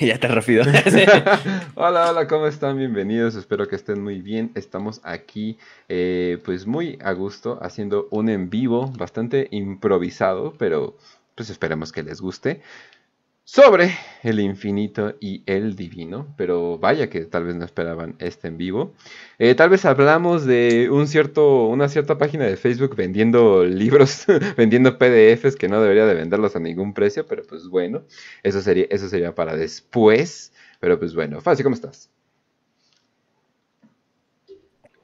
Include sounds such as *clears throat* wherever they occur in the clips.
*laughs* ya está rápido. *laughs* hola, hola, ¿cómo están? Bienvenidos, espero que estén muy bien. Estamos aquí, eh, pues muy a gusto, haciendo un en vivo bastante improvisado, pero pues esperemos que les guste sobre el infinito y el divino, pero vaya que tal vez no esperaban este en vivo. Eh, tal vez hablamos de un cierto, una cierta página de Facebook vendiendo *laughs* libros, vendiendo PDFs que no debería de venderlos a ningún precio, pero pues bueno, eso sería, eso sería para después. Pero pues bueno, Fácil, ¿cómo estás?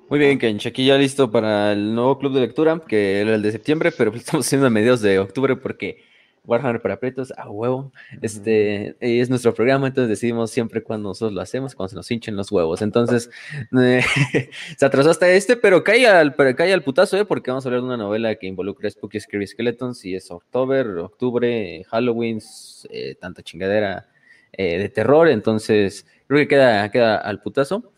Muy bien, Kench, aquí ya listo para el nuevo club de lectura, que era el de septiembre, pero pues estamos haciendo a mediados de octubre porque Warhammer para pretos, a huevo. Este es nuestro programa, entonces decidimos siempre cuando nosotros lo hacemos, cuando se nos hinchen los huevos. Entonces, eh, *laughs* se atrasó hasta este, pero cae al, cae al putazo, ¿eh? porque vamos a hablar de una novela que involucra Spooky Scary Skeletons y es octubre, octubre, Halloween, eh, tanta chingadera eh, de terror. Entonces, creo que queda, queda al putazo.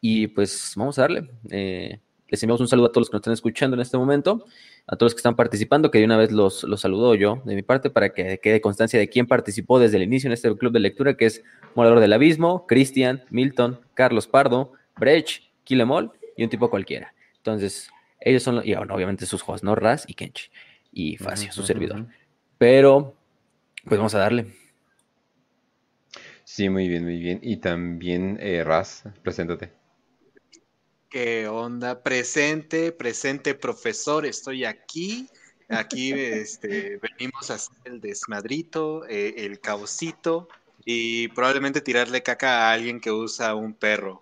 Y pues vamos a darle. les enviamos un saludo a todos los que nos están escuchando en este momento a todos los que están participando, que de una vez los, los saludo yo de mi parte para que quede constancia de quién participó desde el inicio en este club de lectura, que es Morador del Abismo, Cristian, Milton, Carlos Pardo, Brecht, Kilemol y un tipo cualquiera. Entonces, ellos son, y obviamente sus juegos, ¿no? Raz y Kench y Facio, su servidor. Pero, pues vamos a darle. Sí, muy bien, muy bien. Y también, eh, Raz, preséntate. ¿Qué onda? Presente, presente profesor, estoy aquí. Aquí este, venimos a hacer el desmadrito, eh, el caosito y probablemente tirarle caca a alguien que usa un perro.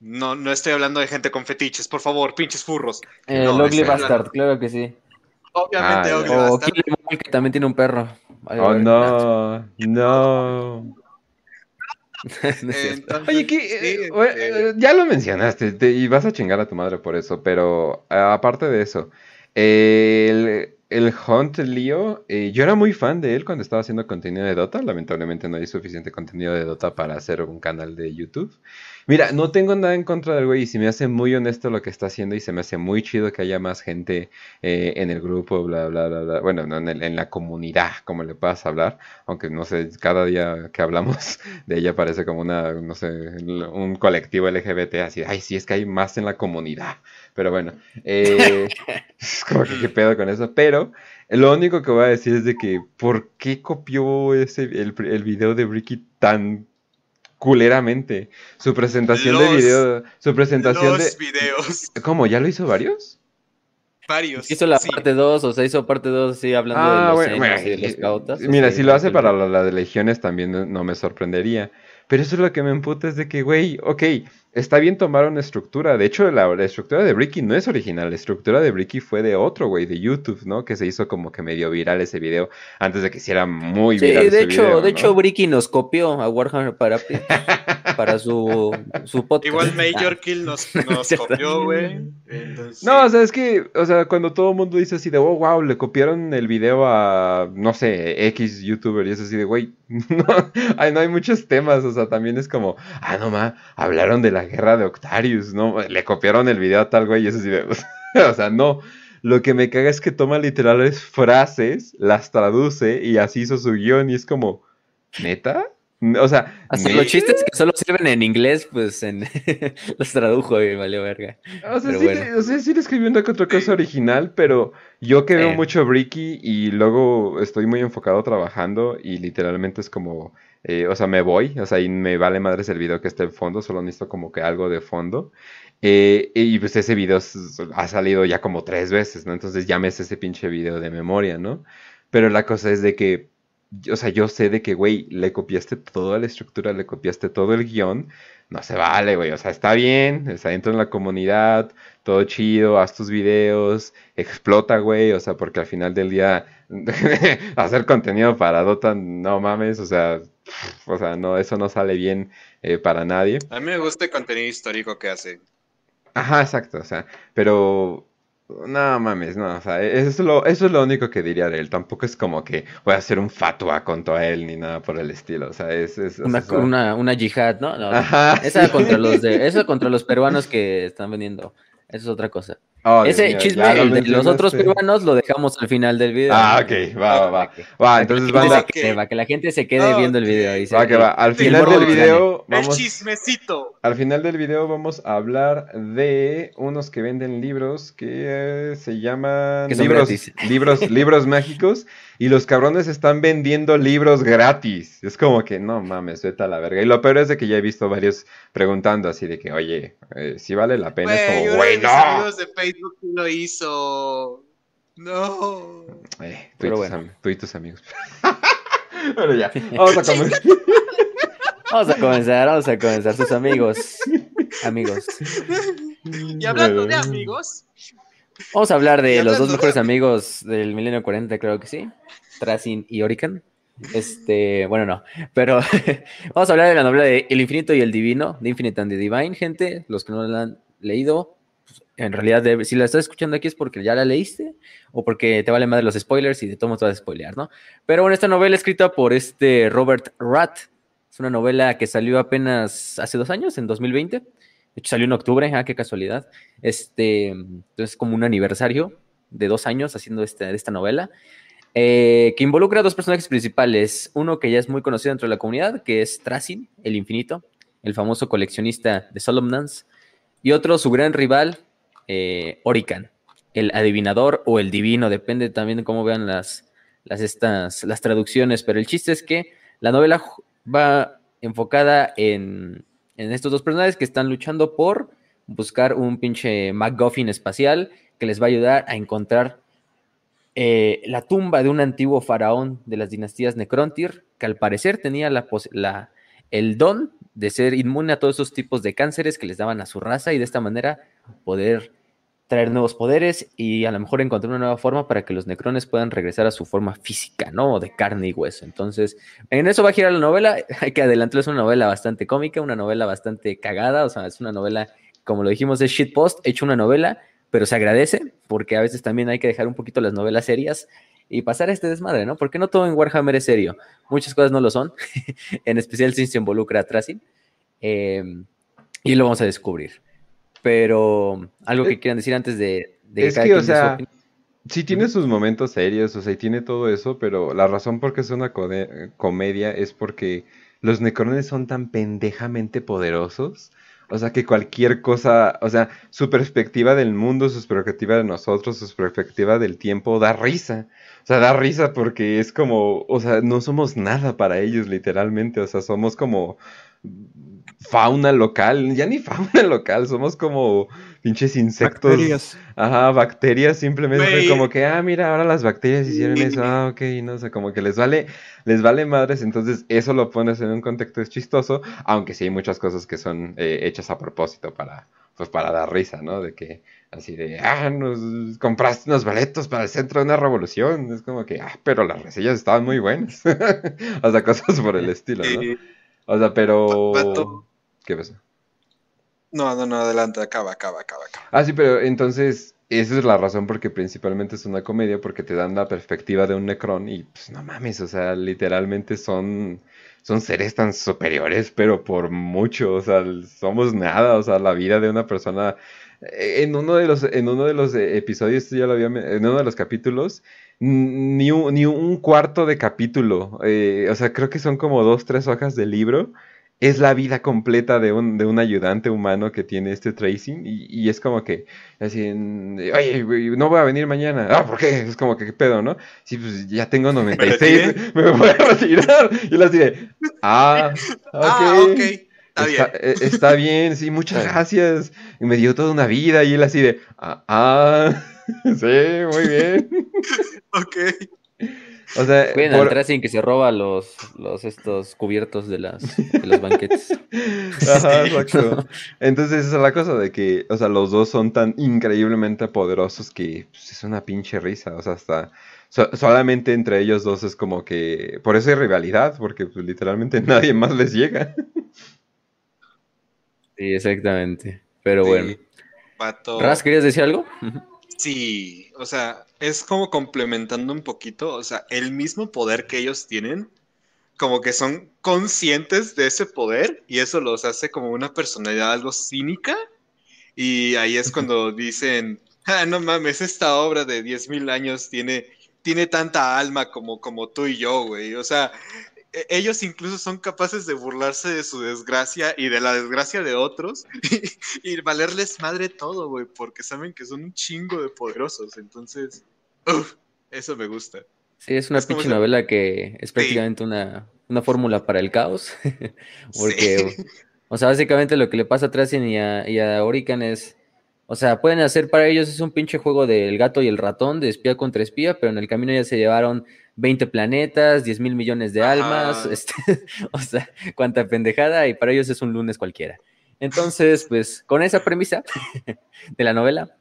No, no estoy hablando de gente con fetiches, por favor, pinches furros. Eh, no, Bastard, claro que sí. Obviamente, ah, O que también tiene un perro. oh, no, no. *laughs* Oye, eh, eh, ya lo mencionaste y vas a chingar a tu madre por eso, pero aparte de eso, el, el Hunt Leo, eh, yo era muy fan de él cuando estaba haciendo contenido de Dota. Lamentablemente no hay suficiente contenido de Dota para hacer un canal de YouTube. Mira, no tengo nada en contra del güey y se me hace muy honesto lo que está haciendo y se me hace muy chido que haya más gente eh, en el grupo, bla, bla, bla, bla. Bueno, no, en, la comunidad, como le puedas hablar. Aunque no sé, cada día que hablamos *laughs* de ella parece como una, no sé, un colectivo LGBT así. Ay, sí, es que hay más en la comunidad. Pero bueno, eh, *laughs* *laughs* como que qué pedo con eso. Pero lo único que voy a decir es de que, ¿por qué copió ese, el, el video de Ricky tan culeramente. Su presentación de video. Su presentación los videos. ¿Cómo? ¿Ya lo hizo varios? Varios. Hizo la parte 2, o sea, hizo parte 2, sí, hablando de ah, los, y de los cautas. Mira, si lo hace para la, la, de legiones también no me sorprendería. Pero eso es lo que me emputa, es de que, güey, ok, está bien tomar una estructura. De hecho, la, estructura de Bricky no es original. La estructura de Bricky fue de otro güey, de YouTube, ¿no? Que se hizo como que medio viral ese video antes de que hiciera muy viral. Sí, de hecho, de hecho, Bricky nos copió a Warhammer para, *laughs* para su, su podcast. Igual Major *laughs* Kill nos, copió, güey. No, o sea, es que, o sea, cuando todo el mundo dice así de, oh, wow, le copiaron el video a, no sé, X YouTuber y es así de, güey, *laughs* no, hay, no hay muchos temas, o sea, también es como, ah, no, ma, hablaron de la guerra de Octarius, ¿no? Le copiaron el video a tal güey y eso sí, *laughs* o sea, no. Lo que me caga es que toma literales frases, las traduce y así hizo su guion y es como, ¿neta? O sea, hasta los chistes que solo sirven en inglés, pues en *laughs* los tradujo y valió verga. O sea, sí, o sea, sí le escribió una otra cosa original, pero yo que veo mucho Bricky y luego estoy muy enfocado trabajando y literalmente es como eh, o sea, me voy, o sea, y me vale madres el video que está en fondo, solo necesito como que algo de fondo. Eh, y pues ese video ha salido ya como tres veces, ¿no? Entonces ya me ese pinche video de memoria, ¿no? Pero la cosa es de que, o sea, yo sé de que, güey, le copiaste toda la estructura, le copiaste todo el guion, no se vale, güey, o sea, está bien, está dentro de la comunidad, todo chido, haz tus videos, explota, güey, o sea, porque al final del día *laughs* hacer contenido para Dota, no mames, o sea, *laughs* o sea, no, eso no sale bien eh, para nadie. A mí me gusta el contenido histórico que hace. Ajá, exacto, o sea, pero no mames, no, o sea, eso es, lo, eso es lo único que diría de él. Tampoco es como que voy a hacer un fatua contra él ni nada por el estilo. O sea, es. una, una, yihad, ¿no? no Ajá, esa, contra los de, *laughs* esa contra los peruanos que están vendiendo. Eso es otra cosa. Oh, Ese chisme, de los otros peruanos, lo dejamos al final del video. Ah, ok, va, va, va. Va, entonces va que, que la gente se quede viendo el video. Y va, que va. Al final del video. Vamos, el chismecito. Al final del video vamos a hablar de unos que venden libros que se llaman. libros, libros, libros mágicos. *laughs* Y los cabrones están vendiendo libros gratis. Es como que, no mames, vete a la verga. Y lo peor es de que ya he visto varios preguntando así de que, oye, eh, si vale la pena. es como, güey, no. amigos de Facebook lo hizo. No. Eh, tú, y bueno. tú, y tus amigos. *laughs* bueno, ya. *laughs* *laughs* Vamos a comenzar. vamos a comenzar, vamos a comenzar. Sus amigos. Amigos. Y hablando de amigos. Vamos a hablar de los dos mejores amigos del milenio 40, creo que sí. Tracing y Orican. Este, bueno, no, pero *laughs* vamos a hablar de la novela de El Infinito y el Divino, de Infinite and the Divine, gente. Los que no la han leído, pues, en realidad, si la estás escuchando aquí es porque ya la leíste o porque te vale más de los spoilers y de todo te vas a spoilear, ¿no? Pero bueno, esta novela escrita por este Robert Ratt es una novela que salió apenas hace dos años, en 2020. De hecho, salió en octubre, ah, qué casualidad. Este, entonces, como un aniversario de dos años haciendo esta, esta novela. Eh, que involucra a dos personajes principales. Uno que ya es muy conocido dentro de la comunidad, que es Tracin, el infinito, el famoso coleccionista de Solomons, y otro, su gran rival, eh, Orican, el adivinador o el divino, depende también de cómo vean las, las, estas, las traducciones, pero el chiste es que la novela va enfocada en, en estos dos personajes que están luchando por buscar un pinche MacGuffin espacial que les va a ayudar a encontrar eh, la tumba de un antiguo faraón de las dinastías Necrontyr, que al parecer tenía la, el don de ser inmune a todos esos tipos de cánceres que les daban a su raza y de esta manera poder traer nuevos poderes y a lo mejor encontrar una nueva forma para que los necrones puedan regresar a su forma física, ¿no? De carne y hueso. Entonces, en eso va a girar la novela. *laughs* Hay que adelantar, es una novela bastante cómica, una novela bastante cagada, o sea, es una novela, como lo dijimos, de shitpost, hecho una novela pero se agradece porque a veces también hay que dejar un poquito las novelas serias y pasar a este desmadre, ¿no? Porque no todo en Warhammer es serio. Muchas cosas no lo son, *laughs* en especial si se involucra a Tracing. Em, y lo vamos a descubrir. Pero algo que eh, quieran decir antes de... de es que, o sea, sí tiene sus momentos serios, o sea, y tiene todo eso, pero la razón por qué es una comedia es porque los necrones son tan pendejamente poderosos o sea, que cualquier cosa, o sea, su perspectiva del mundo, su perspectiva de nosotros, su perspectiva del tiempo, da risa. O sea, da risa porque es como, o sea, no somos nada para ellos, literalmente. O sea, somos como fauna local, ya ni *laughs* fauna local, somos como pinches insectos. Bacterias. Ajá, bacterias simplemente como que, ah, mira, ahora las bacterias hicieron eso, ah, ok, no sé, como que les vale, les vale madres, entonces eso lo pones en un contexto chistoso, aunque sí hay muchas cosas que son eh, hechas a propósito para, pues para dar risa, ¿no? De que así de, ah, nos compraste unos boletos para el centro de una revolución, es como que, ah, pero las reseñas estaban muy buenas, *laughs* o sea, cosas por el estilo, ¿no? O sea, pero... ¿Qué pasa? No, no, no, adelante, acaba, acaba, acaba, acaba. Ah, sí, pero entonces esa es la razón porque principalmente es una comedia porque te dan la perspectiva de un Necron y pues no mames, o sea, literalmente son son seres tan superiores, pero por mucho, o sea, somos nada, o sea, la vida de una persona eh, en uno de los en uno de los episodios ya lo había en uno de los capítulos ni un, ni un cuarto de capítulo, eh, o sea, creo que son como dos, tres hojas de libro es la vida completa de un, de un ayudante humano que tiene este tracing y, es como que así, oye, no voy a venir mañana. Ah, ¿por qué? Es como que, ¿qué pedo, no? Sí, pues ya tengo *laughs* 96, me voy a retirar. Y él así de, ah, *laughs* ah ok. Está, bien. Eh, está, bien, sí, muchas *laughs* gracias. Y me dio toda una vida y él así de, ah, ah *laughs* sí, muy bien. *laughs* ok. O sea, por... Tracing que se roba los, los estos cubiertos de, las, de los banquetes. *laughs* Ajá, exacto. Entonces esa es la cosa de que, o sea, los dos son tan increíblemente poderosos que pues, es una pinche risa. O sea, hasta solamente entre ellos dos es como que, por eso hay rivalidad, porque pues, literalmente nadie más les llega. Sí, exactamente. Pero bueno. Ras, ¿querías decir algo? Sí, o sea, es como complementando un poquito, o sea, el mismo poder que ellos tienen, como que son conscientes de ese poder y eso los hace como una personalidad algo cínica. Y ahí es cuando dicen, Ah, no mames, esta obra de 10.000 años tiene, tiene tanta alma como, como tú y yo, güey. O sea, ellos incluso son capaces de burlarse de su desgracia y de la desgracia de otros *laughs* y, valerles madre todo, güey, porque saben que son un chingo de poderosos. Entonces, eso me gusta. Sí, es una pinche novela que es prácticamente una, fórmula para el caos. *laughs* porque, o sea, básicamente lo que le pasa a Tracian y a, y a Orican es o sea, pueden hacer para ellos es un pinche juego del gato y el ratón, de espía contra espía, pero en el camino ya se llevaron 20 planetas, 10 mil millones de almas, este, *laughs* o sea, cuánta pendejada, y para ellos es un lunes cualquiera. Entonces, pues con esa premisa *laughs* de la novela,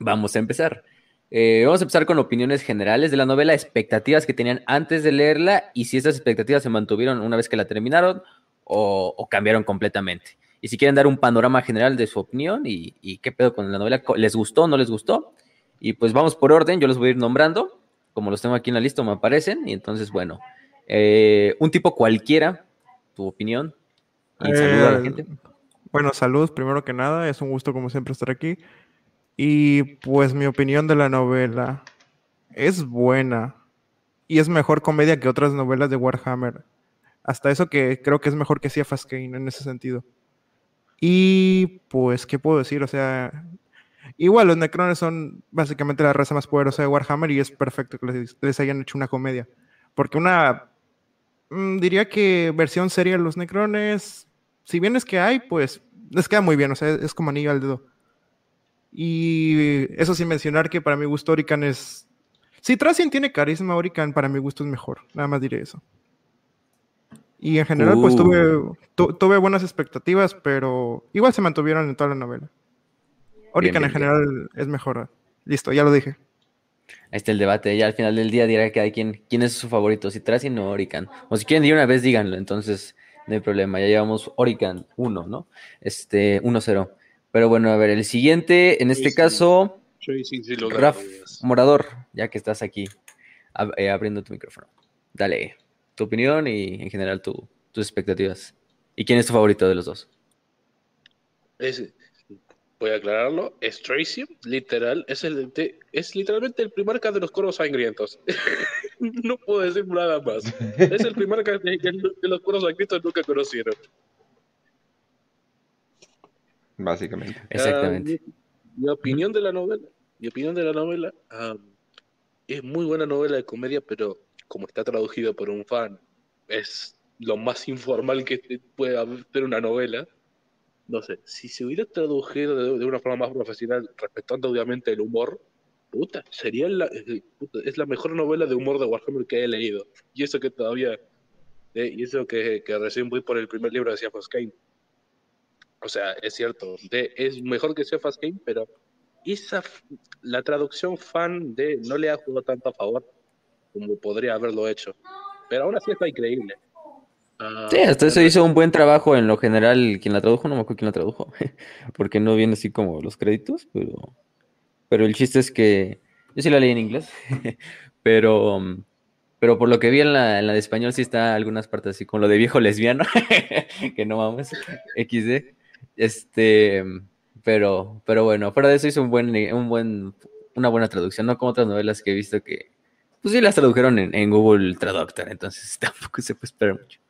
vamos a empezar. Eh, vamos a empezar con opiniones generales de la novela, expectativas que tenían antes de leerla y si esas expectativas se mantuvieron una vez que la terminaron o cambiaron completamente y si quieren dar un panorama general de su opinión y, qué pedo con la novela, ¿les gustó o no les gustó? Y pues vamos por orden, yo los voy a ir nombrando, como los tengo aquí en la lista, me aparecen, y entonces, bueno, eh, un tipo cualquiera, tu opinión, y saludo a la eh, gente. Bueno, salud, primero que nada, es un gusto como siempre estar aquí. Y pues mi opinión de la novela es buena y es mejor comedia que otras novelas de Warhammer. Hasta eso que creo que es mejor que Cia Kane en ese sentido. Y pues, ¿qué puedo decir? O sea, igual los Necrones son básicamente la raza más poderosa de Warhammer y es perfecto que les, hayan hecho una comedia. Porque una, mm, diría que versión seria de los Necrones, si bien es que hay, pues les queda muy bien, o sea, es como anillo al dedo. Y eso sin mencionar que para mi gusto Orican es... Si Tracian tiene carisma, Orican para mi gusto es mejor. Nada más diré eso. Y en general, pues tuve, uh. tuve buenas expectativas, pero igual se mantuvieron en toda la novela. Orican en general es mejor. Listo, ya lo dije. Ahí está el debate. Ya al final del día dirá que hay quien, quién es su favorito, si Tracy o Orican. O si quieren de una vez, díganlo. Entonces, no hay problema. Ya llevamos Orican 1, ¿no? Este, 1-0. Pero bueno, a ver, el siguiente, en este caso, Raf Morador, ya que estás aquí eh, abriendo tu micrófono. Dale tu opinión y en general tus expectativas. ¿Y quién es tu favorito de los dos? voy a aclararlo, es Tracy, literal, es, el es literalmente el primer de los coros sangrientos. *laughs* no puedo decir nada más. Es el primer que, de los coros sangrientos nunca conocieron. Básicamente. Exactamente. Ah, mi, opinión de la novela, mi opinión de la novela, es muy buena novela de comedia, pero como está traducido por un fan, es lo más informal que puede haber una novela. No sé, si se hubiera traducido de, una forma más profesional, respetando obviamente el humor, puta, sería la, es la mejor novela de humor de Warhammer que he leído. Y eso que todavía, eh, y eso que, que, recién voy por el primer libro de Kane. O sea, es cierto, de, es mejor que Seafas Kane, pero esa, la traducción fan de no le ha jugado tanto a favor como podría haberlo hecho. Pero aún así está increíble. Ah, sí, hasta eso hizo un buen trabajo en lo general. Quien la tradujo, no me acuerdo quién la tradujo, *laughs* porque no viene así como los créditos, pero, pero el chiste es que yo sí la leí en inglés, *laughs* pero, pero por lo que vi en la, en la de español sí está algunas partes así, con lo de viejo lesbiano, *laughs* que no vamos, XD. Este, pero, pero bueno, fuera de eso hizo un buen, un buen, una buena traducción, no como otras novelas que he visto que pues sí las tradujeron en, Google Traductor, entonces *laughs* tampoco se puede esperar mucho.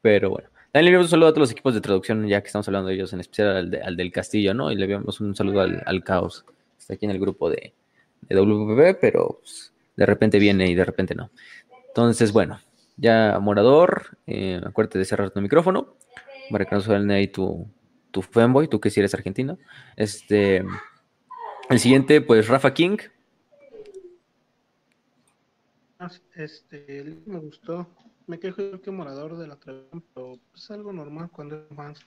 Pero bueno. También le enviamos un saludo a todos los equipos de traducción, ya que estamos hablando de ellos, en especial al, del Castillo, ¿no? Y le enviamos un saludo al, Caos. Está aquí en el grupo de, de WPP, pero pues, de repente viene y de repente no. Entonces, bueno, ya Morador, eh, acuérdate de cerrar tu micrófono para que no suene ahí tu, tu fanboy, tú que si eres argentino. Este, el siguiente, pues Rafa King, este, me gustó. Me quejo que morador de la traducción, pero es algo normal cuando es más.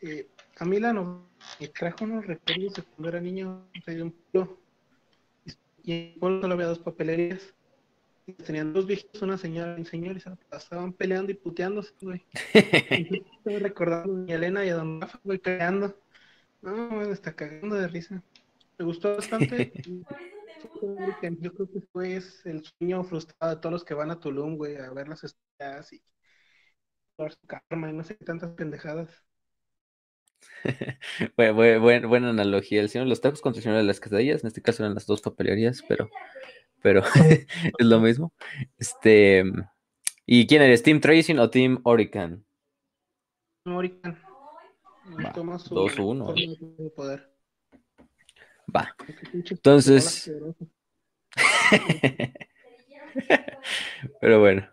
Eh, a mí la novela me trajo unos recuerdos de cuando era niño de un pueblo. Y en el pueblo solo había dos papelerías. tenían dos viejitos, una señora y un señor, y se pasaban peleando y puteándose, güey. *laughs* Estoy recordando a mi Elena y a Don Rafa, güey, cagando. No, me está cagando de risa. Me gustó bastante. *laughs* yo creo que fue el sueño frustrado de todos los que van a Tulum, güey, a ver las estrellas y por su karma y no sé tantas pendejadas. *laughs* buena analogía. El señor de los tacos contra el señor de las quesadillas. En este caso eran las dos papelerías, pero, pero *laughs* es lo mismo. Este, ¿Y quién eres? ¿Team Tracing o Team Orican? Orican. 2-1. Va. Entonces. *laughs* Pero bueno.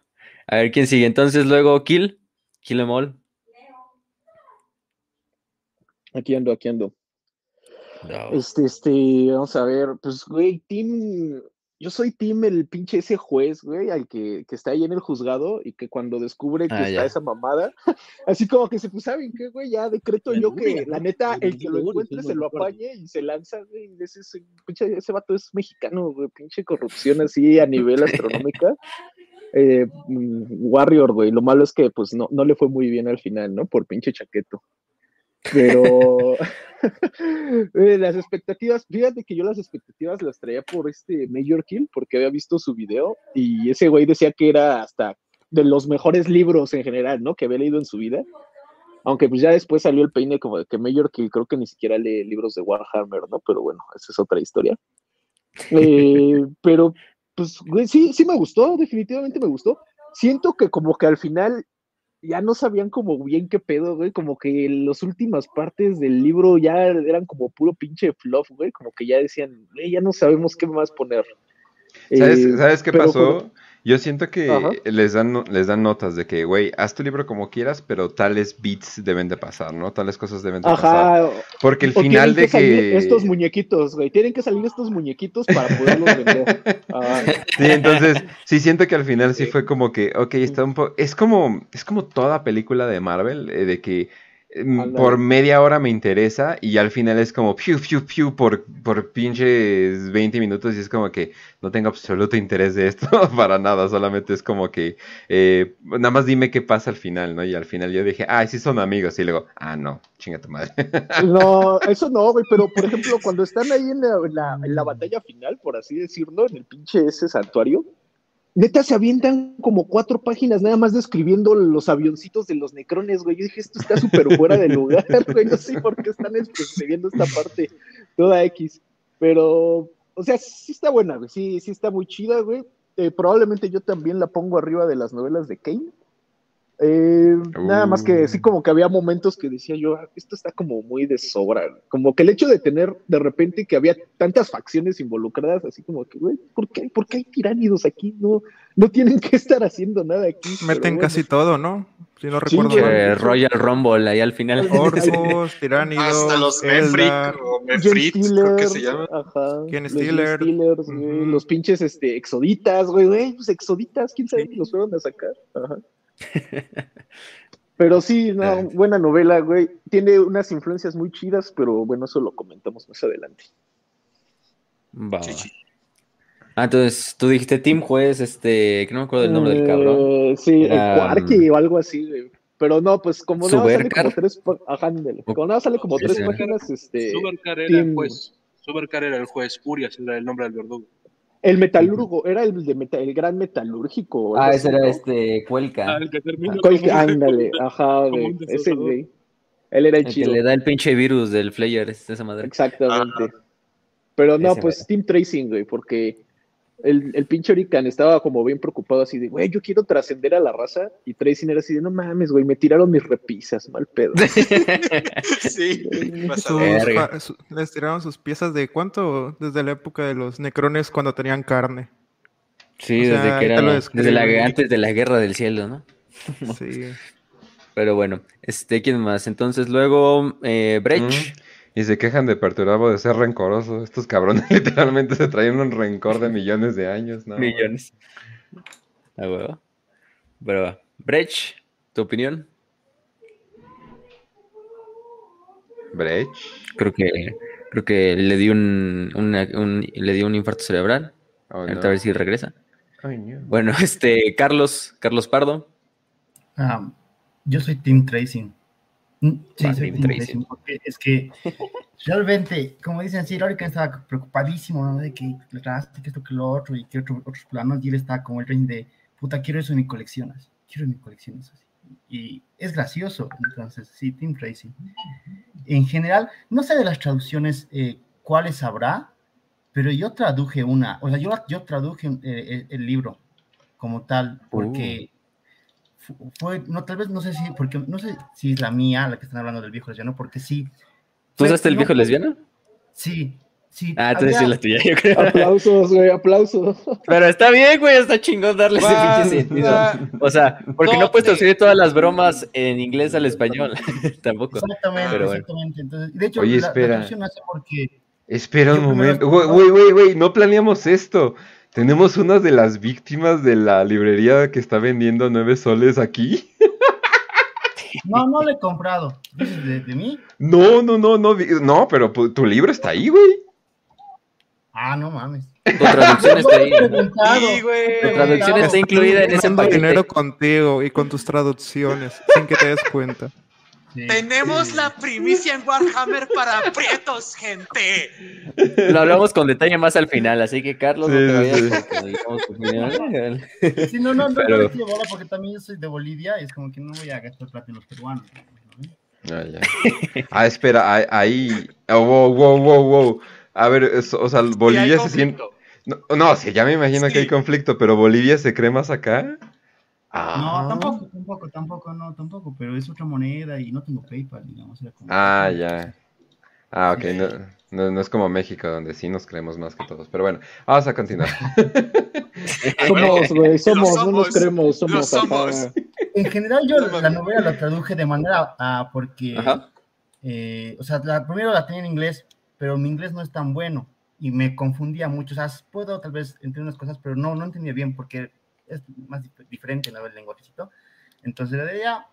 A ver quién sigue. Entonces luego Kill. Kill em all. Aquí ando, aquí ando. Este, este, vamos a ver, pues, güey, Team yo soy team el pinche ese juez, güey, al que, que, está ahí en el juzgado y que cuando descubre que ah, está esa mamada, *laughs* así como que se pues, ¿saben qué, güey? Ya decreto yo que la neta, el que lo encuentre se lo apañe y se lanza, güey. Ese, ese, pinche, ese vato es mexicano, güey, pinche corrupción así a nivel astronómica. *laughs* Eh, mm, Warrior, güey, lo malo es que pues no, no le fue muy bien al final, ¿no? Por pinche chaqueto. Pero *laughs* eh, las expectativas, fíjate que yo las expectativas las traía por este Major Kill, porque había visto su video y ese güey decía que era hasta de los mejores libros en general, ¿no? Que había leído en su vida. Aunque pues ya después salió el peine como de que Major Kill creo que ni siquiera lee libros de Warhammer, ¿no? Pero bueno, esa es otra historia. Eh, *laughs* pero pues, güey, sí, sí me gustó, definitivamente me gustó. Siento que como que al final ya no sabían como bien qué pedo, güey, como que las últimas partes del libro ya eran como puro pinche fluff, güey, como que ya decían, ya no sabemos qué más poner. ¿Sabes, eh, ¿sabes qué pasó? Yo siento que les dan, les dan notas de que, güey, haz tu libro como quieras, pero tales beats deben de pasar, ¿no? Tales cosas deben de pasar. Porque el final de que... Estos muñequitos, güey, tienen que salir estos muñequitos para poderlos vender. *laughs* Ah. Sí, entonces, sí siento que al final sí fue como que, ok, está un poco... Es como, es como toda película de Marvel, eh, de que Mm, por media hora me interesa y al final es como piu, piu, piu por, por pinches 20 minutos y es como que no tengo absoluto interés de esto *laughs* para nada, solamente es como que eh, nada más dime qué pasa al final, ¿no? Y al final yo dije, ay, sí son amigos y luego, ah, no, chinga tu madre. *laughs* No, eso no, güey, pero por ejemplo, cuando están ahí en la, en la batalla final, por así decirlo, en el pinche ese santuario, neta se avientan como cuatro páginas nada más describiendo los avioncitos de los necrones, güey. Yo dije, esto está súper fuera de lugar, *laughs* güey. No sé por qué están escribiendo esta parte toda X. Pero, o sea, sí está buena, güey. Sí, sí está muy chida, güey. Eh, probablemente yo también la pongo arriba de las novelas de Kane. Eh, nada más que sí, uh. como que había momentos que decía yo, esto está como muy de sobra. Como que el hecho de tener de repente que había tantas facciones involucradas, así como que, güey, ¿por qué, ¿por qué hay tiránidos aquí? No, no tienen que estar haciendo nada aquí. Meten casi todo, ¿no? Si no recuerdo. Royal Rumble ahí al final. *laughs* Orcos, tiránidos. Hasta los Mefric o Mefrit, creo que se llama. Ajá. ¿Quién Steeler? Los pinches este, exoditas, güey, güey, pues exoditas, quién sabe, los fueron a sacar. Ajá. Pero sí, no, buena novela, güey. Tiene unas influencias muy chidas, pero bueno, eso lo comentamos más adelante. Va. Ah, entonces tú dijiste Team Juez, este, que no me acuerdo del nombre del cabrón. Eh, sí, Quarky o algo así, güey. Pero no, pues como no sale como tres, ajá, como nada sale como tres páginas, este. Supercar era el juez. Supercar era el juez, Urias era el nombre del verdugo. El metalurgo, era el, de el gran metalúrgico. Ah, ese era este Cuelca. Ah, el que termina. Cuelca, ándale, ajá, güey. Ese güey. Él era el, el chido. Que le da el pinche virus del Flayer, esa madre. Exactamente. Pero no, pues Team Tracing, güey, porque el, el pinche Orican estaba como bien preocupado así de, güey, yo quiero trascender a la raza. Y Tracing era así de, no mames, güey, me tiraron mis repisas, mal pedo. *laughs* sí, *laughs* les tiraron sus piezas de cuánto, desde la época de los necrones cuando tenían carne. Sí, desde que era, desde la, antes de la guerra del cielo, ¿no? sí. Pero bueno, este, ¿quién más? Entonces luego, eh, Brecht. Y se quejan de Perturabo de ser rencoroso. Estos cabrones *laughs* literalmente se traen un rencor de millones de años, ¿no? Millones. A huevo. Pero, Brecht, ¿tu opinión? Brecht. Creo que creo que le dio un, le dio un infarto cerebral. Oh, a ver si regresa. Bueno, *laughs* este Carlos, Carlos Pardo. Ah, yo soy Team Tracing. Mm, sí, soy porque es que *laughs* realmente, como dicen, sí, Lorican estaba preocupadísimo, ¿no? De que le que esto, que lo otro, y que otros planos, y él estaba como el rey de, puta, quiero eso en mi colección, así, quiero en mi colección eso, así. y es gracioso. Entonces, sí, Tim Tracy. En general, no sé de las traducciones eh, cuáles habrá, pero yo traduje una, o sea, yo, yo traduje eh, el, libro como tal, porque uh. Fue, no, tal vez no sé si, porque no sé si es la mía la que están hablando del viejo lesbiano, porque sí. ¿Tú usaste el viejo lesbiano? Sí, Sí, ah, entonces sí la tuya, yo creo. Aplausos, güey, aplausos. Pero está bien, güey, está chingón darle ese pinche sentido. O sea, porque no puedes traducir todas las bromas en inglés al español. *laughs* Tampoco. Exactamente, exactamente. Entonces, de hecho, Oye, la, espera. La hace porque. Espera un momento. Güey, güey, güey, no planeamos esto. Tenemos una de las víctimas de la librería que está vendiendo nueve soles aquí. No, no le he comprado. ¿De, de mí? No, no, no, no. No, pero tu libro está ahí, güey. Ah, no mames. Tu traducción está ahí. Sí, güey. Tu traducción está incluida en ese paquete. dinero contigo y con tus traducciones, sin que te des cuenta. Tenemos la primicia en Warhammer para prietos, gente. Lo hablamos con detalle más al final, así que Carlos, no te vayas Sí, *laughs* no, no, no, Pero... no bola porque también yo soy de Bolivia y es como que no voy a gastar plata en los peruanos. Ah, ya. ah, espera, ahí. Oh, wow, wow, wow, wow. A ver, o sea, Bolivia se siente. No, no, sí, ya me imagino que hay conflicto, pero Bolivia se cree más acá. Ah. No, tampoco, tampoco, tampoco, no, tampoco, pero es otra moneda y no tengo PayPal, digamos. Ah, ya. Ah, ok, no, no, es como México, donde sí nos creemos más que todos. Pero bueno, vamos a continuar. *laughs* *laughs* somos, güey, somos, no nos creemos, somos. somos. *laughs* En general, yo la novela la traduje de manera ah, porque, eh, o sea, la, primero la tenía en inglés, pero mi inglés no es tan bueno y me confundía mucho. O sea, puedo tal vez entender unas cosas, pero no, no entendía bien porque es más diferente el lenguajecito. Entonces de ya.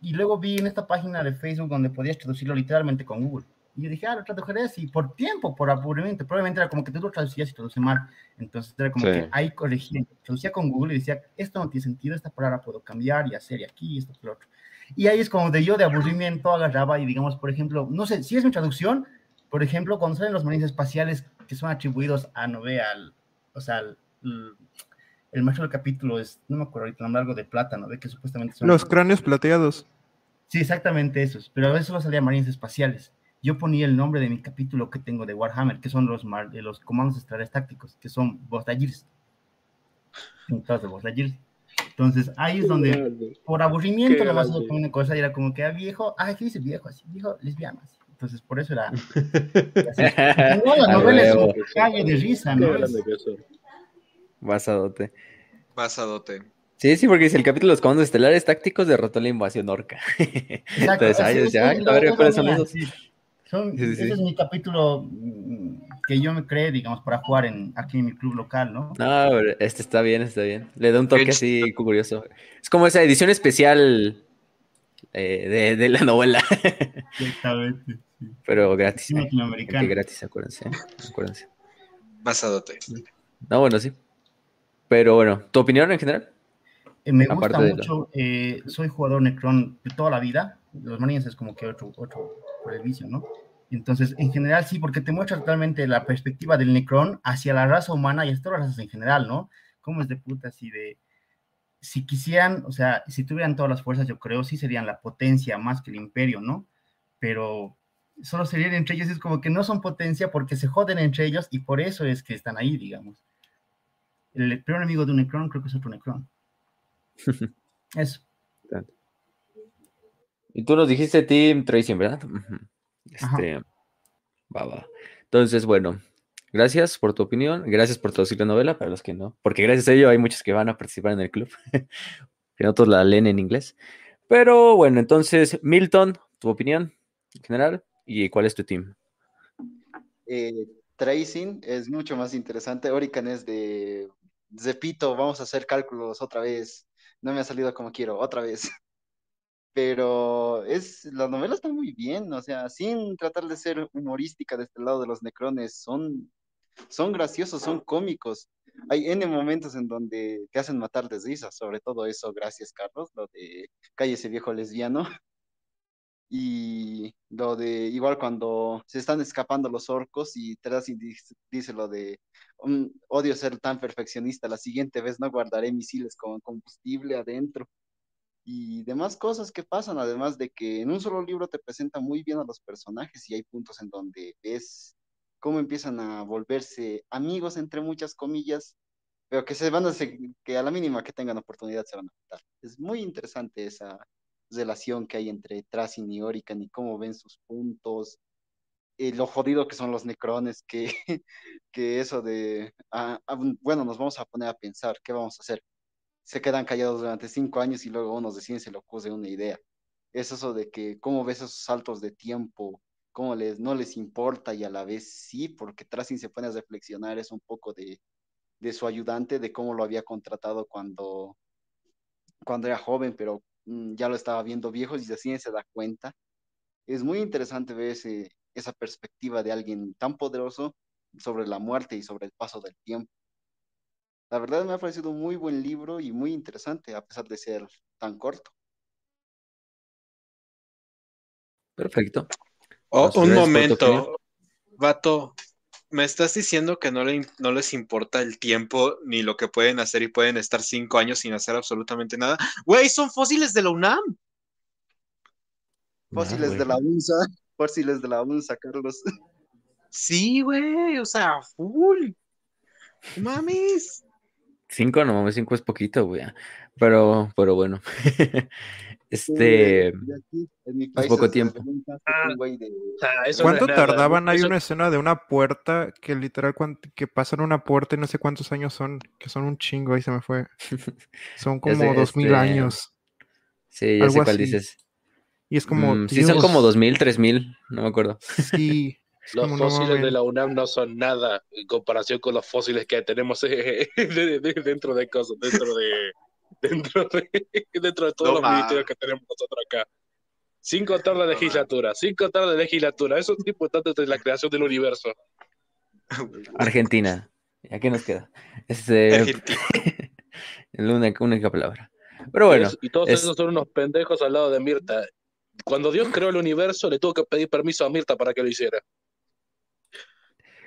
Y luego vi en esta página de Facebook donde podías traducirlo literalmente con Google. Y yo dije, ah, lo traduciré así, por tiempo, por aburrimiento. Probablemente era como que tú lo traducías y traduce mal. Entonces era como que ahí corregía. Traducía con Google y decía, esto no tiene sentido, esta palabra puedo cambiar y hacer y aquí, esto, lo otro. Y ahí es como de yo de aburrimiento agarraba y digamos, por ejemplo, no sé, si es mi traducción, por ejemplo, cuando salen los marines espaciales que son atribuidos a Nové, al, o sea, el, el maestro del capítulo es, no me acuerdo ahorita, algo de plata, ¿no? que supuestamente son... Los cráneos plateados. Sí, exactamente esos, pero a veces solo salía marines espaciales. Yo ponía el nombre de mi capítulo que tengo de Warhammer, que son los, de los comandos estelares tácticos, que son Bostagirs. de Entonces, ahí es donde, por aburrimiento, lo más con una cosa y era como que, ah, viejo, ah, ¿qué dice viejo? Así, viejo, lesbiano, así. Entonces, por eso era. *laughs* no, la novela es un calle de risa, ¿no? Basadote. Basadote. Sí, sí, porque dice el capítulo de los comandos estelares tácticos derrotó la invasión orca. *laughs* Exacto. Entonces, ay, ya, a ver, ¿cuáles son esos? Son, sí, ese es mi capítulo mm, que yo me creé, digamos, para jugar en, aquí en mi club local, ¿no? No, este está bien, está bien. Le da un toque así curioso. Es como esa edición especial eh, de, de, la novela. *laughs* Exactamente. Pero gratis. Sí, ¿eh? gratis, acuérdense. acuérdense. Basadote. No, bueno, sí. Pero bueno, ¿tu opinión en general? Eh, me gusta mucho. Eh, soy jugador Necron de toda la vida. Los Marines es como que otro, otro por el vicio, ¿no? Entonces, en general sí, porque te muestra totalmente la perspectiva del Necron hacia la raza humana y a todas las razas en general, ¿no? Cómo es de puta así de... Si quisieran, o sea, si tuvieran todas las fuerzas, yo creo, sí serían la potencia más que el imperio, ¿no? Pero solo serían entre ellos, es como que no son potencia porque se joden entre ellos y por eso es que están ahí, digamos. El peor enemigo de un Necron creo que es otro Necron. *laughs* eso. Y tú nos dijiste Team Tracing, ¿verdad? Este, va, va. Entonces, bueno, gracias por tu opinión, gracias por traducir la novela, para los que no, porque gracias a ello hay muchos que van a participar en el club, *laughs* que otros la leen en inglés. Pero bueno, entonces, Milton, tu opinión en general. ¿Y cuál es tu team? Eh, tracing es mucho más interesante. Orican es de Zepito, vamos a hacer cálculos otra vez. No me ha salido como quiero, otra vez. *laughs* Pero es, la novela está muy bien, o sea, sin tratar de ser humorística de este lado de los necrones, son, son graciosos, son cómicos. Hay N momentos en donde te hacen matar de risa, sobre todo eso, gracias Carlos, lo de calle ese viejo lesbiano. *laughs* Y lo de, igual cuando se están escapando los orcos y Tracy dice, dice lo de, um, odio ser tan perfeccionista, la siguiente vez no guardaré misiles con combustible adentro. y demás cosas que pasan, además de que en un solo libro te presenta muy bien a los personajes y hay puntos en donde ves cómo empiezan a volverse amigos, entre muchas comillas, pero que se van a que a la mínima que tengan oportunidad se van a juntar. Es muy interesante esa relación que hay entre Tracing y Orican y cómo ven sus puntos, y lo jodido que son los necrones, que, *laughs* que eso de, bueno, nos vamos a poner a pensar, ¿qué vamos a hacer? Se quedan callados durante cinco años y luego unos deciden se le ocurre una idea. Es eso de que cómo ves esos saltos de tiempo, cómo les, no les importa y a la vez sí, porque Tracing se pone a reflexionar, es un poco de, de su ayudante, de cómo lo había contratado cuando, cuando era joven, pero ya lo estaba viendo viejo y así se da cuenta. Es muy interesante ver ese, esa perspectiva de alguien tan poderoso sobre la muerte y sobre el paso del tiempo. La verdad me ha parecido un muy buen libro y muy interesante, a pesar de ser tan corto. Perfecto. Oh, un momento, vato, ¿me estás diciendo que no, no les importa el tiempo ni lo que pueden hacer y pueden estar cinco años sin hacer absolutamente nada? Güey, son fósiles de la UNAM. Fósiles de la UNSA *laughs* fósiles de la UNSA, Carlos. Sí, güey, o sea, full. Mames. Cinco, no mames, cinco es poquito, güey. Pero, pero bueno. *laughs* este. es poco tiempo. ¿Cuánto tardaban? Hay una escena de una puerta que literal que pasan una puerta y no sé cuántos años son, que son un chingo, ahí se me fue. *laughs* Son como dos mil este, años. Sí, ya sé cuál dices. Y es como. Mm, sí, son como 2000, 3000, no me acuerdo. Sí. *laughs* Los fósiles de la UNAM no son nada en comparación con los fósiles que tenemos *laughs* dentro de cosas, dentro de. Dentro de, *laughs* dentro de todos los ministerios que tenemos nosotros acá. Sin contar la legislatura, sin contar la legislatura. Eso es importante de la creación del universo. *laughs* Argentina. ¿A qué nos queda? Este, Argentina. *laughs* la única, única palabra. Pero bueno. Y todos esos son unos pendejos al lado de Mirta. Cuando Dios creó el universo, le tuvo que pedir permiso a Mirta para que lo hiciera.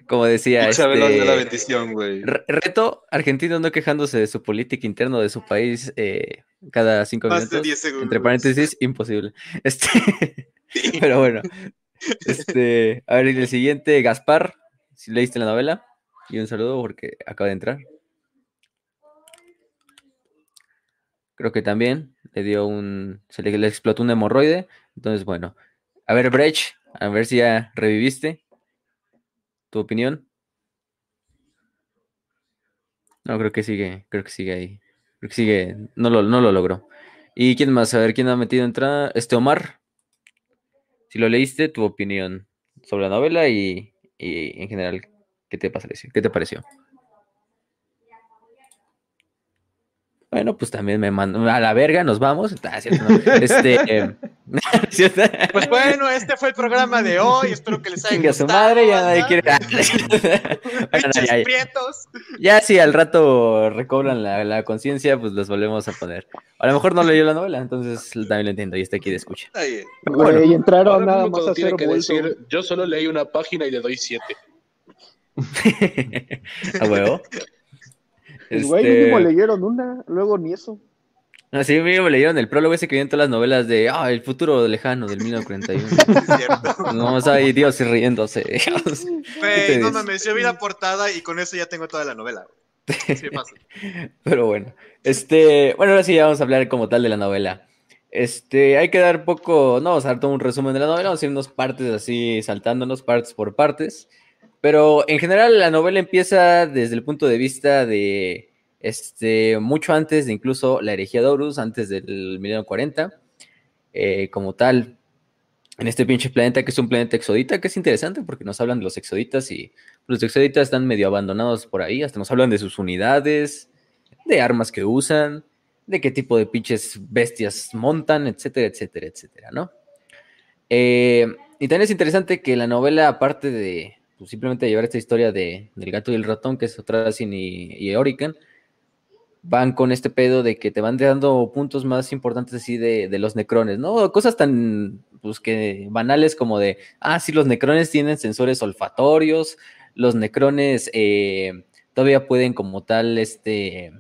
Como decía. este, de la bendición, güey. Reto argentino no quejándose de su política interna de su país eh, cada cinco Más minutos. De 10 segundos. Entre paréntesis, imposible. *laughs* Este, *laughs* pero bueno. Este, a ver, el siguiente, Gaspar, si leíste la novela. Y un saludo porque acaba de entrar. Creo que también le dio un. Se le, explotó un hemorroide. Entonces, bueno. A ver, Brecht, a ver si ya reviviste. ¿Tu opinión? No, creo que sigue, creo que sigue ahí. Creo que sigue, no lo, no lo logró. ¿Y quién más? A ver, ¿quién ha metido entrada? Este Omar. Si lo leíste, tu opinión sobre la novela y, y en general, ¿qué te pareció? ¿Qué te pareció? Bueno, pues también me mando a la verga, nos vamos. *laughs* Ah, este, *laughs* pues bueno, este fue el programa de hoy. Espero que les haya gustado. su madre, ya nadie quiere. *laughs* *laughs* bueno, ya, ya, si al rato recobran la, conciencia, pues los volvemos a poner. A lo mejor no leyó la novela, entonces también lo entiendo y está aquí de escucha. Bueno, y entraron nada más a hacer que decir, Yo solo leí una página y le doy siete. a huevo. El güey mínimo este, leyeron una, luego ni eso. Así mismo leyeron el prólogo ese que viene todas las novelas de ah, el futuro lejano del *laughs* 1941. no, o sea, y Dios riéndose. *laughs* *laughs* Güey, no mames, yo vi la portada y con eso ya tengo toda la novela. Sí, pasa. Pero bueno, este, bueno, ahora sí vamos a hablar como tal de la novela. Este, hay que dar poco, no vamos a dar todo un resumen de la novela, vamos a irnos partes así, saltándonos partes por partes. Pero en general la novela empieza desde el punto de vista de este, mucho antes de incluso la herejía de Horus, antes del milenio 40, eh, como tal, en este pinche planeta que es un planeta exodita, que es interesante porque nos hablan de los exoditas y los exoditas están medio abandonados por ahí, hasta nos hablan de sus unidades, de armas que usan, de qué tipo de pinches bestias montan, etcétera, etcétera, etcétera, ¿no? Eh, y también es interesante que la novela, aparte de, pues, simplemente llevar esta historia de, del gato y el ratón, que es otra y, y Orican, van con este pedo de que te van dando puntos más importantes así de, de, los necrones, ¿no? Cosas tan, pues que banales como de, ah, sí, los necrones tienen sensores olfatorios, los necrones eh, todavía pueden como tal, este,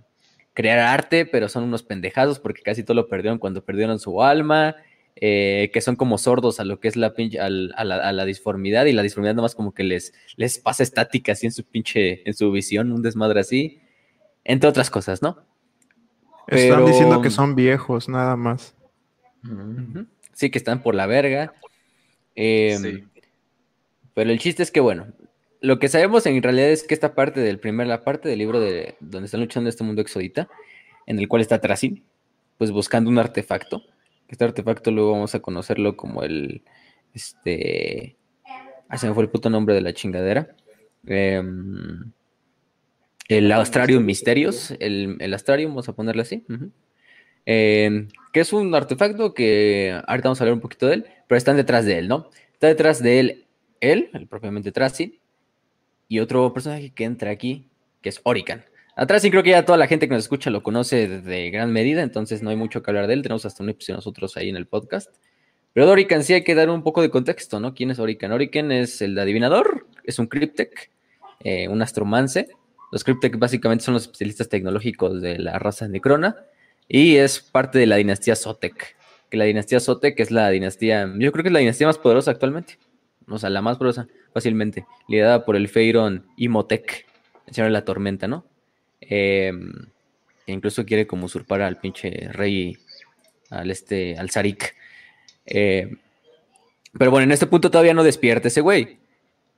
crear arte, pero son unos pendejados porque casi todo lo perdieron cuando perdieron su alma, eh, que son como sordos a lo que es la pinche, a, la, disformidad y la disformidad nomás como que les, les pasa estática así en su pinche, en su visión, un desmadre así, entre otras cosas, ¿no? Están diciendo que son viejos, nada más. Sí, que están por la verga. Em, pero el chiste es que, bueno, lo que sabemos en realidad es que esta parte del primer, la parte del libro de donde están luchando este mundo exodita, en el cual está Trasin, pues buscando un artefacto. Este artefacto luego vamos a conocerlo como el, este, ah, se me fue el puto nombre de la chingadera. Em, el Astrarium Misterios, el, el Astrarium, vamos a ponerle así. Em, que es un artefacto que ahorita vamos a hablar un poquito de él, pero están detrás de él, ¿no? Está detrás de él, él, el propiamente Trasin, y otro personaje que entra aquí, que es Orican. Atrás sí creo que ya toda la gente que nos escucha lo conoce de gran medida, entonces no hay mucho que hablar de él. Tenemos hasta un episodio nosotros ahí en el podcast. Pero de Orican sí hay que dar un poco de contexto, ¿no? ¿Quién es Orican? Orican es el adivinador, es un cryptech, eh, un astromance. Los cryptech básicamente son los especialistas tecnológicos de la raza necrona y es parte de la dinastía Sotek. Que la dinastía Sotek es la dinastía, yo creo que es la dinastía más poderosa actualmente. O sea, la más poderosa, fácilmente. Liderada por el Feiron Imhotep, el señor de la tormenta, ¿no? Em, e incluso quiere como usurpar al pinche rey, al este, al Zarik. Em, pero bueno, en este punto todavía no despierta ese güey.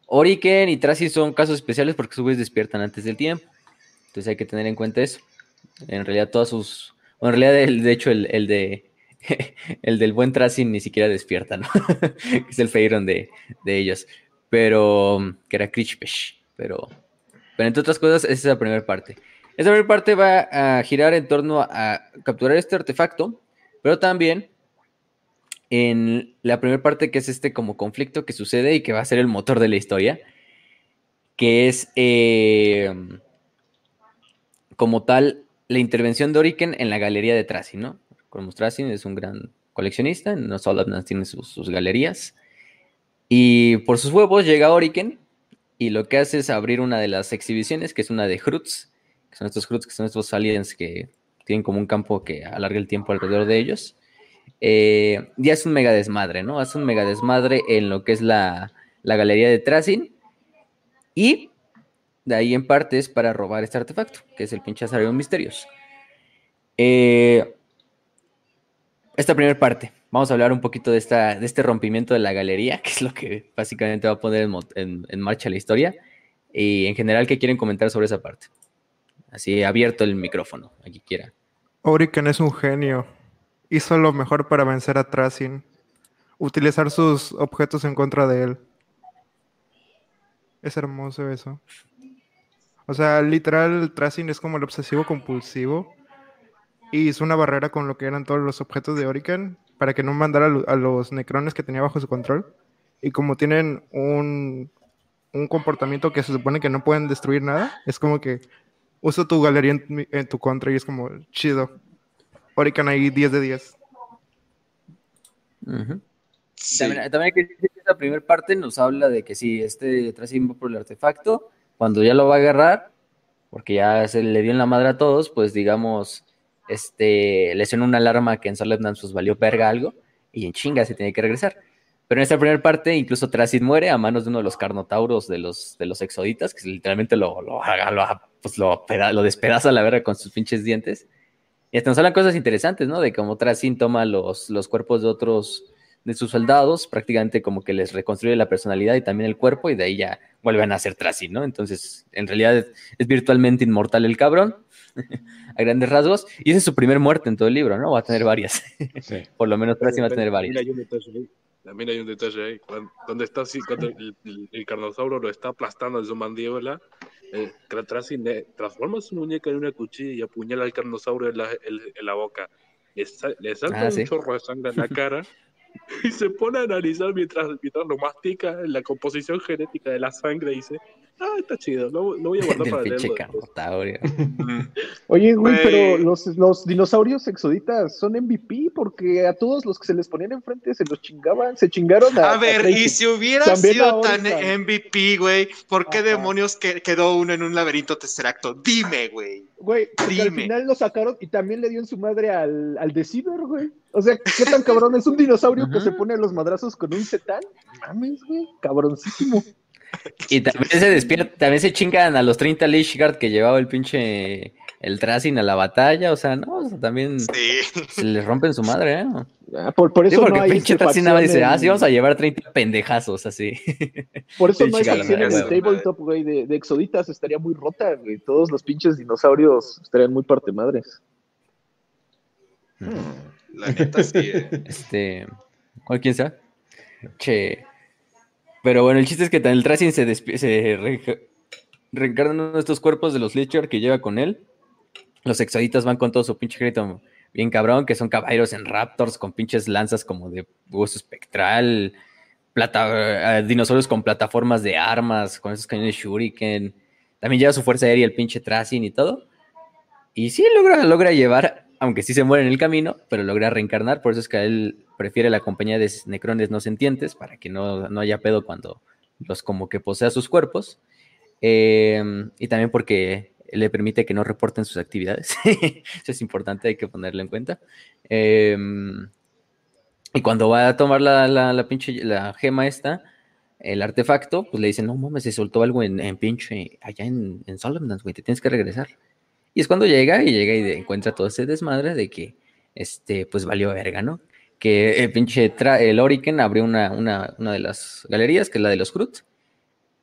Oriken y Tracy son casos especiales porque sus güeyes despiertan antes del tiempo. Entonces hay que tener en cuenta eso. En realidad todas sus... En realidad, de hecho, el, de... *laughs* el del buen Tracy ni siquiera despierta, ¿no? *laughs* es el Feiron de, de ellos. Pero... Que era Krishpesh. Pero... Pero entre otras cosas, esa es la primera parte. Esta primera parte va a girar en torno a capturar este artefacto, pero también en la primera parte que es este como conflicto que sucede y que va a ser el motor de la historia, que es eh, como tal la intervención de Oriken en la galería de Tracy, ¿no? Como Tracy es un gran coleccionista, no solo tiene sus, sus, galerías, y por sus huevos llega Oriken y lo que hace es abrir una de las exhibiciones, que es una de Hrutz, que son estos Hrutz, que son estos aliens que tienen como un campo que alarga el tiempo alrededor de ellos. Eh, y es un mega desmadre, ¿no? Hace un mega desmadre en lo que es la, galería de Trasin. Y de ahí en parte es para robar este artefacto, que es el pinche Azarion Misterios. Eh, esta primera parte, vamos a hablar un poquito de, esta, de este rompimiento de la galería, *laughs* que es lo que básicamente va a poner en, marcha la historia. Y en general, ¿qué quieren comentar sobre esa parte? Así abierto el micrófono, aquí quiera. Oriken es un genio. Hizo lo mejor para vencer a Trasin. Utilizar sus objetos en contra de él. Es hermoso eso. O sea, literal, Trasin es como el obsesivo compulsivo. Y hizo una barrera con lo que eran todos los objetos de Oriken para que no mandara a los necrones que tenía bajo su control. Y como tienen un, un comportamiento que se supone que no pueden destruir nada, es como que uso tu galería en, tu contra y es como chido. Orican ahí 10 de 10. también, también, hay que decir que esta primera parte nos habla de que si este va por el artefacto, cuando ya lo va a agarrar, porque ya se le dio en la madre a todos, pues digamos, este, le suena una alarma que en Solemnan pues valió verga algo y en chinga se tiene que regresar. Pero en esta primera parte, incluso Tracid muere a manos de uno de los carnotauros de los, de los exoditas, que literalmente lo, lo, lo, pues lo, lo despedaza a la verga con sus pinches dientes. Y hasta nos hablan cosas interesantes, ¿no? De cómo Tracid toma los, los cuerpos de otros de sus soldados, prácticamente como que les reconstruye la personalidad y también el cuerpo, y de ahí ya vuelven a ser Tracid, ¿no? Entonces, en realidad es virtualmente inmortal el cabrón *laughs* a grandes rasgos. Y esa es su primer muerte en todo el libro, ¿no? Va a tener varias. *laughs* Por lo menos Tracy va a tener varias. También hay un detalle ahí. Cuando, donde está así, cuando el, el, carnosauro lo está aplastando en su mandíbula, eh, transforma su muñeca en una cuchilla y apuñala al carnosauro en la, en, la boca. Le, salta ah, un chorro de sangre en la *laughs* cara y se pone a analizar mientras, mientras lo mastica la composición genética de la sangre dice, ah, está chido, lo, voy a guardar para leerlo. *laughs* Oye, güey, pero los, los, dinosaurios exoditas son MVP porque a todos los que se les ponían enfrente se los chingaban, se chingaron a... A ver, y si hubiera sido tan MVP, güey, ¿por qué demonios quedó uno en un laberinto tercer acto? Dime, güey. Güey, al final lo sacaron y también le dio en su madre al, al Deceiver, güey. O sea, ¿qué tan cabrón? Es un dinosaurio que se pone a los madrazos con un cetán. Mames, güey, cabroncísimo. Y también se despierta, también se chingan a los 30 Guard que llevaba el pinche el Tracing a la batalla, o sea, no, también se les rompen su madre, ¿eh? Ah, por, por, eso porque no hay pinche Tracing nada dice, ah, sí, vamos a llevar 30 pendejazos así. *laughs* Por eso no hay facción en el tabletop, güey, de, de, Exoditas, estaría muy rota, güey. Todos los pinches dinosaurios estarían muy parte madres. La neta sí, eh. Este, ¿cuál quién sea? Che. Pero bueno, el chiste es que el Tracing se, se re de estos cuerpos de los Lichar que lleva con él los exoditas van con todo su pinche crédito bien cabrón, que son caballeros en Raptors con pinches lanzas como de hueso espectral, plata, eh, dinosaurios con plataformas de armas, con esos cañones Shuriken. También lleva su fuerza aérea, el pinche Tracing y todo. Y sí logra, logra llevar, aunque sí se muere en el camino, pero logra reencarnar. Por eso es que él prefiere la compañía de necrones no sentientes, para que no, no haya pedo cuando los como que posea sus cuerpos. Eh, y también porque le permite que no reporten sus actividades. *laughs* Eso es importante, hay que ponerlo en cuenta. Em, y cuando va a tomar la, la, pinche, la gema esta, el artefacto, pues le dicen, no mames, se soltó algo en, pinche, allá en, en Solomon, güey, te tienes que regresar. Y es cuando llega y llega y encuentra todo ese desmadre de que, este, pues valió verga, ¿no? Que el pinche, el Oriken abrió una, una, una de las galerías, que es la de los Crut,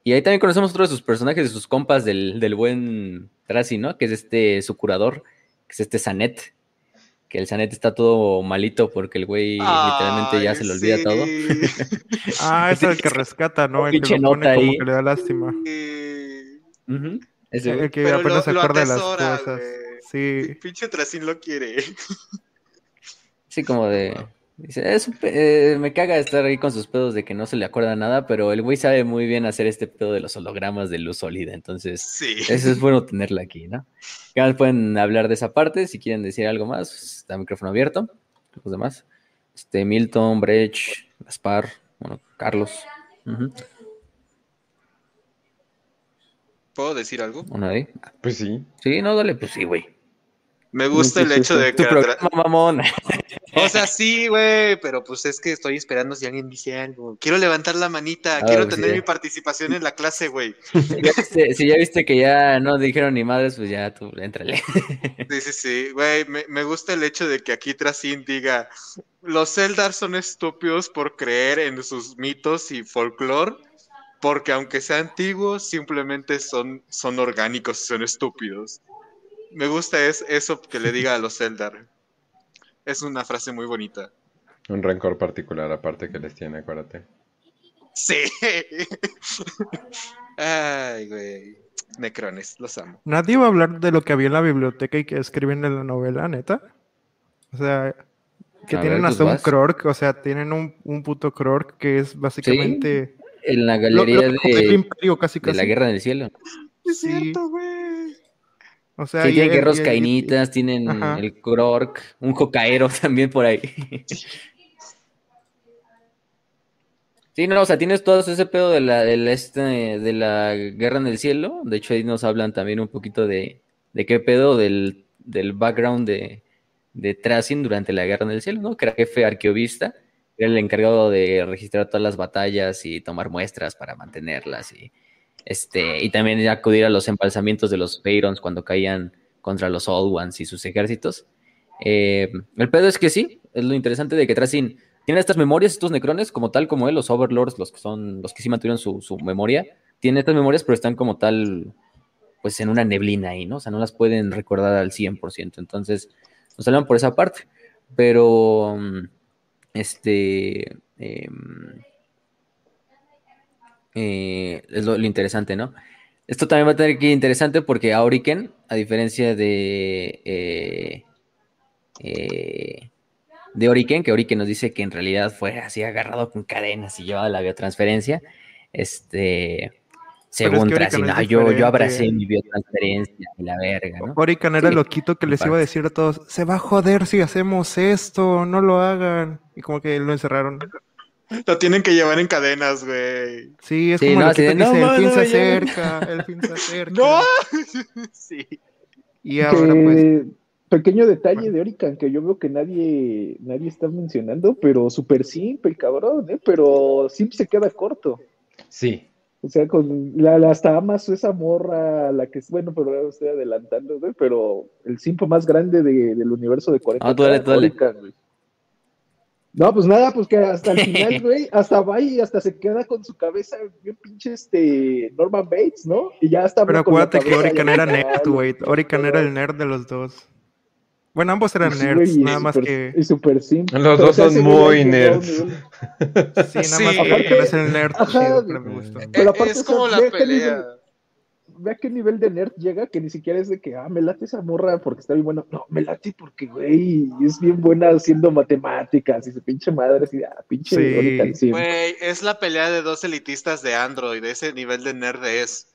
y ahí también conocemos otro de sus personajes, de sus compas del, del buen Tracy, ¿no? Que es este, su curador, que es este Sanet. Que el Sanet está todo malito porque el güey literalmente ya se le olvida todo. ah, es el que *laughs* rescata, ¿no? El que lo pone como que le da lástima. Ese, el que apenas se acuerda de las cosas. Sí. Pinche Tracín lo quiere. Sí, como de. Dice, eh, me caga estar ahí con sus pedos de que no se le acuerda nada, pero el güey sabe muy bien hacer este pedo de los hologramas de luz sólida, entonces eso es bueno tenerla aquí, ¿no? Ya pueden hablar de esa parte, si quieren decir algo más, está el micrófono abierto, los demás. Este, Milton, Brecht, Gaspar, bueno, Carlos. ¿Puedo decir algo? ¿Una ahí? Pues sí. Sí, no, dale, pues sí, güey. Me gusta el hecho de que... Programa, mamón. O sea, sí, güey, pero pues es que estoy esperando si alguien dice algo. Quiero levantar la manita, ah, quiero tener mi participación en la clase, güey. *laughs* Si, ya viste que ya no dijeron ni madres, pues ya tú, éntrale. Sí, sí, sí, güey, me, gusta el hecho de que aquí Tracin diga, los Eldar son estúpidos por creer en sus mitos y folclore, porque aunque sean antiguos, simplemente son, son orgánicos y son estúpidos me gusta es eso que le diga a los Eldar. Es una frase muy bonita. Un rencor particular aparte que les tiene, acuérdate. Sí. *laughs* Ay, güey. Necrones, los amo. Nadie va a hablar de lo que había en la biblioteca y que escriben en la novela, neta. O sea, que tienen hasta un Krork, o sea, tienen un, un puto Krork que es básicamente. En la galería de, imperio, casi, casi. de la Guerra del Cielo. Es cierto, güey. O sea, sí, tienen guerreros cainitas, tienen el Krork, un cocaero *laughs* también por ahí. Sí, no, o sea, tienes todo ese pedo de la, de la, este, de la guerra en el cielo. De hecho, ahí nos hablan también un poquito de, de qué pedo del, del background de, de Tracing durante la guerra en el cielo, ¿no? Que era jefe arqueovista, era el encargado de registrar todas las batallas y tomar muestras para mantenerlas y este, y también acudir a los embalsamientos de los Peirons cuando caían contra los Old Ones y sus ejércitos. Eh, el pedo es que sí, es lo interesante de que Tracing tiene estas memorias, estos necrones, como tal como él, los Overlords, los que son, los que sí mantuvieron su, su memoria, tienen estas memorias, pero están como tal, pues en una neblina ahí, ¿no? O sea, no las pueden recordar al 100%. Entonces, nos hablan por esa parte. Pero, mm, este, em, eh, es lo, interesante, ¿no? Esto también va a tener que ir interesante porque Auriken, a diferencia de eh, eh, de Oriken, que Oriken nos dice que en realidad fue así agarrado con cadenas y llevado a la biotransferencia, este, según Tracina, yo, yo abracé mi biotransferencia y la verga, ¿no? Oriken era el loquito que les iba a decir a todos, se va a joder si hacemos esto, no lo hagan, y como que lo encerraron. Lo tienen que llevar en cadenas, güey. Sí, es como no, el que dice, el fin se acerca, el fin se *laughs* acerca. ¡No! *laughs* sí. Y ahora pues... Pequeño detalle de Orican que yo veo que nadie, nadie está mencionando, pero súper simple, cabrón, ¿eh? pero siempre se queda corto. Sí. O sea, con la, la hasta amas esa morra, la que es, bueno, pero ahora estoy adelantando, güey, pero el simpo más grande de, del universo de 40 Ah, duele, duele. No, pues nada, pues que hasta el final, *laughs* güey, hasta va y hasta se queda con su cabeza bien pinche este Norman Bates, ¿no? Y ya está. Pero acuérdate que Orican era nerd, güey. Orican era el nerd de los dos. Bueno, ambos eran Sí, nerds, nada más que. Y súper simple. Los Pero dos son muy nerds. *laughs* Sí, nada Sí. más que es el nerd Ajá, chido, güey. pero me gustó. Pero Eh, aparte, es o sea, como la pelea. nivel- Ve a qué nivel de nerd llega que ni siquiera es de que, ah, me late esa morra porque está bien buena. No, me late porque, güey, es bien buena haciendo matemáticas y su pinche madre, así, ah, pinche. Güey, es la pelea de dos elitistas de Android, ese nivel de nerd es.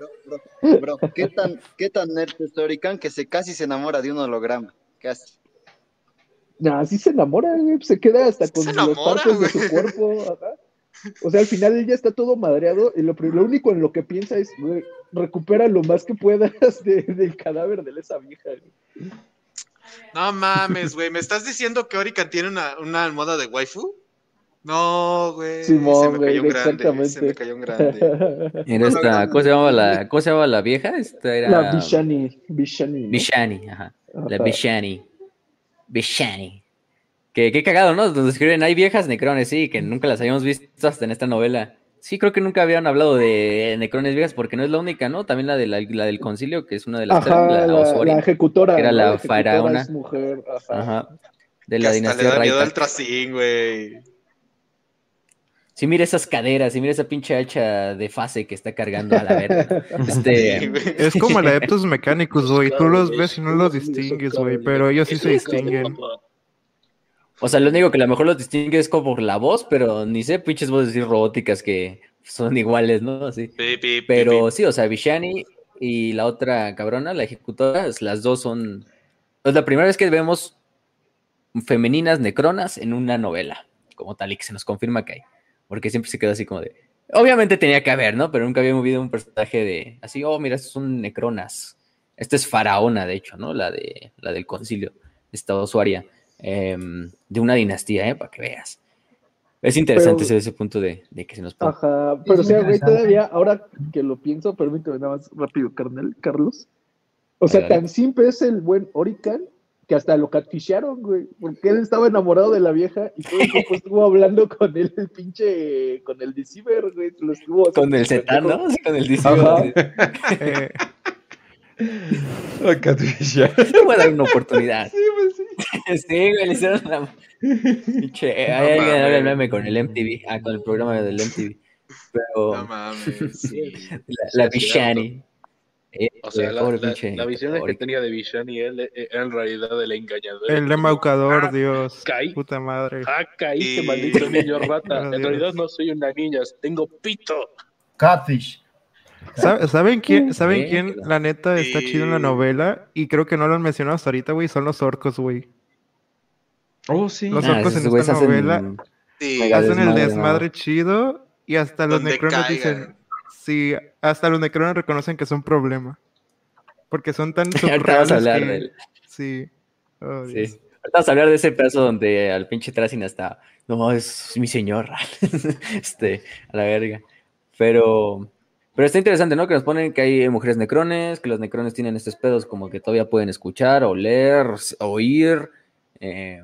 Bro, bro, bro, ¿qué tan, qué tan nerd es Orican que se casi se enamora de un holograma? Casi. Nah, sí se enamora, güey, se queda hasta Se con los partes de su cuerpo. ajá. O sea, al final él ya está todo madreado y lo, único en lo que piensa es, güey, recupera lo más que puedas de- del cadáver de esa vieja. güey. No mames, güey. ¿Me estás diciendo que Orican tiene una, una almohada de waifu? No, güey. Simón, se me güey, cayó un grande. exactamente. Se me cayó un grande. Era esta, ¿cómo se llamaba la, cómo se llamaba la vieja? Esta era La Bishani. Bishani. ¿no? Bishani, ajá. La. Bishani. Bishani. Que qué cagado, ¿no? Donde escriben, hay viejas necrones, sí, que nunca las habíamos visto hasta en esta novela. Sí, creo que nunca habían hablado de necrones viejas porque no es la única, ¿no? También la, de la, la del concilio, que es una de las Ajá, la, la, Osori, la ejecutora. que era la ejecutora faraona. es mujer, ajá. Ajá. De Que la hasta le dinastía da miedo al tracín, güey. Sí, mira esas caderas, y mira esa pinche hacha de fase que está cargando a la verga. *laughs* Este. Es como el Adeptus Mechanicus, güey. Tú los ves y no los distingues, güey. Pero ellos sí se distinguen. O sea, lo único que a lo mejor los distingue es como por la voz, pero ni sé, pinches voces así robóticas que son iguales, ¿no? Así. Pero sí, o sea, Vishani y la otra cabrona, la ejecutora, las dos son. Es la primera vez que vemos femeninas necronas en una novela, como tal, y que se nos confirma que hay. Porque siempre se queda así como de. Obviamente tenía que haber, ¿no? Pero nunca había movido un personaje de. Así, oh, mira, estos son necronas. Esta es Faraona, de hecho, ¿no? La, de, la del concilio, esta usuaria. em, de una dinastía, ¿eh? Para que veas. Es interesante Pero- ese, ese punto de, de que se nos pone. Ajá, pero o sea, güey, todavía, ahora que lo pienso, permíteme nada más rápido, carnal, Carlos. O sea, Dale. tan simple es el buen Orican que hasta lo catfisharon, güey, porque él estaba enamorado de la vieja y todo el tiempo estuvo hablando con él, el pinche, con el deceiver, güey, lo estuvo Con el pendejo. ¿no? Sí, con el. Eh, Oh, Catfish. Le voy a dar una oportunidad. Sí, pues sí. *laughs* Sí, güey, le hicieron una. Pinche, hay No el mames. meme con el MTV, ah, con el programa del MTV. Pero No mames. *laughs* sí. la, la Vishani. Eh, O sea, la, la, pinche la visión que tenía de Villani él eh, era en realidad el engañador. el embaucador, Ah, Dios. caí. Puta madre. Ah, caíste, Y- maldito *laughs* niño rata. En realidad no soy una niña, tengo pito. Catfish. ¿Sabe- ¿Saben quién, ¿saben quién la neta está chido en la novela? Y creo que no lo han mencionado hasta ahorita, güey. Son los orcos, güey. Oh, sí. Los Ah, orcos en esta hacen- novela Sí. Hacen el desmadre, chido y hasta los caigan. dicen, sí, hasta los necrones reconocen que son problema. Porque son tan *laughs* subreales hablar que- del- Sí. Oh, Sí. Ahorita Vamos a hablar de ese pedazo donde al pinche Tracin hasta. No, es mi señor. *laughs* este, a la verga. Pero. Pero está interesante, ¿no? Que nos ponen que hay mujeres necrones, que los necrones tienen estos pedos como que todavía pueden escuchar, oler, oír, eh,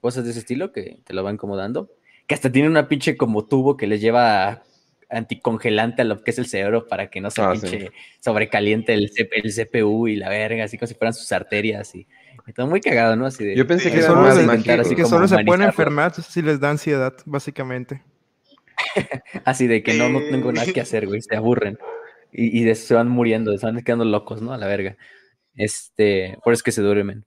cosas de ese estilo que te lo van como dando. Que hasta tienen una pinche como tubo que les lleva anticongelante a lo que es el cerebro para que no se Ah, sí. pinche sobrecaliente el, el CPU y la verga, así como si fueran sus arterias y está muy cagado, ¿no? Así de, Yo pensé que solo, así que solo se pueden enfermar si les da ansiedad, básicamente. *laughs* Así de que no, no tengo nada que hacer, güey, se aburren. Y, y de- se van muriendo, se van quedando locos, ¿no? A la verga. Este, por eso es que se duermen.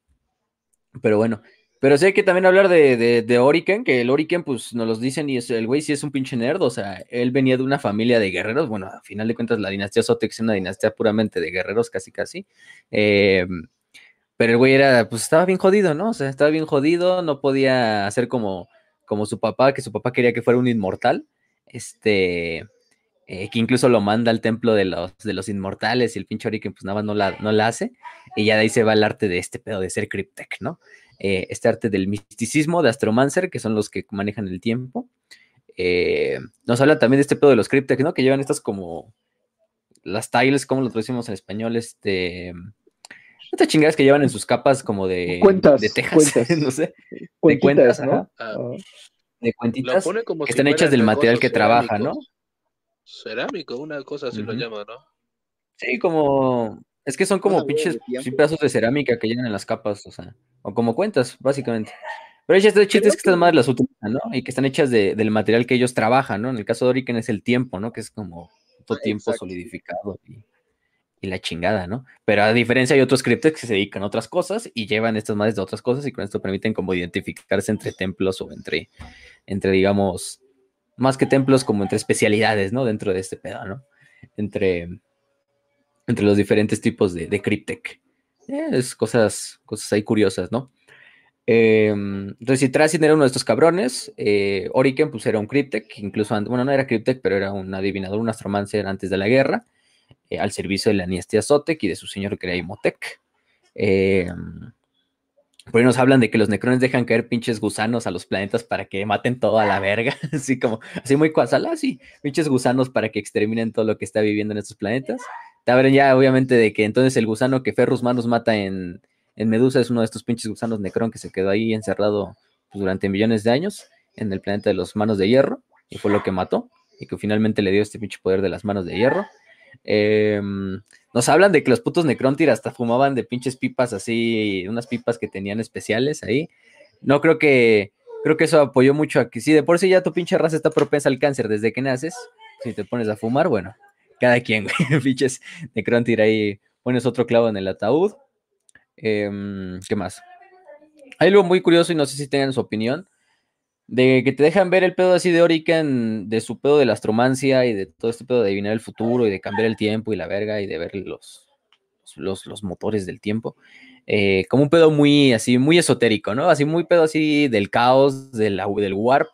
Pero bueno, pero sí hay que también hablar de, de, de Oriken, que el Oriken, pues nos los dicen, y es, el güey sí es un pinche nerd, o sea, él venía de una familia de guerreros, bueno, a final de cuentas la dinastía Sotek es una dinastía puramente de guerreros, casi casi. Eh, pero el güey era, pues estaba bien jodido, ¿no? O sea, estaba bien jodido, no podía hacer como, como su papá, que su papá quería que fuera un inmortal. Este, eh, que incluso lo manda al templo de los, de los inmortales y el pinche Oriken pues nada más no la, no hace, y ya de ahí se va el arte de este pedo de ser Cryptek, ¿no? Eh, este arte del misticismo de Astromancer, que son los que manejan el tiempo. Eh, nos habla también de este pedo de los Cryptek, ¿no? Que llevan estas como las tiles, como lo traducimos en español, este... Estas chingadas que llevan en sus capas como de, cuentas, de tejas, *laughs* no sé. de cuentas, ¿no? Ah. De cuentitas que están hechas del material que trabaja, ¿no? Cerámico, una cosa así lo llama, ¿no? Sí, como. Es que son como pinches pedazos de cerámica que llegan en las capas, o sea, o como cuentas, básicamente. Pero el chiste, es que estas madres las utilizan, ¿no? Y que están hechas del material que ellos trabajan, ¿no? En el caso de Oriken es el tiempo, ¿no? Que es como todo ah, tiempo solidificado y, la chingada, ¿no? Pero a diferencia hay otros criptos que se dedican a otras cosas y llevan estas madres de otras cosas y con esto permiten como identificarse entre templos o entre, entre digamos, más que templos, como entre especialidades, ¿no? Dentro de este pedo, ¿no? Entre, entre los diferentes tipos de, de Cryptec. es cosas, cosas ahí curiosas, ¿no? Em, entonces, si Tracin era uno de estos cabrones, eh, Oriken pues era un Cryptec, incluso, bueno, no era Cryptec, pero era un adivinador, un astromancer antes de la guerra, eh, al servicio de la dinastía Zotek y de su señor que era Imhotep. Eh, por ahí nos hablan de que los necrones dejan caer pinches gusanos a los planetas para que maten todo a la verga. *laughs* Así como, así muy cuasala, así. Pinches gusanos para que exterminen todo lo que está viviendo en estos planetas. Te abren ya, obviamente, de que entonces el gusano que Ferrus Manus mata en, Medusa es uno de estos pinches gusanos necrón que se quedó ahí encerrado pues, durante millones de años en el planeta de los manos de hierro. Y fue lo que mató. Y que finalmente le dio este pinche poder de las manos de hierro. Eh, nos hablan de que los putos Necrontyr hasta fumaban de pinches pipas así, unas pipas que tenían especiales ahí. No creo que, creo que eso apoyó mucho a que si de por sí ya tu pinche raza está propensa al cáncer desde que naces, si te pones a fumar, bueno, cada quien, güey, *laughs* pinches Necrontyr ahí, pones otro clavo en el ataúd. Em, ¿Qué más? Hay algo muy curioso y no sé si tengan su opinión de que te dejan ver el pedo así de Orican, de su pedo de la astromancia y de todo este pedo de adivinar el futuro y de cambiar el tiempo y la verga y de ver los, los, los motores del tiempo. Eh, como un pedo muy así, muy esotérico, ¿no? Así muy pedo así del caos, del, del warp,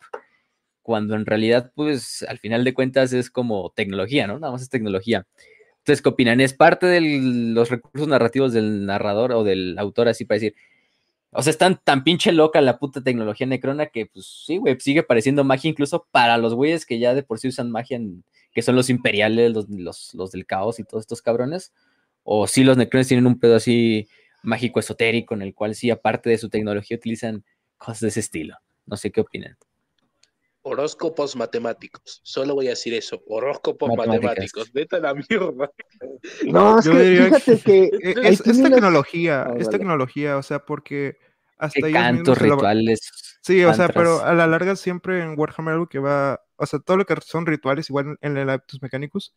cuando en realidad, pues, al final de cuentas es como tecnología, ¿no? Nada más es tecnología. Entonces, ¿qué opinan? ¿Es parte de los recursos narrativos del narrador o del autor así para decir, o sea, es tan, pinche loca la puta tecnología necrona que, pues sí, güey, sigue pareciendo magia incluso para los güeyes que ya de por sí usan magia, que son los imperiales, los, del caos y todos estos cabrones. O si los necrones tienen un pedo así mágico esotérico en el cual sí, aparte de su tecnología, utilizan cosas de ese estilo. No sé qué opinan. Horóscopos matemáticos. Solo voy a decir eso. Horóscopos matemáticos. Neta la mierda. No, es que fíjate que. *laughs* Es, tecnología. es tecnología. O sea, porque hasta cantos, rituales. Sí, o sea, pero a la larga siempre en Warhammer algo que va, o sea, todo lo que son rituales, igual en el Aptus Mecánicos,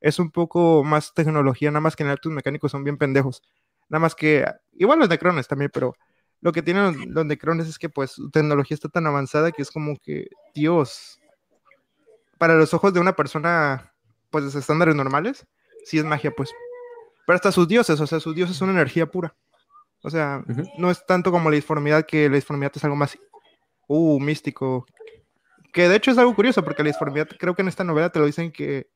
es un poco más tecnología, nada más que en el Aptus Mecánicos son bien pendejos. Nada más que, igual los Necrones también, pero lo que tienen los, Necrones es que pues su tecnología está tan avanzada que es como que, Dios, para los ojos de una persona, pues de estándares normales, sí es magia, pues. Pero hasta sus dioses, o sea, sus dioses son energía pura. O sea, no es tanto como la disformidad, que la disformidad es algo más, uh, místico. Que de hecho es algo curioso, porque la disformidad, creo que en esta novela te lo dicen que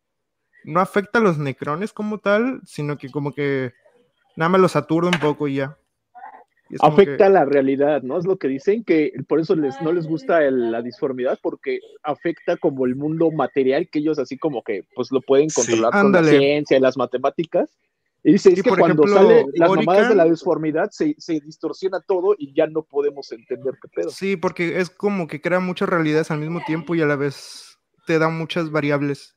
no afecta a los necrones como tal, sino que como que nada más los aturde un poco y ya. Afecta la realidad, ¿no? Es lo que dicen, que por eso les, no les gusta la disformidad, porque afecta como el mundo material, que ellos así como que pues lo pueden controlar con la ciencia y las matemáticas, y dice, es que cuando sale las mamadas de la disformidad se, distorsiona todo y ya no podemos entender qué pedo. Sí, porque es como que crea muchas realidades al mismo tiempo y a la vez te da muchas variables.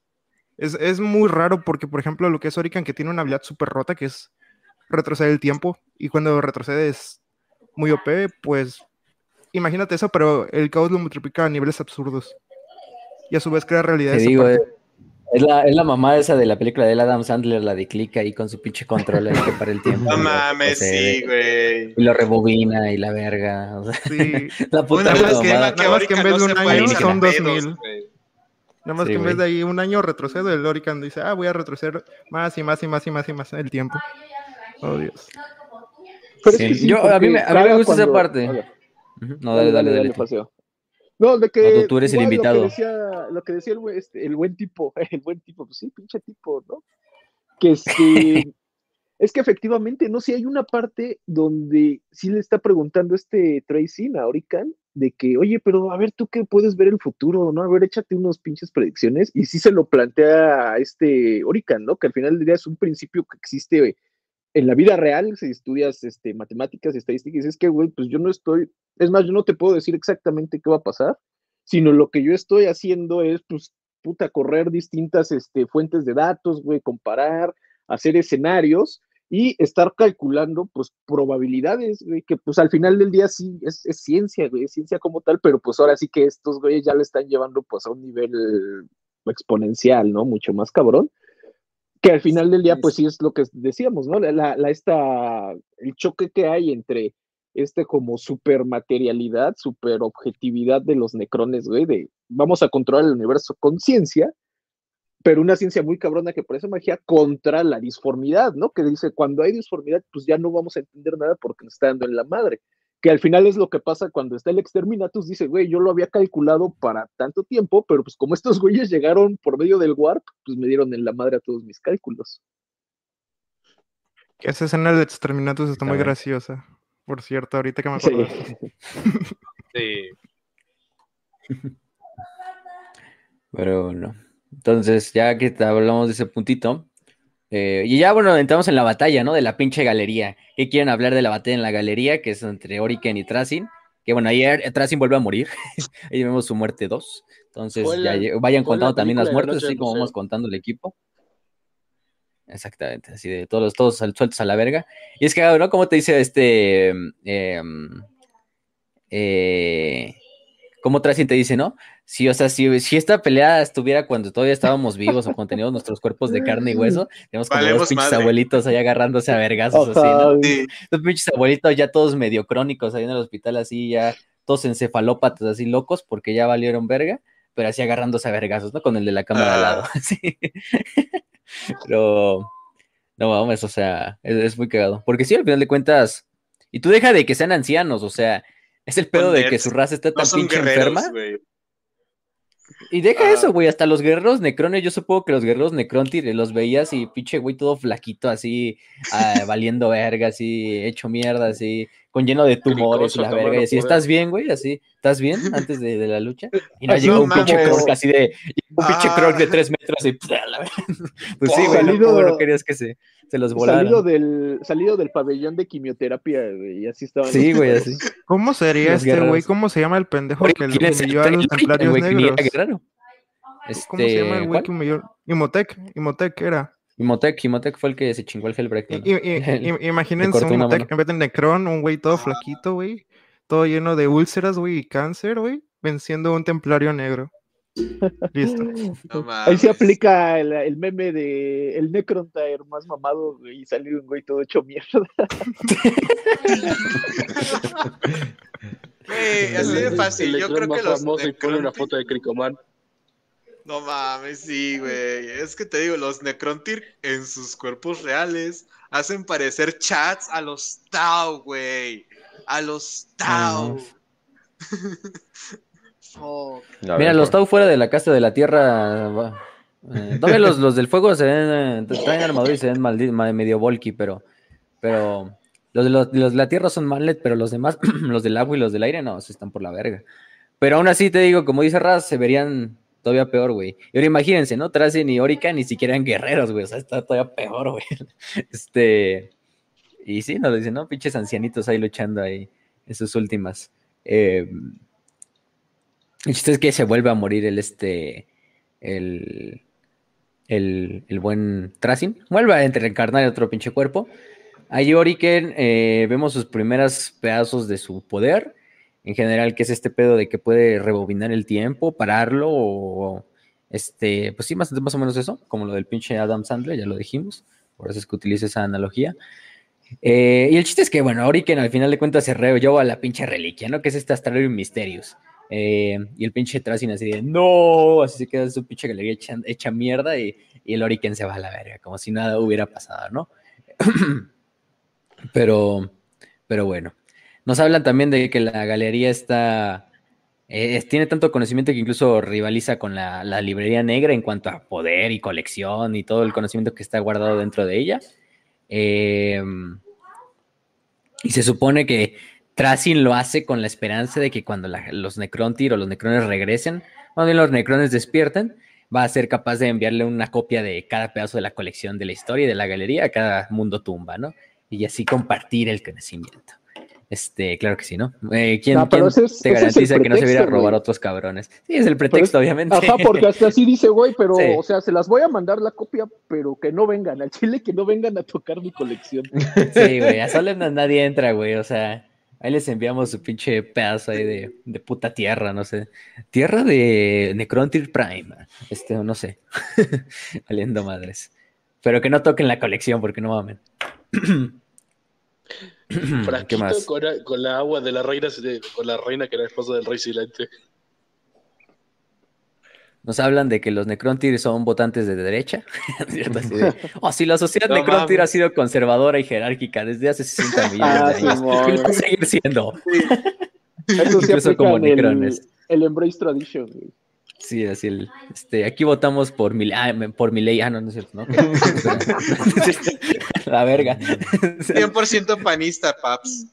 Es, muy raro porque, por ejemplo, lo que es Orican, que tiene una habilidad súper rota, que es retroceder el tiempo, y cuando retrocede es muy OP, pues imagínate eso, pero el caos lo multiplica a niveles absurdos. Y a su vez crea realidades. Te digo, es la, es la mamá esa de la película de Adam Sandler, la de clic ahí con su pinche control ahí que para el tiempo. *laughs* No mames, sí, güey. Y lo rebobina y la verga. sí. *laughs* La puta Nada más que, nada más que en vez de un año son dos mil. Nada más que en vez de ahí un año retrocedo, el Lorican dice, ah, voy a retroceder más y más y más y más y más el tiempo. Oh, Dios. Pero es que sí, Yo, a mí me, a mí me gusta esa parte. No, dale, dale, dale. dale, No, de que. tú eres el invitado. Lo que decía, lo que decía el, este, el, buen tipo, *laughs* el buen tipo, pues sí, pinche tipo, ¿no? Que este. *laughs* es que efectivamente, no, si hay una parte donde sí le está preguntando este Tracy a Orican de que, oye, pero a ver, tú qué puedes ver el futuro, ¿no? A ver, échate unos pinches predicciones. Y sí se lo plantea a este Orican, ¿no? Que al final del día es un principio que existe en la vida real, si estudias este, matemáticas, estadísticas, es que, güey, pues yo no estoy, es más, yo no te puedo decir exactamente qué va a pasar, sino lo que yo estoy haciendo es, pues, puta, correr distintas este, fuentes de datos, güey, comparar, hacer escenarios y estar calculando, pues, probabilidades, güey, que pues al final del día sí es, ciencia, güey, es ciencia como tal, pero pues ahora sí que estos güeyes ya le están llevando, pues, a un nivel exponencial, ¿no? Mucho más cabrón. Que al final del día, pues sí es lo que decíamos, ¿no? La, esta, el choque que hay entre este como supermaterialidad, superobjetividad de los necrones, güey, de vamos a controlar el universo con ciencia, pero una ciencia muy cabrona que parece magia contra la disformidad, ¿no? Que dice, cuando hay disformidad, pues ya no vamos a entender nada porque nos está dando en la madre que al final es lo que pasa cuando está el Exterminatus, dice, güey, yo lo había calculado para tanto tiempo, pero pues como estos *laughs* güeyes llegaron por medio del Warp, pues me dieron en la madre a todos mis cálculos. Esa escena del Exterminatus está, muy graciosa, por cierto, ahorita que me acuerdo. Sí. sí. *laughs* Pero no. Entonces, ya que hablamos de ese puntito, eh, y ya, bueno, entramos en la batalla, ¿no? De la pinche galería. ¿Qué quieren hablar de la batalla en la galería? Que es entre Oriken y Tracin. Que bueno, ayer Tracin vuelve a morir. *laughs* ahí vemos su muerte 2. Entonces, ya vayan contando también las muertes, así como vamos contando el equipo. Exactamente, así de todos, todos sueltos a la verga. Y es que, ¿no? Como te dice este. Eh, eh, como Tracin te dice, ¿no? Sí, o sea, si, si, esta pelea estuviera cuando todavía estábamos vivos o cuando teníamos nuestros cuerpos de carne y *laughs* hueso, tenemos como los pinches abuelitos ahí agarrándose a vergazos así, ¿no? Los pinches abuelitos ya todos medio crónicos ahí en el hospital, así ya todos encefalópatas, así locos, porque ya valieron verga, pero así agarrándose a vergazos, ¿no? Con el de la cámara al lado. Ah. *laughs* Sí. pero, no vamos, o sea, es, es muy cagado. Porque sí, al final de cuentas, y tú deja de que sean ancianos, o sea, es el pedo de que su raza está tan pinche enferma. Y deja eso, güey, hasta los guerreros necrones, yo supongo que los guerreros necrontir los veías y pinche güey todo flaquito, así, ah, *laughs* valiendo verga, así, hecho mierda, así, con lleno de tumores y la verga, y así, ¿estás bien, güey? Así, ¿estás bien antes de, de la lucha? *laughs* Y no llegó un pinche croc así de, un pinche croc de tres metros y, *laughs* pues sí, güey, no, querías que se, se los volaran. Salido del, salido del pabellón de quimioterapia, güey, y así estaba. Sí, güey, así. ¿Cómo sería este güey? ¿Cómo se llama el pendejo que le humilló a los templarios negros? ¿Cómo se llama el güey que humilló? Imotec, Imotec era. Imotec, Imotec fue el que se chingó el Hellbreak. *laughs* Imagínense un Imotec en vez de Necron, un güey todo flaquito, güey, todo lleno de úlceras, güey, y cáncer, güey, venciendo un templario negro. Listo. Ahí se aplica el, meme de el Necron Tire más mamado y salió un güey todo hecho mierda. *laughs* Güey, así de fácil. Yo creo que los pone una foto de Cricoman. No mames, sí, güey. Es que te digo, los Necrontyr en sus cuerpos reales hacen parecer chats a los Tau, güey. A los Tau. *laughs* Mira, los Tau fuera de la casa de la tierra. Eh, los, los del fuego se ven, eh, traen armadura y se ven medio bulky, pero, pero los de, los, de la tierra son mallet, pero los demás, *clears throat* los del agua y los del aire, no, se están por la verga. Pero aún así te digo, como dice Raz, se verían todavía peor, güey. Y ahora imagínense, ¿no? Tracen y Orica ni siquiera eran guerreros, güey. O sea, está todavía peor, güey. *laughs* Este. Y sí, nos dicen, ¿no? Pinches ancianitos ahí luchando ahí en sus últimas. Eh, el chiste es que se vuelve a morir el este. El. El, el buen Tracing. Vuelve a reencarnar otro pinche cuerpo. Ahí Oriken eh, vemos sus primeros pedazos de su poder en general, que es este pedo de que puede rebobinar el tiempo, pararlo, o este, pues sí, más, más o menos eso, como lo del pinche Adam Sandler, ya lo dijimos, por eso es que utilizo esa analogía. Eh, y el chiste es que, bueno, Oriken al final de cuentas se lleva a la pinche reliquia, ¿no? Que es este Astralium Mysterious. Eh, y el pinche Tracin así de, no, así se queda su pinche galería hecha, mierda y, y, el Oriken se va a la verga, como si nada hubiera pasado, ¿no? *clears throat* pero, pero bueno. Nos hablan también de que la galería está eh, tiene tanto conocimiento que incluso rivaliza con la, librería negra en cuanto a poder y colección y todo el conocimiento que está guardado dentro de ella. Em, y se supone que Tracing lo hace con la esperanza de que cuando los Necrontyr o los Necrones regresen, cuando los Necrones despierten, va a ser capaz de enviarle una copia de cada pedazo de la colección de la historia y de la galería a cada mundo tumba, ¿no? Y así compartir el conocimiento. Este, claro que sí, ¿no? Eh, ¿Quién, te garantiza que no se viera a robar otros cabrones? Sí, es el pretexto, obviamente. Ajá, porque hasta así dice, güey, pero, o sea, se las voy a mandar la copia, pero que no vengan al Chile, que no vengan a tocar mi colección. *laughs* Sí, güey, a Solemn nadie entra, güey, o sea, ahí les enviamos su pinche pedazo ahí de, de puta tierra, no sé. Tierra de Necrontyr Prime, este, no sé. *laughs* Valiendo madres. Pero que no toquen la colección, porque no mamen. *clears throat* Frasquito Con, con, la agua de la reina, con la reina que era esposa del rey silente. Nos hablan de que los Necrontyr son votantes de derecha. *laughs* *laughs* oh, si la sociedad no, Necrontyr ha sido conservadora y jerárquica desde hace 60 *laughs* millones ah, de años, ¿qué va a seguir siendo? Incluso como Necrones. El, Embrace Tradition, Sí, así el, este, aquí votamos por mi, ah, por mi ley, ah, no, no es cierto, ¿no? La verga. 100% panista, paps.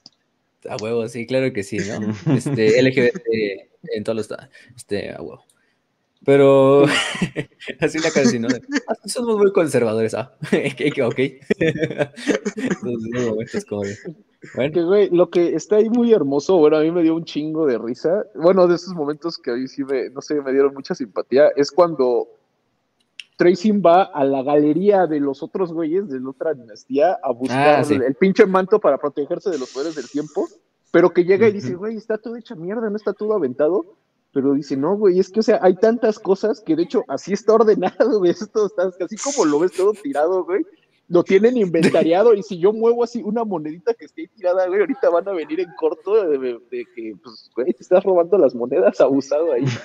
A huevo, sí, claro que sí, ¿no? Este, LGBT en todos los, este, a huevo. Pero *laughs* así la casi, ¿no? Ah, somos muy conservadores, ah, *laughs* ok. *laughs* Entonces, como bueno. güey, lo que está ahí muy hermoso, bueno, a mí me dio un chingo de risa. Bueno, de esos momentos que a mí sí me, no sé, me dieron mucha simpatía, es cuando Tracing va a la galería de los otros güeyes de la otra dinastía a buscar ah, el, pinche manto para protegerse de los poderes del tiempo, pero que llega y dice, güey, está todo hecha mierda, no está todo aventado. Pero dice, no, güey, es que, o sea, hay tantas cosas que de hecho así está ordenado, güey, *laughs* esto está así como lo ves todo tirado, güey lo tienen inventariado y si yo muevo así una monedita que esté tirada, güey, ahorita van a venir en corto de, que, pues, güey, te estás robando las monedas abusado ahí. *laughs*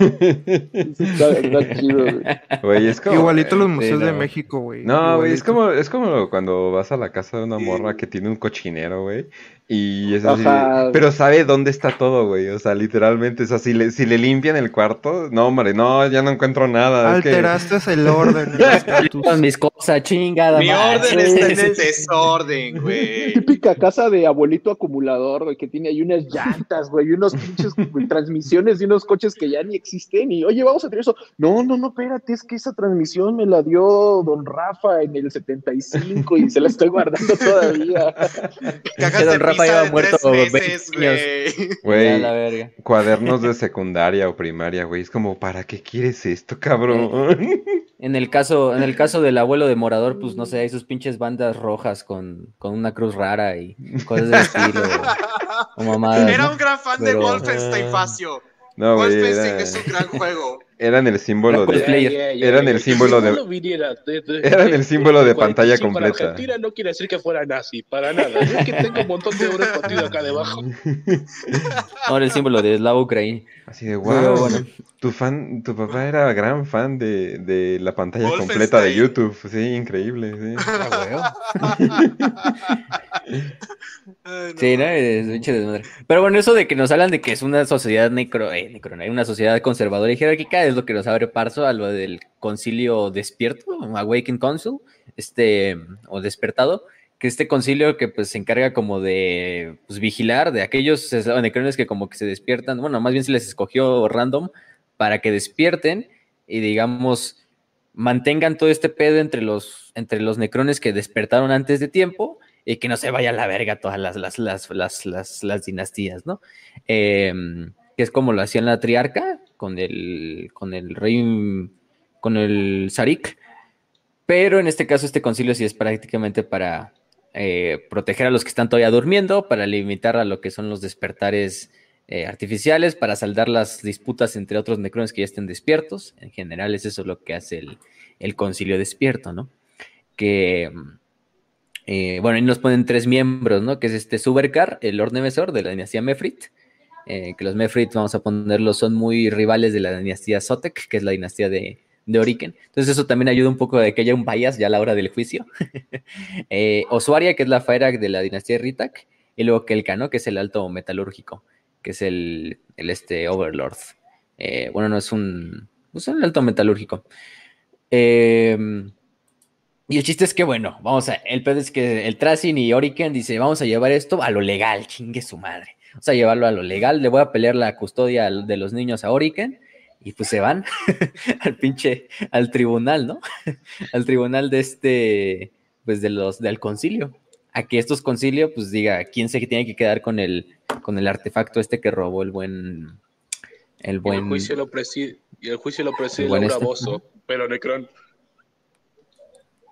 está, chido, güey. es como, Igualito los museos de México, güey. No, güey, es como, es como cuando vas a la casa de una morra que tiene un cochinero, güey, y es así, pero sabe dónde está todo, güey. O sea, literalmente es así. Si le, limpian el cuarto, no, hombre, no, ya no encuentro nada. Alteraste *laughs* el orden. mis cosas, chingada. Mi orden está en el desorden, *laughs* güey. Típica casa de abuelito acumulador, güey, que tiene ahí unas llantas, güey, y unos pinches transmisiones de unos coches que ya ni existen. Y, oye, vamos a tener eso. No, no, no, espérate, es que esa transmisión me la dio don Rafa en el 75 y se la estoy guardando todavía. *laughs* Cajas de Rafa lleva muerto Güey, cuadernos de secundaria o primaria, güey. Es como, ¿para qué quieres esto, cabrón? *laughs* En el caso, en el caso del abuelo de Morador, pues no sé, hay sus pinches bandas rojas con, con una cruz rara y cosas de estilo. Era un gran fan de Wolfenstein Facio. No, Wolfenstein es un gran juego. Eran el símbolo de. eran el símbolo de. Eran el símbolo de pantalla completa. Argentina no quiere decir que fuera nazi, para nada. Es que tengo un montón de euros partido acá debajo. *laughs* Ahora el símbolo de la Ucrania. Así de wow. Tu fan, tu papá era gran fan de, de la pantalla completa de YouTube. Sí, increíble. Sí, *laughs* sí ¿no? Es Pero bueno, eso de que nos hablan de que es una sociedad necro, eh, necro, una sociedad conservadora y jerárquica es lo que nos abre paso a lo del concilio despierto, Awakened Council, este, o despertado, que este concilio que pues se encarga como de pues, vigilar de aquellos necrones que como que se despiertan, bueno, más bien se les escogió random para que despierten y digamos mantengan todo este pedo entre los, entre los necrones que despertaron antes de tiempo y que no se vaya a la verga todas las, las, las, las, las dinastías, ¿no? Eh, que es como lo hacía la triarca con el, con el rey, con el Sarik. Pero en este caso, este concilio sí es prácticamente para eh, proteger a los que están todavía durmiendo, para limitar a lo que son los despertares eh, artificiales, para saldar las disputas entre otros necrones que ya estén despiertos. En general, es eso lo que hace el, concilio despierto, ¿no? Que, eh, bueno, ahí nos ponen tres miembros, ¿no? Que es este Subercar, el Lord Nemesor de la dinastía Mefrit, eh, que los Mefrit, vamos a ponerlo, son muy rivales de la dinastía Sotek, que es la dinastía de, de Oriken. Entonces eso también ayuda un poco de que haya un bias ya a la hora del juicio. *laughs* eh, Osuaria, que es la Faerak de la dinastía Ritak, y luego Kelka, ¿no? Que es el alto metalúrgico, que es el, el este Overlord. Eh, bueno, no es un, es un alto metalúrgico. Em, y el chiste es que, bueno, vamos a, el pedo es que el Tracing y Oriken dice, vamos a llevar esto a lo legal, chingue su madre. Vamos a llevarlo a lo legal, le voy a pelear la custodia de los niños a Oriken y pues se van *laughs* al pinche, al tribunal, ¿no? *laughs* al tribunal de este, pues de los, del concilio. A que estos concilios, pues diga, quién se tiene que quedar con el, con el artefacto este que robó el buen, el buen... Y el juicio lo preside, y el juicio lo preside Laura este. Bozo, pero Necron.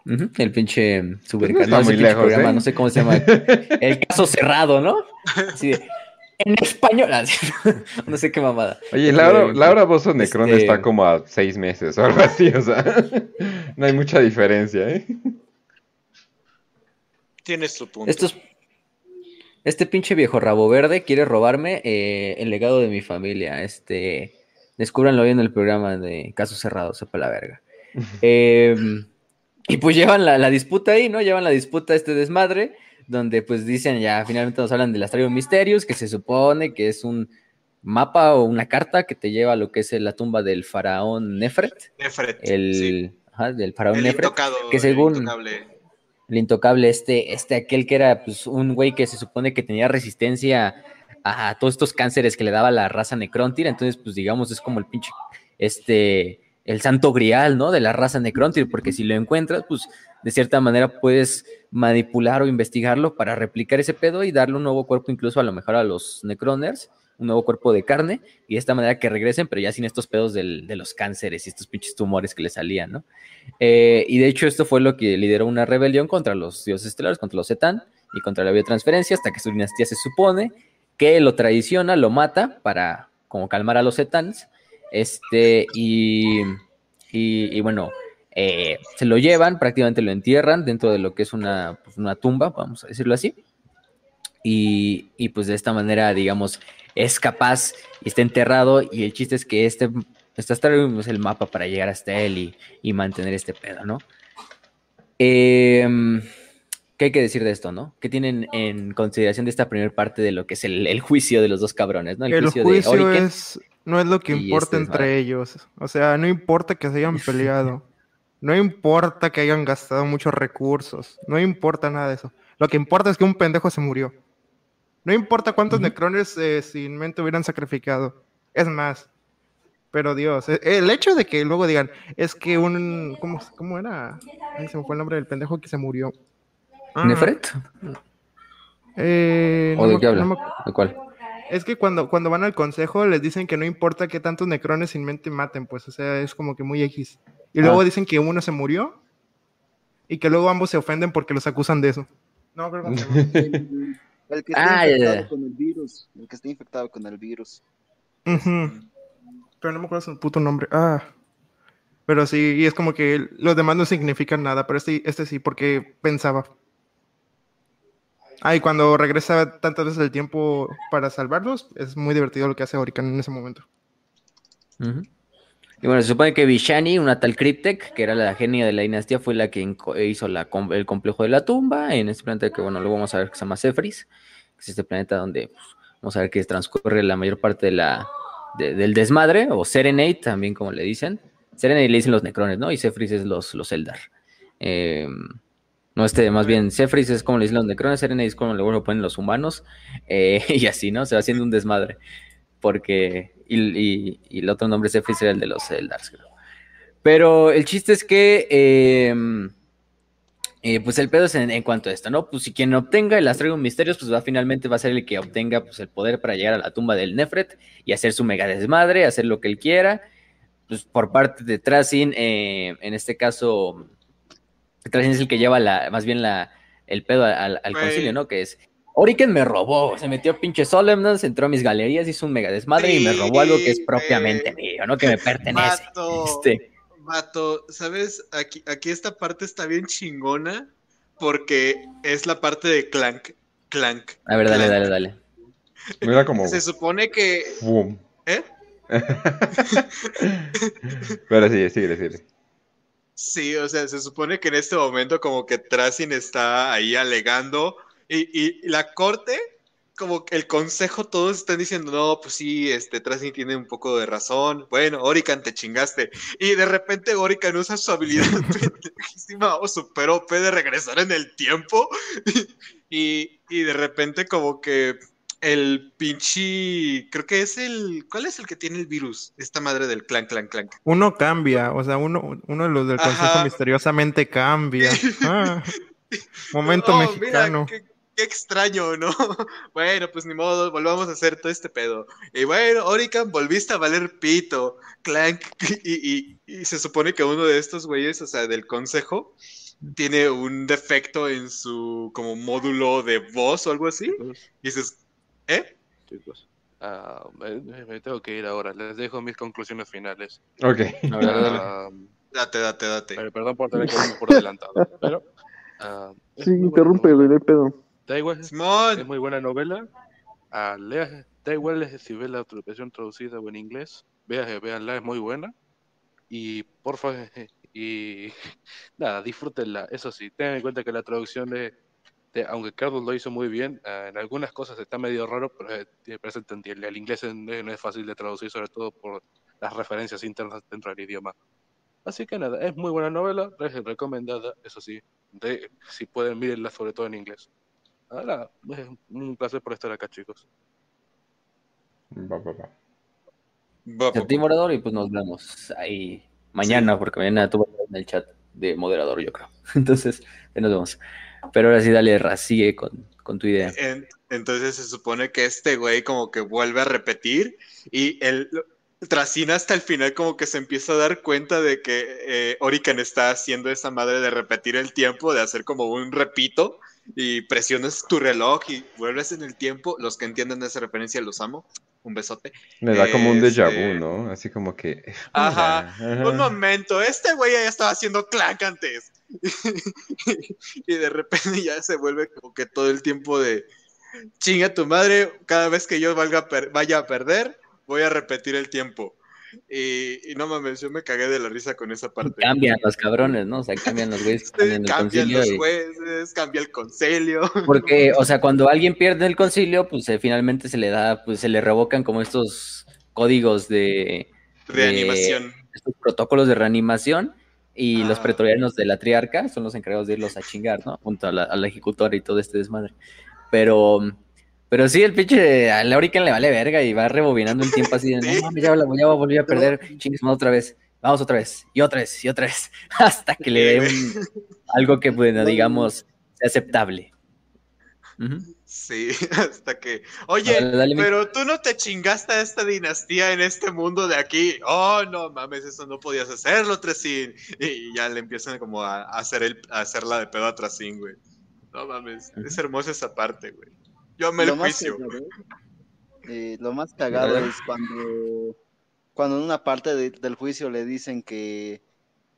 el pinche super no, programa, ¿eh? no sé cómo se llama. *laughs* El caso cerrado, ¿no? Así de, en español. *laughs* no sé qué mamada. Oye, Laura, Laura Bozo Necron este está como a seis meses o algo así, o sea, *laughs* no hay mucha diferencia, ¿eh? Tienes su punto. este pinche viejo rabo verde quiere robarme eh, el legado de mi familia. Este, descúbranlo hoy en el programa de Casos Cerrados, sepa la verga. *laughs* Em, y pues llevan la, la, disputa ahí, ¿no? Llevan la disputa a este desmadre donde pues dicen ya finalmente nos hablan del Astrario Misterios, que se supone que es un mapa o una carta que te lleva a lo que es la tumba del faraón Nefret. Nefret. El, del faraón Nefret. que según... El intocable. el intocable, este, este, aquel que era pues un güey que se supone que tenía resistencia a todos estos cánceres que le daba la raza Necrontyr, entonces pues digamos es como el pinche, este, el santo grial, ¿no? De la raza Necrontyr, porque si lo encuentras, pues de cierta manera puedes manipular o investigarlo para replicar ese pedo y darle un nuevo cuerpo incluso a lo mejor a los Necroners, un nuevo cuerpo de carne y de esta manera que regresen, pero ya sin estos pedos del, de los cánceres y estos pinches tumores que le salían, ¿no? Eh, y de hecho esto fue lo que lideró una rebelión contra los dioses estelares, contra los Zetan y contra la biotransferencia hasta que su dinastía se supone que lo traiciona, lo mata para como calmar a los Zetans, este, y, y bueno, eh, se lo llevan, prácticamente lo entierran dentro de lo que es una, pues, una tumba, vamos a decirlo así. Y, y, pues de esta manera, digamos, es capaz y está enterrado. Y el chiste es que este, está es el mapa para llegar hasta él y, y mantener este pedo, ¿no? Em, ¿Qué hay que decir de esto, no? ¿Qué tienen en consideración de esta primera parte de lo que es el, el, juicio de los dos cabrones, ¿no? El, juicio, es, no es lo que importa este entre ellos. O sea, no importa que se hayan *laughs* peleado. No importa que hayan gastado muchos recursos, no importa nada de eso. Lo que importa es que un pendejo se murió. No importa cuántos necrones eh, sin mente hubieran sacrificado. Es más. Pero Dios, eh, el hecho de que luego digan, es que un... ¿Cómo, cómo era? Ahí se me fue el nombre del pendejo que se murió. Ah. ¿Nefret? Eh, ¿O de qué habla? ¿De cuál? Es que cuando, cuando van al consejo les dicen que no importa que tantos necrones sin mente maten, pues, o sea, es como que muy X. Y luego ah. dicen que uno se murió y que luego ambos se ofenden porque los acusan de eso. No, creo que *laughs* El que está ah, infectado con el virus. El que está infectado con el virus. Pero no me acuerdo su puto nombre. Ah. Pero sí, y es como que los demás no significan nada, pero este, este sí, porque pensaba. Ah, y cuando regresa tantas veces el tiempo para salvarlos, es muy divertido lo que hace Orican en ese momento. Y bueno, se supone que Vishani, una tal Cryptek, que era la genia de la dinastía, fue la que hizo el complejo de la tumba en este planeta que, bueno, luego vamos a ver que se llama Cephris, que es este planeta donde pues, vamos a ver que transcurre la mayor parte de la, del desmadre, o Serenate, también como le dicen. Serenate le dicen los necrones, ¿no? Y Cephris es los, los Eldar. Em, no, este, más bien, Cephris es como le dicen los necrones, Serenate es como le ponen los humanos, eh, *laughs* y así, ¿no? Se va haciendo un desmadre. Porque y, el otro nombre es era el de los Eldars, Pero el chiste es que, em, eh, pues el pedo es en, cuanto a esto, ¿no? Pues si quien obtenga el Astragon Misterios, pues va, finalmente va a ser el que obtenga pues, el poder para llegar a la tumba del Nefret y hacer su mega desmadre, hacer lo que él quiera. Pues por parte de Tracin, eh, en este caso, Tracin es el que lleva la, más bien la, el pedo al, concilio, ¿no? Que es Oriken me robó, se metió pinche Solemnance, entró a mis galerías, hizo un mega desmadre y me robó algo que es propiamente mío, ¿no? Que me pertenece. Mato, este. ¿sabes? Aquí, aquí esta parte está bien chingona porque es la parte de Clank. Clank. A ver, dale, dale, dale. Mira como. Se supone que. ¿Eh? *laughs* Pero sí, sigue, sigue. Sí, o sea, se supone que en este momento como que Tracin está ahí alegando y, y, la corte como el consejo, todos están diciendo, no, pues sí, este, Tracy tiene un poco de razón. Bueno, Orican, te chingaste. Y de repente Orican usa su habilidad *laughs* o super OP de regresar en el tiempo. *laughs* y, y de repente como que el pinche, creo que es el, ¿cuál es el que tiene el virus? Esta madre del clan, clan, clan. Uno cambia, o sea, uno, uno de los del consejo misteriosamente cambia. *laughs* Ah, momento mexicano. qué, extraño, ¿no? *laughs* bueno, pues ni modo, volvamos a hacer todo este pedo. Y bueno, Orican, volviste a valer pito, clank, *laughs* y, y se supone que uno de estos güeyes, o sea, del consejo, tiene un defecto en su como módulo de voz o algo así. Y dices, ¿Eh? Chicos, uh, me, tengo que ir ahora. Les dejo mis conclusiones finales. Ok. Uh, date, date, date. Perdón por tener que irme por adelantado. *laughs* pero. Uh, sí, interrumpe, güey, pedo. Da igual. Es muy buena novela. Uh, lea, da igual si ves la traducción traducida o en inglés. Veanla, es muy buena. Y por favor, *laughs* y *laughs* nada, disfrútenla. Eso sí, tengan en cuenta que la traducción de aunque Carlos lo hizo muy bien, eh, en algunas cosas está medio raro, pero eh, es entendible. El inglés no es fácil de traducir, sobre todo por las referencias internas dentro del idioma. Así que nada, es muy buena novela, es recomendada, eso sí, de, si pueden mirarla sobre todo en inglés. Ahora, es un placer por estar acá, chicos. Va, va, va. ti, moderador, y pues nos vemos ahí mañana, porque mañana tú vas en el chat de moderador, yo creo. *laughs* Entonces, nos vemos. Pero ahora sí, dale, sigue con, con tu idea. entonces se supone que este güey como que vuelve a repetir y el Tracina hasta el final como que se empieza a dar cuenta de que eh, Orican está haciendo esa madre de repetir el tiempo, de hacer como un repito y presionas tu reloj y vuelves en el tiempo. Los que entienden esa referencia los amo. Un besote. Me da como un déjà vu, este, ¿no? Así como que. *laughs* Ajá. *laughs* Un momento, este güey ya estaba haciendo clank antes. *laughs* y de repente ya se vuelve como que todo el tiempo de chinga tu madre, cada vez que yo valga vaya a perder, voy a repetir el tiempo. Y, no mames, yo me cagué de la risa con esa parte. Cambian los cabrones, ¿no? O sea, cambian los güeyes. Cambian, los jueces, cambia el concilio. *laughs* Porque, o sea, cuando alguien pierde el concilio, pues eh, finalmente se le da, pues se le revocan como estos códigos de... Reanimación. estos protocolos de reanimación y los pretorianos de la triarca son los encargados de irlos a chingar, ¿no? Junto a la, a ejecutora y todo este desmadre. Pero, pero sí, el pinche a Laurican le vale verga y va rebobinando el tiempo así de, no *laughs* mames, ya, ya volví a perder, chingues otra vez. Vamos otra vez, y otra vez, y otra vez, *laughs* hasta que le dé *laughs* algo que, bueno, digamos, sea aceptable. Sí, *laughs* hasta que. Oye, pero tú no te chingaste a esta dinastía en este mundo de aquí. Oh, no mames, eso no podías hacerlo, Tresin. Y ya le empiezan como a, hacer el, a hacerla de pedo a Tresin, güey. No mames, es hermosa esa parte, güey. Yo me lo, juicio. Eh, lo más cagado es cuando, cuando en una parte del juicio le dicen que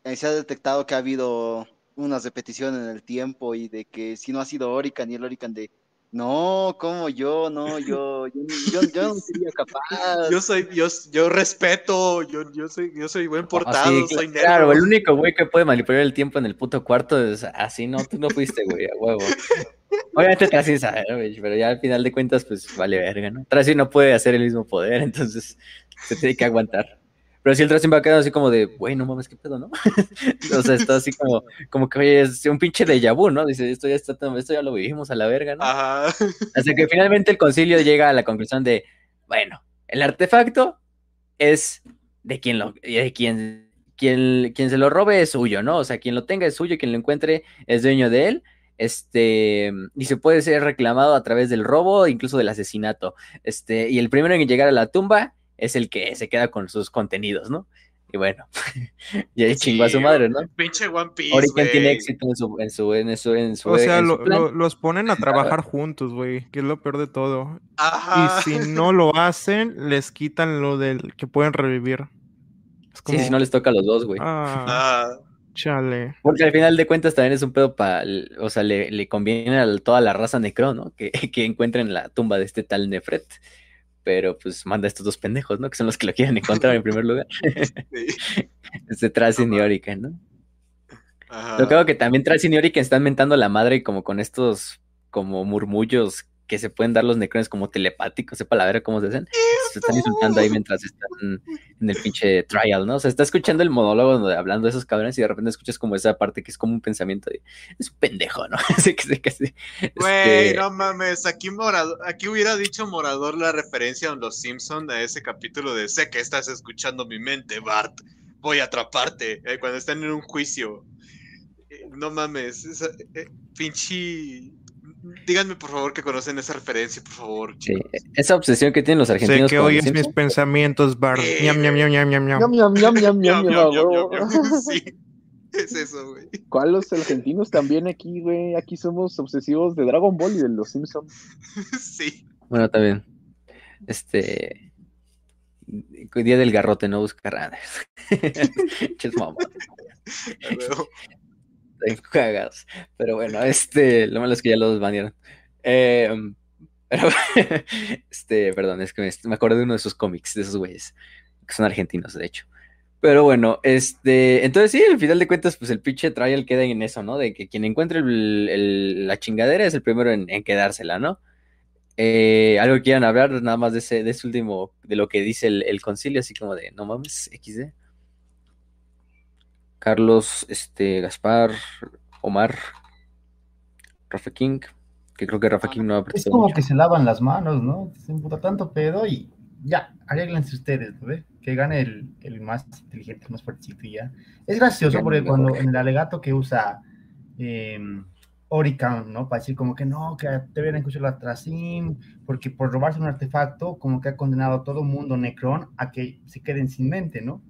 eh, se ha detectado que ha habido unas repeticiones en el tiempo y de que si no ha sido Orican y el Orican de no, como yo, no, yo, yo, yo, no sería capaz. Yo soy, yo, yo respeto, yo, yo soy, yo soy buen portado, soy negro. Claro, el único güey que puede manipular el tiempo en el puto cuarto es así, no, tú no fuiste, güey, a huevo. Obviamente Tracy sabe, güey, pero ya al final de cuentas, pues vale verga, ¿no? Tracy no puede hacer el mismo poder, entonces se tiene que aguantar. Pero si el Tracing va a quedar así como de, güey, no mames, qué pedo, ¿no? *laughs* o sea, está así como, como que, oye, es un pinche de vu, ¿no? Dice, esto ya, está, esto ya lo vivimos a la verga, ¿no? Ajá. Hasta que finalmente el concilio llega a la conclusión de, bueno, el artefacto es de quien lo, de quien, quien, quien se lo robe es suyo, ¿no? O sea, quien lo tenga es suyo, quien lo encuentre es dueño de él este, y se puede ser reclamado a través del robo, incluso del asesinato. Este, y el primero en llegar a la tumba es el que se queda con sus contenidos, ¿no? Y bueno, *laughs* y ahí chingó a su madre, ¿no? Pinche One Piece. tiene éxito en su, en su, en su, en su O sea, los ponen a *laughs* trabajar juntos, güey, que es lo peor de todo. Ajá. Y si no lo hacen, les quitan lo del que pueden revivir. Sí, si no les toca a los dos, güey. Ah, ah. Chale. Porque al final de cuentas también es un pedo para, o sea, le, le conviene a toda la raza necro, ¿no? Que, *laughs* que encuentren la tumba de este tal Nefret pero pues manda a estos dos pendejos, ¿no? Que son los que lo quieren encontrar en primer lugar. este Tracin y Orican, ¿no? Lo que hago que también Tracin y Orican están mentando la madre como con estos como murmullos que se pueden dar los necrones como telepáticos, sepa la ver cómo se hacen. Se están insultando ahí mientras están en el pinche trial, ¿no? O sea, está escuchando el monólogo de, hablando de esos cabrones y de repente escuchas como esa parte que es como un pensamiento de, es un pendejo, ¿no? *laughs* Así que, que, que Güey, no mames, aquí, morado, aquí hubiera dicho Morador la referencia a los Simpson a ese capítulo de sé que estás escuchando mi mente, Bart, voy a atraparte, eh, cuando están en un juicio. Eh, no mames, esa, eh, pinche díganme por favor que conocen esa referencia, por favor. Sí, esa obsesión que tienen los argentinos. Sé que oyes mis pensamientos, Bart. Ñam, ñam, ñam, ñam, ñam, ñam. Ñam, ñam, ñam, ñam, ñam, Sí, es eso, güey. ¿Cuál los argentinos también aquí, güey? Aquí somos obsesivos de Dragon Ball y de los Simpsons. *laughs* sí. Bueno, también. Este. Día del garrote, no buscar nada. *laughs* Ches mamá *laughs* cagados. Pero bueno, este, lo malo es que ya los banearon. Eh, pero, *laughs* este, perdón, es que me, me acuerdo de uno de esos cómics, de esos güeyes, que son argentinos, de hecho. Pero bueno, este, entonces sí, al final de cuentas, pues el pinche trial queda en eso, ¿no? De que quien encuentre la chingadera es el primero en, quedársela, ¿no? Eh, algo que quieran hablar nada más de ese, de ese último, de lo que dice el concilio, así como de, no mames, XD. Carlos, este, Gaspar, Omar, Rafa King, que creo que Rafa King no ha Es como que se lavan las manos, ¿no? Se emputa tanto pedo y ya, arreglense ustedes, ¿no? Que gane el, más inteligente, el más fuertecito y ya. Es gracioso porque cuando en el alegato que usa eh, ¿no? Para decir como que no, que te vienen escuchar la Trasim, porque por robarse un artefacto, como que ha condenado a todo mundo Necron a que se queden sin mente, ¿no?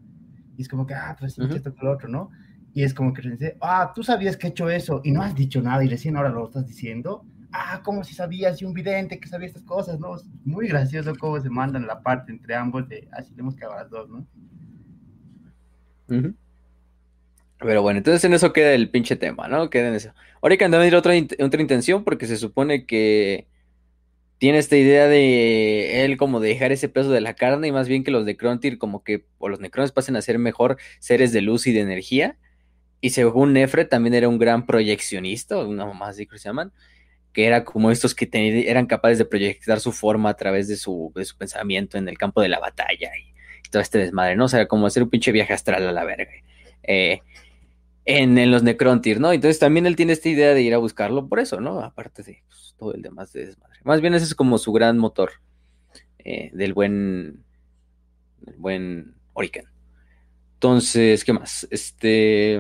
Y es como que, ah, pues esto que lo otro, ¿no? Y es como que dice, ah, tú sabías que he hecho eso y no has dicho nada y recién ahora lo estás diciendo. Ah, como si sabías y un vidente que sabía estas cosas, ¿no? Es muy gracioso cómo se mandan la parte entre ambos de así tenemos que haber las dos, ¿no? Pero bueno, entonces en eso queda el pinche tema, ¿no? Queda en eso. Ahora que también otra, otra intención porque se supone que tiene esta idea de él como de dejar ese peso de la carne y más bien que los Necrontyr como que, o los Necrones pasen a ser mejor seres de luz y de energía. Y según Nefre también era un gran proyeccionista, una mamá así que se llaman, que era como estos que eran capaces de proyectar su forma a través de su, de su pensamiento en el campo de la batalla y, todo este desmadre, ¿no? O sea, como hacer un pinche viaje astral a la verga. Eh, en, los Necrontyr, ¿no? Entonces también él tiene esta idea de ir a buscarlo por eso, ¿no? Aparte de pues, todo el demás de desmadre. Más bien ese es como su gran motor eh, del buen, del buen Oriken. Entonces, ¿qué más? Este,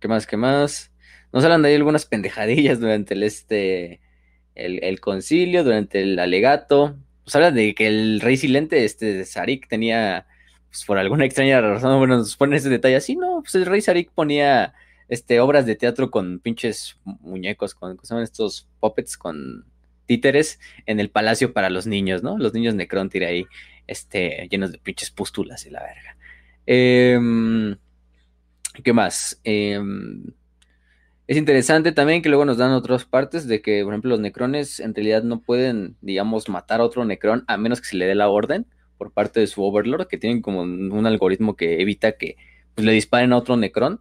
¿qué más? ¿Qué más? Nos hablan de ahí algunas pendejadillas durante el este, el, concilio, durante el alegato. Nos hablan de que el rey silente, este, Sarik, tenía pues, por alguna extraña razón, bueno, nos ponen ese detalle así, no, pues el rey Sarik ponía este, obras de teatro con pinches muñecos, con, son estos puppets con títeres en el palacio para los niños, ¿no? Los niños Necrontyr ahí, este, llenos de pinches pústulas y la verga. Em, ¿Qué más? Em, es interesante también que luego nos dan otras partes de que, por ejemplo, los necrones en realidad no pueden, digamos, matar a otro necron a menos que se le dé la orden por parte de su overlord, que tienen como un algoritmo que evita que pues, le disparen a otro necrón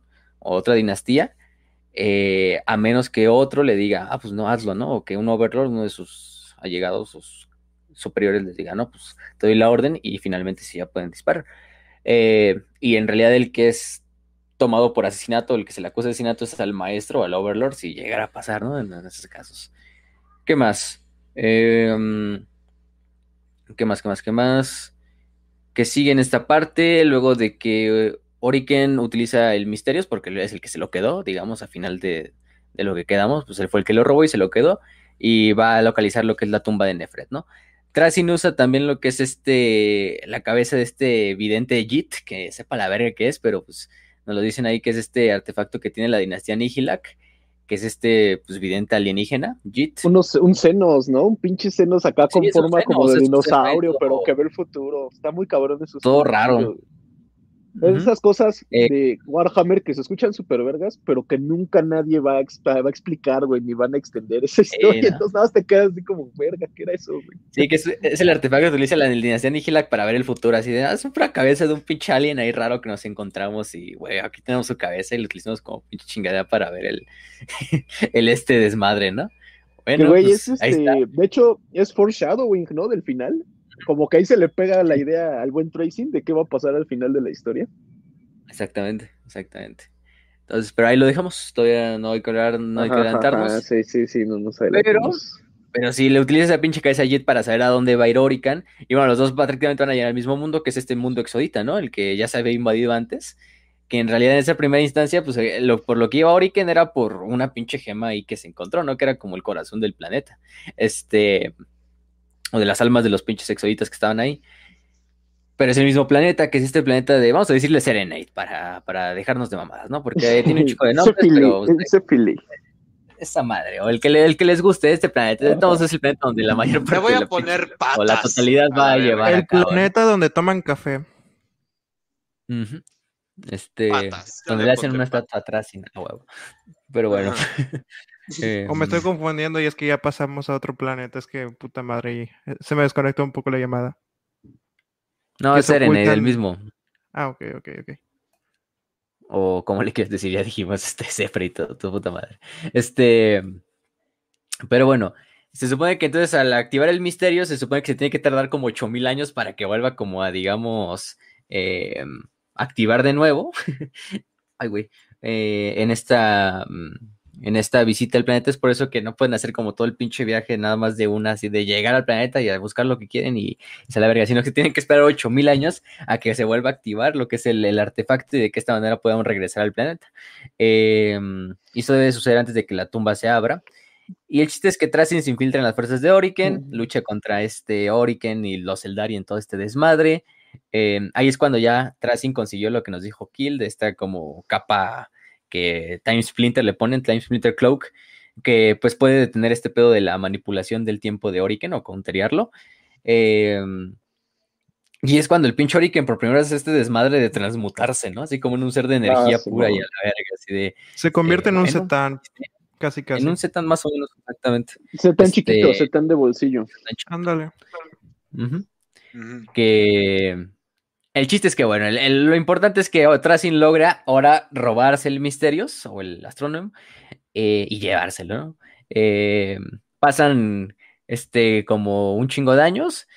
otra dinastía, eh, a menos que otro le diga, ah, pues no, hazlo, ¿no? O que un overlord, uno de sus allegados, sus superiores, les diga, no, pues te doy la orden y finalmente sí ya pueden disparar. Eh, y en realidad el que es tomado por asesinato, el que se le acusa de asesinato es al maestro o al overlord, si llegara a pasar, ¿no? En, esos casos. ¿Qué más? ¿Qué más? ¿Qué más? ¿Qué más? Que sigue en esta parte, luego de que Oriken utiliza el Misterios, porque es el que se lo quedó, digamos, a final de, lo que quedamos, pues él fue el que lo robó y se lo quedó, y va a localizar lo que es la tumba de Nefret, ¿no? Trasin usa también lo que es este, la cabeza de este vidente Jit, que sepa la verga que es, pero pues nos lo dicen ahí que es este artefacto que tiene la dinastía Nihilak, que es este pues, vidente alienígena, Jit. Unos, un senos, ¿no? Un pinche senos acá con forma como de dinosaurio, pero que ve el futuro. Está muy cabrón de sus Todo raro. Esas cosas eh, de Warhammer que se escuchan súper vergas, pero que nunca nadie va a, va a explicar, güey, ni van a extender esa historia. Entonces nada más te quedas así como, verga, ¿qué era eso, güey? Sí, que es, el artefacto que utiliza la dinastía Nihilak para ver el futuro, así de, ah, es una cabeza de un pinche alien ahí raro que nos encontramos y, güey, aquí tenemos su cabeza y lo utilizamos como pinche chingada para ver el, *laughs* el este desmadre, ¿no? Bueno, güey, pues, es este, de hecho, es foreshadowing, ¿no? Del final. Como que ahí se le pega la idea al buen tracing de qué va a pasar al final de la historia. Exactamente, exactamente. Entonces, pero ahí lo dejamos. Todavía no hay que, hablar, no hay que adelantarnos. sí, sí, sí, no nos pero, pero si le utilizas esa pinche cabeza a Jet para saber a dónde va a ir Orican, y bueno, los dos prácticamente van a llegar al mismo mundo, que es este mundo exodita, ¿no? El que ya se había invadido antes. Que en realidad en esa primera instancia, pues eh, por lo que iba Orican era por una pinche gema ahí que se encontró, ¿no? Que era como el corazón del planeta. Este. O de las almas de los pinches exoditas que estaban ahí. Pero es el mismo planeta, que es este planeta de, vamos a decirle Serenade, para, para dejarnos de mamadas, ¿no? Porque *laughs* tiene un chico de nombres, pero... Esa madre, o el que, el que les guste este planeta, entonces es el planeta donde la mayor parte voy a poner patas. o la totalidad va a, llevar El planeta donde toman café. Este, donde le hacen una estatua atrás sin huevo. Pero bueno. *laughs* o me estoy confundiendo y es que ya pasamos a otro planeta, es que puta madre, eh, se me desconectó un poco la llamada. No, es Eren, el mismo. Ah, ok, ok, ok. O como le quieres decir, ya dijimos, *laughs* este Zephyr tu puta madre. Este. Pero bueno, se supone que entonces al activar el misterio, se supone que se tiene que tardar como 8000 años para que vuelva como a, digamos, em, activar de nuevo. *laughs* Ay, güey. Eh, en esta. Mm, en esta visita al planeta. Es por eso que no pueden hacer como todo el pinche viaje nada más de una, así de llegar al planeta y a buscar lo que quieren y, se la verga, sino que tienen que esperar 8000 años a que se vuelva a activar lo que es el, artefacto y de que esta manera podamos regresar al planeta. Eh, y eso debe suceder antes de que la tumba se abra. Y el chiste es que Tracing se infiltra en las fuerzas de Oriken, lucha contra este Oriken y los Eldari en todo este desmadre. Eh, ahí es cuando ya Tracing consiguió lo que nos dijo Kill, de esta como capa que Time Splinter le ponen, Time Splinter Cloak, que pues puede detener este pedo de la manipulación del tiempo de Oriken o contrariarlo. Em, y es cuando el pinche Oriken por primera vez hace este desmadre de transmutarse, ¿no? Así como en un ser de energía ah, pura y a la verga, así de... Se convierte en un Zetan, casi casi. En un Zetan más o menos, exactamente. Zetan chiquito, Zetan este, de bolsillo. Ándale. Que el chiste es que, bueno, lo importante es que Tracing logra ahora robarse el Misterios o el Astrónomo eh, y llevárselo, ¿no? Eh, pasan este, como un chingo de años,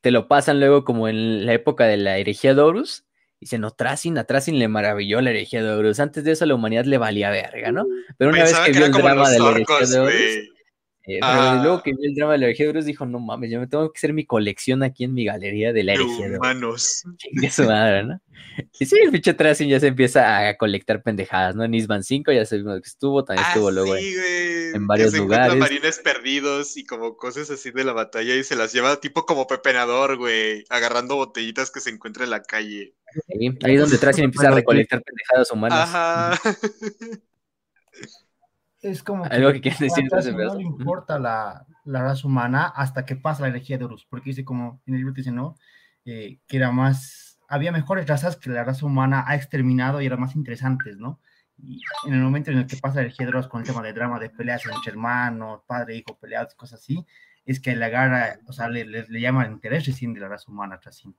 te lo pasan luego como en la época de la herejía de Horus. Dicen, no, Tracing, a Tracing le maravilló la herejía de Horus. Antes de eso la humanidad le valía verga, ¿no? Pero una vez que, vio el drama de la herejía de Horus, eh, ah. luego que vi el drama de la herejía de Horus, dijo, no mames, yo me tengo que hacer mi colección aquí en mi galería de la herejía de Horus. Chingue su madre, ¿no? Y sí, el pinche Tracing ya se empieza a colectar pendejadas, ¿no? En Isban 5 ya se que estuvo, también ah, estuvo luego en, varios que se lugares. marines perdidos y como cosas así de la batalla y se las lleva tipo como pepenador, güey, agarrando botellitas que se encuentra en la calle. ahí es donde Tracing empieza a recolectar pendejadas humanas. Ajá. *laughs* es como que, algo que quieres decir no le importa la, la, raza humana hasta que pasa la energía de Horus, porque dice como en el libro dice, ¿no? Eh, que era más, había mejores razas que la raza humana ha exterminado y eran más interesantes, ¿no? Y en el momento en el que pasa la energía de Horus con el tema de drama de peleas entre hermanos, padre, hijo, peleados, cosas así, es que le agarra, o sea, le, le, le llama el interés recién de la raza humana, así.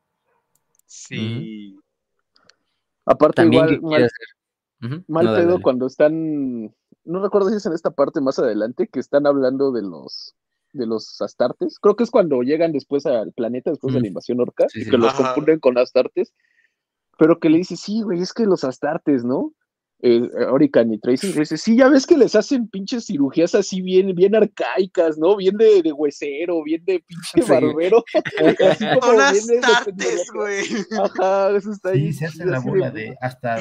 Sí. Aparte, igual, mal, pedo cuando están no recuerdo si es en esta parte más adelante que están hablando de los de los astartes. Creo que es cuando llegan después al planeta, después de la invasión orca, y que los confunden con astartes. Pero que le dice, sí, güey, es que los astartes, ¿no? Eh, Orican y Tracy dice, sí, ya ves que les hacen pinches cirugías así bien, bien arcaicas, ¿no? Bien de, de huesero, bien de pinche *laughs* barbero. *laughs* así como astartes, güey. Ajá, eso está ahí. Sí, se hace la burla de hasta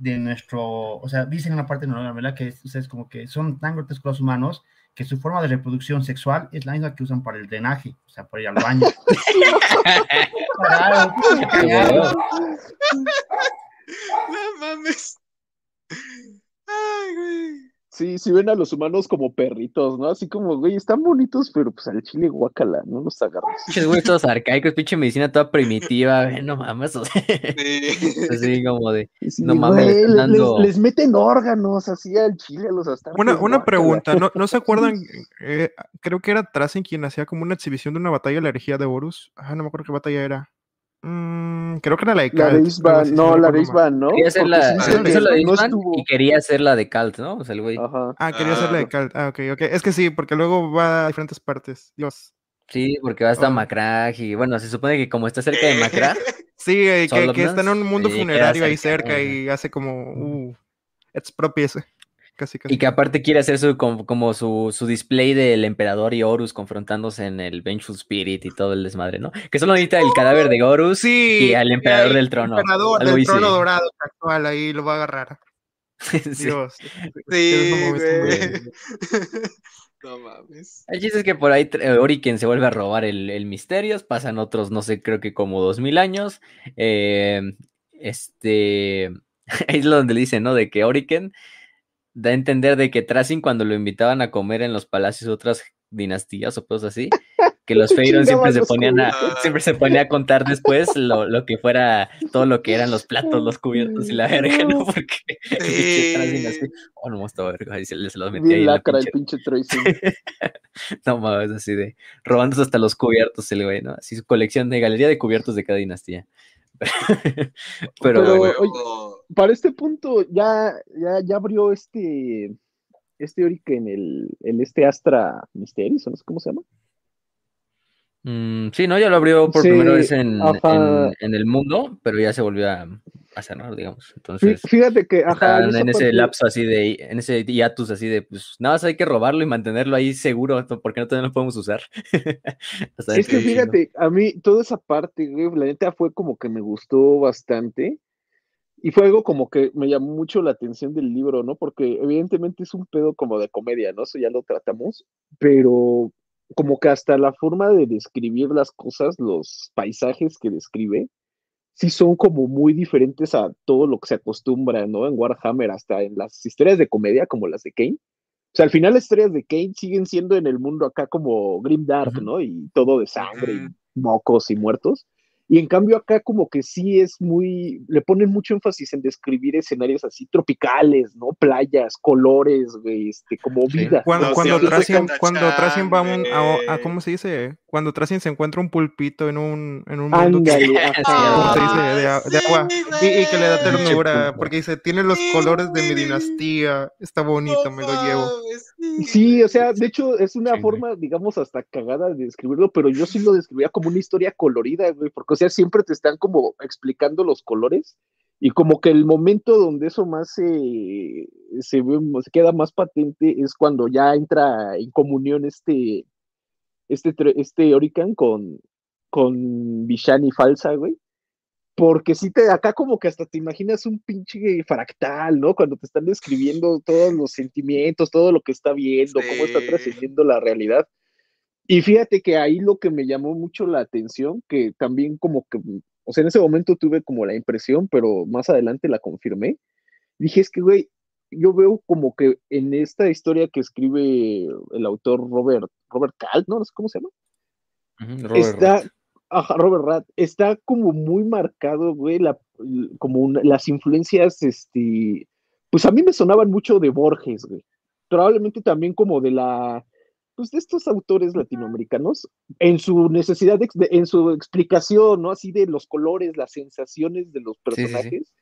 de nuestro, o sea, dicen en una parte de la novela que ustedes como que son tan grotescos los humanos que su forma de reproducción sexual es la misma que usan para el drenaje, o sea, para ir al baño. *laughs* no mames. Ay, güey. Sí, sí ven a los humanos como perritos, ¿no? Así como, güey, están bonitos, pero pues al chile guacala, no los agarras. Pinches güey todos arcaicos, pinche medicina toda primitiva, no mames, o sea, sí. *laughs* así como de, no mames, les, meten órganos así al chile a los astartes. Una, una pregunta, ¿no, ¿no se *laughs* acuerdan? Eh, creo que era Trazen quien hacía como una exhibición de una batalla de la herejía de Horus. Ah, no me acuerdo qué batalla era. Mm, creo que era la de La Calt. de Isban, no, la de Isban, ¿no? Quería hacer la, sí la de no estuvo. y quería hacer la de Calt, ¿no? O sea, el güey. Ajá. Ah, quería hacer la de Calt. Ah, ok, ok. Es que sí, porque luego va a diferentes partes. Dios. Sí, porque va hasta Oh. Macrag y bueno, se supone que como está cerca de Macrag, *laughs* Sí, eh, que, que está en un mundo sí, queda funerario ahí cerca, y hace como. Uh, expropiese. Casi, casi. y que aparte quiere hacer su como, como su, su display del emperador y Horus confrontándose en el Vengeful Spirit y todo el desmadre, ¿no? Que solo necesita el cadáver de Horus Sí, y al emperador el del trono. emperador del hice. trono dorado actual ahí lo va a agarrar. *laughs* Sí. Dios. Sí, muy- güey. *laughs* No mames. El chiste es que por ahí eh, Oriken se vuelve a robar el, el Misterios, pasan otros, no sé, creo que como dos mil años. eh, este, *laughs* ahí es donde le dicen, ¿no? De que Oriken da a entender de que Tracing cuando lo invitaban a comer en los palacios de otras dinastías o cosas así, que los *laughs* Feyron siempre se ponían a, siempre se ponía a contar después lo, lo que fuera, todo lo que eran los platos, los cubiertos y la verga, ¿no? Porque *laughs* pinche Tracing así, oh, no, está verga, y se, se los metía ahí en la lacra el pinche *laughs* no mames, así de robándose hasta los cubiertos el güey, ¿no? Así su colección de galería de cubiertos de cada dinastía. Pero, Pero-. Para este punto, ya, ya, ya abrió este. Este Orica en el, en este Astra Mysteries, ¿o no sé cómo se llama? mm, sí, ¿no? Ya lo abrió por Sí, primera vez en, ajá. en, en el mundo, pero ya se volvió a, a cerrar, digamos. Entonces, Fíjate que, ajá, en ese parte- lapso así de, en ese hiatus así de, pues nada más hay que robarlo y mantenerlo ahí seguro, porque no todavía lo podemos usar. *laughs* Es que fíjate, a mí toda esa parte, güey, la neta fue como que me gustó bastante. Y fue algo como que me llamó mucho la atención del libro, ¿no? Porque evidentemente es un pedo como de comedia, ¿no? Eso ya lo tratamos, pero como que hasta la forma de describir las cosas, los paisajes que describe, sí son como muy diferentes a todo lo que se acostumbra, ¿no? En Warhammer, hasta en las historias de comedia como las de Kane. O sea, al final las historias de Kane siguen siendo en el mundo acá como Grim Dark. ¿no? Y todo de sangre y mocos y muertos. Y en cambio acá como que sí es muy, le ponen mucho énfasis en describir escenarios así tropicales, ¿no? Playas, colores, güey, este, como Sí. vida. Cuando, cuando, Tracien, cuando Tracien va a, un- a- a- ¿cómo se dice? Cuando Tracien se encuentra un pulpito en un, en un mundo que- Ándale, Sí, ajá. ¿cómo se dice? De, agua. Y, y que le da ternura, porque dice, tiene los colores de mi dinastía, está bonito, No me lo llevo. sí. O sea, de hecho es una forma, digamos, hasta cagada de describirlo, pero yo sí lo describía como una historia colorida, güey, porque, sea, siempre te están como explicando los colores y como que el momento donde eso más se, se, ve, se queda más patente es cuando ya entra en comunión este, este, este Orican con, con Vishani falsa, güey. Porque sí te, acá como que hasta te imaginas un pinche fractal, ¿no? Cuando te están describiendo todos los sentimientos, todo lo que está viendo, cómo está Sí. trascendiendo la realidad. Y fíjate que ahí lo que me llamó mucho la atención, que también como que, o sea, en ese momento tuve como la impresión, pero más adelante la confirmé. Dije, es que, güey, yo veo como que en esta historia que escribe el autor Robert, Robert Kalt, ¿no? No sé cómo se llama Robert está, ajá, Robert Rat, está como muy marcado, güey, la, como una- las influencias, este, pues a mí me sonaban mucho de Borges, güey. Probablemente también como de la, pues de estos autores latinoamericanos, en su necesidad, de, en su explicación, ¿no? Así de los colores, las sensaciones de los Sí, sí, sí. personajes.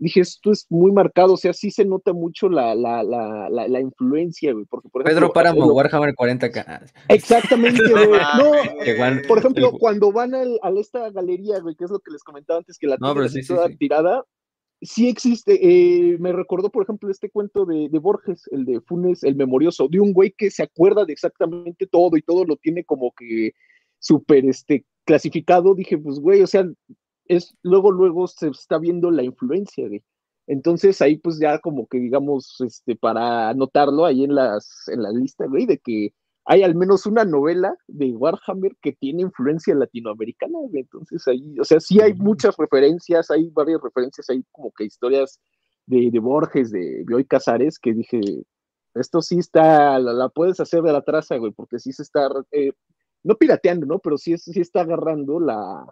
Dije, esto es muy marcado, o sea, sí se nota mucho la, la, la, la, la influencia, güey, porque por ejemplo... Pedro Páramo, lo- Warhammer 40k. Exactamente, güey. *laughs* No, por ejemplo, cuando van al- a esta galería, güey, que es lo que les comentaba antes, que la No, tienen toda tirada, sí existe. eh, me recordó, por ejemplo, este cuento de, de Borges, el de Funes, el memorioso, de un güey que se acuerda de exactamente todo y todo lo tiene como que súper este, clasificado. Dije, pues, güey, o sea, es luego, luego se está viendo la influencia, güey. Entonces ahí pues ya como que digamos, este, para anotarlo ahí en las, en la lista, güey, de que hay al menos una novela de Warhammer que tiene influencia latinoamericana. Entonces ahí, o sea, sí hay muchas referencias, hay varias referencias, hay como que historias de, de Borges, de Bioy Casares, que dije, esto sí está, la, la puedes hacer de la traza, güey, porque sí se está, eh, no pirateando, ¿no? Pero sí, sí está agarrando la,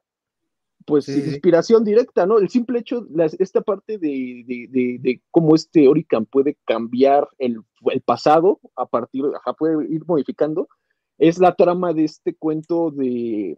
pues, Sí, sí, sí. inspiración directa, ¿no? El simple hecho, las- esta parte de, de, de, de cómo este Orican puede cambiar el, el pasado a partir, ajá, puede ir modificando, es la trama de este cuento de,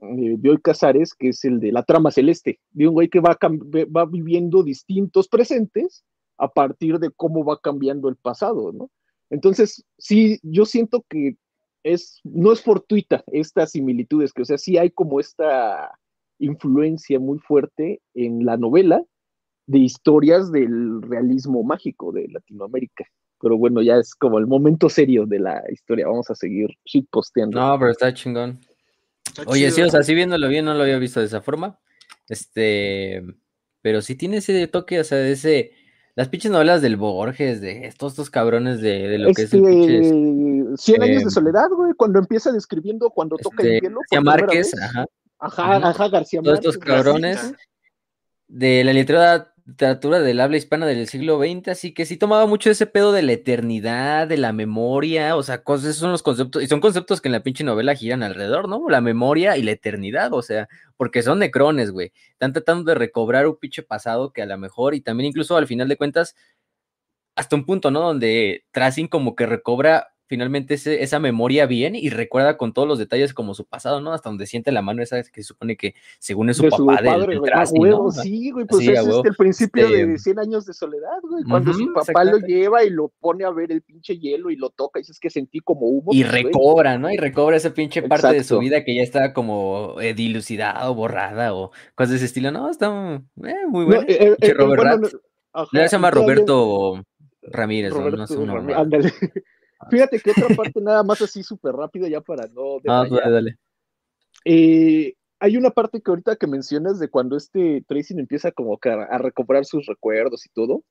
eh, Bioy Casares, que es el de la trama celeste, de un güey que va, va viviendo distintos presentes a partir de cómo va cambiando el pasado, ¿no? Entonces, sí, yo siento que es, no es fortuita estas similitudes, que o sea, sí hay como esta influencia muy fuerte en la novela de historias del realismo mágico de Latinoamérica. Pero bueno, ya es como el momento serio de la historia. Vamos a seguir shitposteando. No, pero está chingón. Oye, sí, o sea, sí viéndolo bien, no lo había visto de esa forma. Este, pero sí tiene ese toque, o sea, de ese las pinches novelas del Borges, de estos, estos cabrones de, lo que es el este, pinche, Cien años de soledad, güey, cuando empieza describiendo cuando toca el hielo. García Márquez, ajá. Ajá, ajá, García Márquez. Todos estos cabrones de la literatura literatura del habla hispana del siglo XX, así que sí tomaba mucho ese pedo de la eternidad, de la memoria, o sea, cosas, esos son los conceptos, y son conceptos que en la pinche novela giran alrededor, ¿no? La memoria y la eternidad, o sea, porque son necrones, güey. Están tratando de recobrar un pinche pasado que a lo mejor, y también incluso al final de cuentas, hasta un punto, ¿no? Donde Tracing como que recobra finalmente esa memoria bien y recuerda con todos los detalles como su pasado, ¿no? Hasta donde siente la mano esa que se supone que según es su papá del, ¿no? Sí, güey, pues es el principio de 100 años de soledad, güey, cuando su papá lo lleva y lo pone a ver el pinche hielo y lo toca y dices que sentí como humo. Y pues, recobra, ¿no? Y recobra esa pinche parte de su vida que ya estaba como eh, dilucidada o borrada o cosas de ese estilo, ¿no? Está eh, muy bueno. Eh, eh, Robert se llama Roberto Ramírez, ¿no? no es un Ándale. *laughs* Fíjate que otra parte, nada más así súper rápido, ya para no. Ah, dale, dale. Eh, hay una parte que ahorita que mencionas de cuando este Tracing empieza como que a, recuperar sus recuerdos y todo.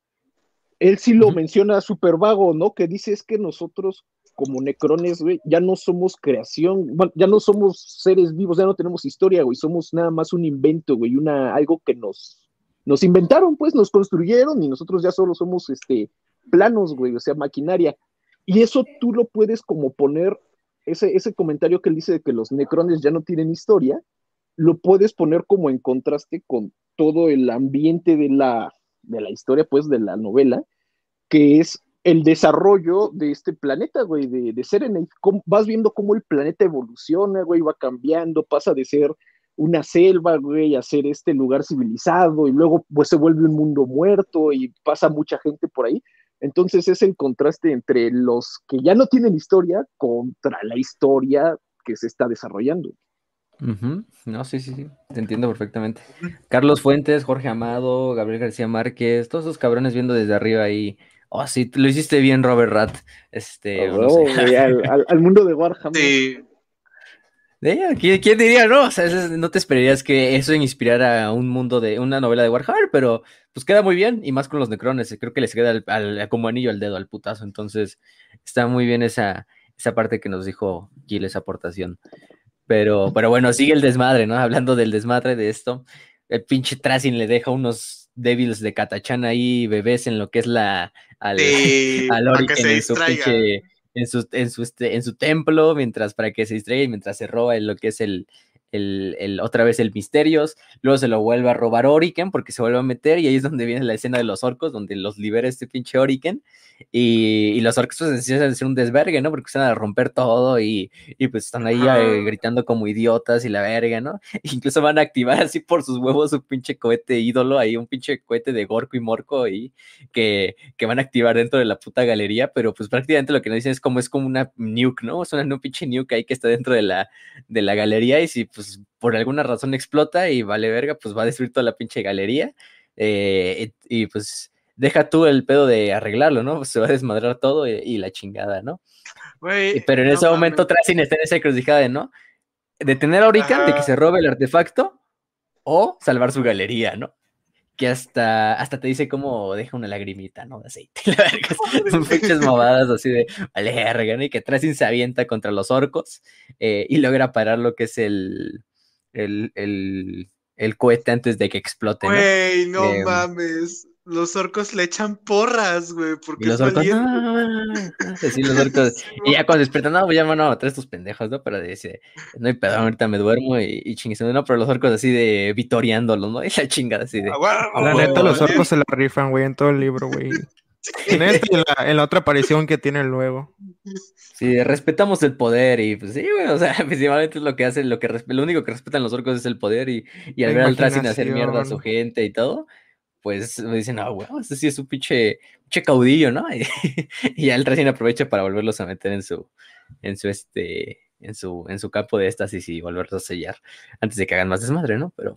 Él sí lo menciona súper vago, ¿no? Que dice es que nosotros, como necrones, güey, ya no somos creación, ya no somos seres vivos, ya no tenemos historia, güey, somos nada más un invento, güey, una, algo que nos, nos inventaron, pues, nos construyeron y nosotros ya solo somos, este, planos, güey, o sea, maquinaria. Y eso tú lo puedes como poner, ese, ese comentario que él dice de que los necrones ya no tienen historia, lo puedes poner como en contraste con todo el ambiente de la, de la historia, pues, de la novela, que es el desarrollo de este planeta, güey, de, de Serenade. vas viendo cómo el planeta evoluciona, güey, va cambiando, pasa de ser una selva, güey, a ser este lugar civilizado, y luego pues se vuelve un mundo muerto y pasa mucha gente por ahí. Entonces es el contraste entre los que ya no tienen historia contra la historia que se está desarrollando. No, sí, sí, sí, te entiendo perfectamente. Carlos Fuentes, Jorge Amado, Gabriel García Márquez, todos esos cabrones viendo desde arriba ahí. Oh, sí, lo hiciste bien, Robert Rat. Este, oh, al, mundo de Warhammer. Sí. ¿Quién, diría, no? O sea, no te esperarías que eso inspirara un mundo de una novela de Warhammer, pero pues queda muy bien, y más con los necrones, creo que les queda como anillo al dedo, al putazo, entonces está muy bien esa, esa parte que nos dijo Gil, esa aportación. Pero, pero bueno, sigue el desmadre, ¿no? Hablando del desmadre de esto, el pinche Tracing le deja unos débiles de Catachana ahí, bebés en lo que es la al, al en su pinche en su, en su, este, en su templo, mientras para que se distraiga y mientras se roba lo que es el, el, otra vez el Misterios, luego se lo vuelve a robar Oriken porque se vuelve a meter y ahí es donde viene la escena de los orcos, donde los libera este pinche Oriken y, los orcos pues necesitan hacer un desvergue, ¿no? Porque están a romper todo y, pues están ahí eh, gritando como idiotas y la verga, ¿no? *laughs* incluso van a activar así por sus huevos su pinche cohete ídolo, ahí un pinche cohete de Gorko y Morco y que, que van a activar dentro de la puta galería, pero pues prácticamente lo que nos dicen es como es como una nuke, ¿no? Es una, una pinche nuke ahí que está dentro de la, de la galería y si pues por alguna razón explota y vale verga, pues va a destruir toda la pinche galería. Eh, y, pues deja tú el pedo de arreglarlo, ¿no? se va a desmadrar todo y, la chingada, ¿no? pero en ese momento Tracing está en esa encrucijada de, ¿no? Detener a Orican de que se robe el artefacto o salvar su galería, ¿no? Que hasta, hasta te dice cómo deja una lagrimita, ¿no? De aceite. *laughs* *laughs* Son pinches movadas así de, vale, verga, Y que Tracing se avienta contra los orcos eh, y logra parar lo que es el, el, el, el cohete antes de que explote. Güey, no, mames. Los orcos le echan porras, güey, porque y los orcos, sí, los orcos. *laughs* y ya cuando despiertan, no, ya van a traer estos pendejos, ¿no? Pero dice, no hay pedo, ahorita me duermo y, y no, pero los orcos así de vitoreándolos, ¿no? *laughs* Y la chingada así de. la neta, los orcos se la rifan, güey, en todo el libro, güey. *laughs* En, este, en, la, en la otra aparición que tienen luego. Sí, respetamos el poder y pues sí, güey, o sea, *laughs* principalmente es lo que hacen, lo que lo único que respetan los orcos es el poder y, y al ver al Tracin hacer mierda a su gente y todo, pues me dicen, ah, güey, este sí es un pinche, pinche caudillo, ¿no? *laughs* Y, ya el aprovecha para volverlos a meter en su, en su este, en su, en su campo de éxtasis y volverlos a sellar antes de que hagan más desmadre, ¿no? Pero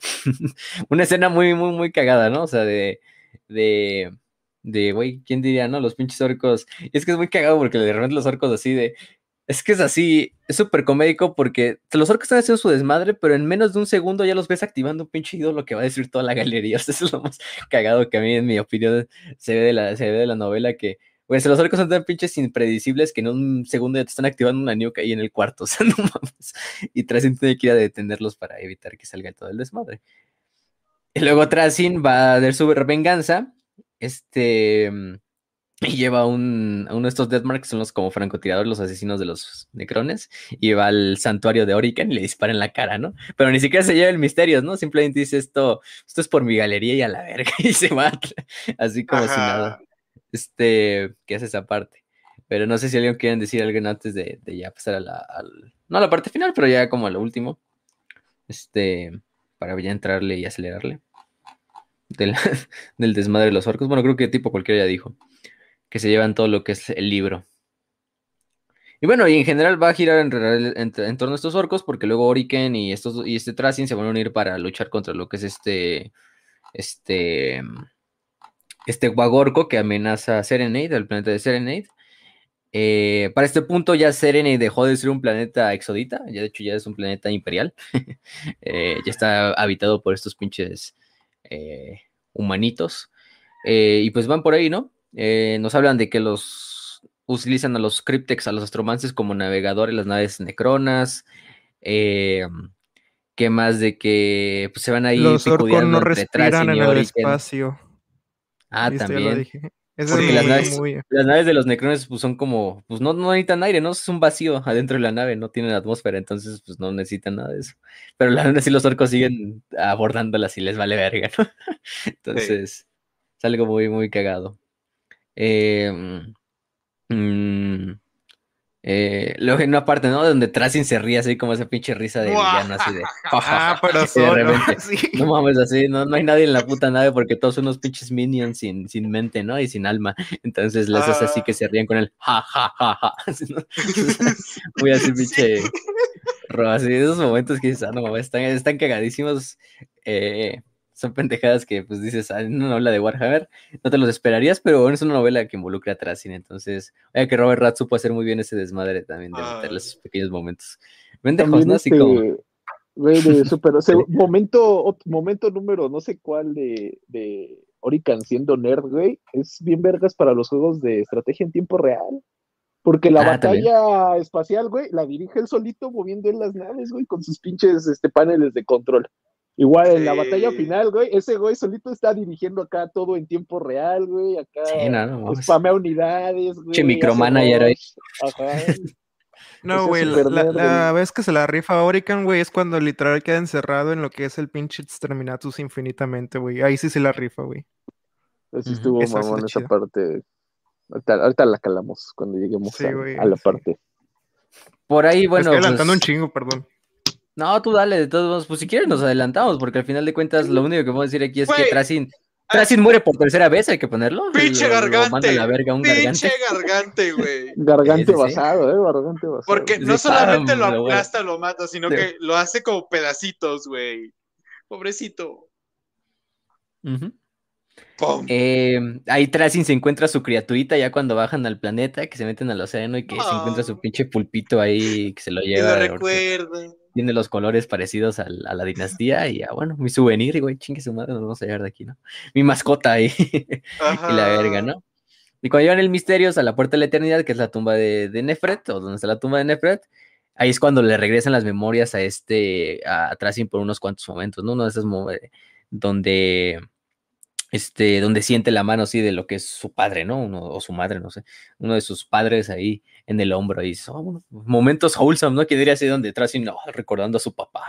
una escena muy, muy, muy cagada, ¿no? O sea, de, de, de, güey, ¿quién diría, no? Los pinches orcos. Y es que es muy cagado porque de repente los orcos así de, es que es así, es súper comédico porque los orcos están haciendo su desmadre, pero en menos de un segundo ya los ves activando un pinche ídolo que va a destruir toda la galería. *laughs* O sea, eso es lo más cagado que a mí, en mi opinión, se ve de la, se ve de la novela que pues los orcos son tan pinches impredecibles que en un segundo ya te están activando una nuke ahí en el cuarto. *laughs* O sea, no mames. Y Tracing tiene que ir a detenerlos para evitar que salga todo el desmadre. Y luego Tracing va a dar su venganza. Este. Y lleva un, uno de estos Deathmarks, que son los como francotiradores, los asesinos de los necrones, y va al santuario de Orican y le dispara en la cara, ¿no? Pero ni siquiera se lleva el misterio, ¿no? Simplemente dice esto, esto es por mi galería y a la verga, *laughs* y se va *laughs* así como si nada este, que hace esa parte. Pero no sé si alguien quiere decir algo antes de, ya pasar a la, no a la parte final, pero ya como a lo último. Este, para ya entrarle y acelerarle. *laughs* Del, desmadre de los orcos. Bueno, creo que tipo cualquiera ya dijo. Que se llevan todo lo que es el libro. Y bueno, y en general va a girar en, torno a estos orcos, porque luego Oriken y, estos, y este Tracing se van a unir para luchar contra lo que es este. Este este Guagorco que amenaza a Serenade, el planeta de Serenade. Eh, para este punto ya Serenade dejó de ser un planeta exodita, ya de hecho ya es un planeta imperial. *laughs* Eh, ya está habitado por estos pinches eh, humanitos. y pues van por ahí, ¿no? nos hablan de que los utilizan a los cryptex, a los astromances como navegadores, las naves necronas. ¿Qué más de que pues, se van ahí? Los orcos no respiran en el espacio. Ah, también. Porque las, naves, de los necrones pues, son como, pues no, no necesitan aire, ¿no? Es un vacío adentro de la nave, no tienen atmósfera, entonces pues no necesitan nada de eso. Pero la verdad sí los orcos siguen abordándolas y les vale verga, ¿no? *laughs* Entonces, es algo muy, muy cagado. Eh, mm, eh, luego en una parte, ¿no? Donde Tracing se ríe así como esa pinche risa de villano, así de. *laughs* ah, pero *laughs* solo, *laughs* No mames, así, no, no hay nadie en la puta nave porque todos son unos pinches minions sin, sin mente, ¿no? Y sin alma. Entonces les hace así que se ríen con el ja, ja, ja, ja. Muy así, pinche. Así, esos momentos que dices, ah, no mames, están, están cagadísimos. Eh, son pendejadas que pues dices, ah, en una novela de Warhammer no te los esperarías, pero bueno, es una novela que involucra a Tracing, entonces, oye, que Robert Rat supo hacer muy bien ese desmadre también de meterle esos pequeños momentos. Pendejos, ¿no? Así este, como... *laughs* super, momento, momento número, no sé cuál de, de Orican siendo nerd, güey, es bien vergas para los juegos de estrategia en tiempo real. Porque la ah, batalla espacial, güey, la dirige él solito moviendo en las naves, güey, con sus pinches este, paneles de control. Igual en la batalla final, güey, ese güey solito está dirigiendo acá todo en tiempo real, güey, acá sí, no, no, spamea unidades, güey. Che micromanager ahí. Ajá. *laughs* No, güey, la, vez que se la rifa Orican, güey, es cuando literal queda encerrado en lo que es el pinche Exterminatus infinitamente, güey. Ahí sí se la rifa, güey. Así estuvo mamón esa parte. Ahorita, la calamos cuando lleguemos a, la parte. Por ahí, bueno. Estoy adelantando pues un chingo, perdón. No, tú dale, de todos modos, pues si quieres nos adelantamos, porque al final de cuentas lo único que puedo decir aquí es que Tracing, Tracing muere por tercera vez, hay que ponerlo. Pinche gargante. La verga, un pinche gargante, güey. *laughs* Gargante basado, eh, gargante basado. Porque no solamente lo aplasta, lo mata, sino que lo hace como pedacitos, güey. Pobrecito. Eh, ahí Tracing se encuentra su criaturita ya cuando bajan al planeta, que se meten al océano y que se encuentra su pinche pulpito ahí que se lo lleva. Que lo recuerda tiene los colores parecidos a, la dinastía y a, bueno, mi souvenir, güey, chingue su madre, nos vamos a llevar de aquí, ¿no? Mi mascota ahí *laughs* y la verga, ¿no? Y cuando llevan el Misterios a la Puerta de la Eternidad, que es la tumba de, Nefret, o donde está la tumba de Nefret, ahí es cuando le regresan las memorias a este, a Tracing por unos cuantos momentos, ¿no? Uno de esos momentos donde este, donde siente la mano así de lo que es su padre, ¿no? Uno, o su madre, no sé, uno de sus padres ahí en el hombro y son momentos wholesome, ¿no? Que diría así donde atrás y no, recordando a su papá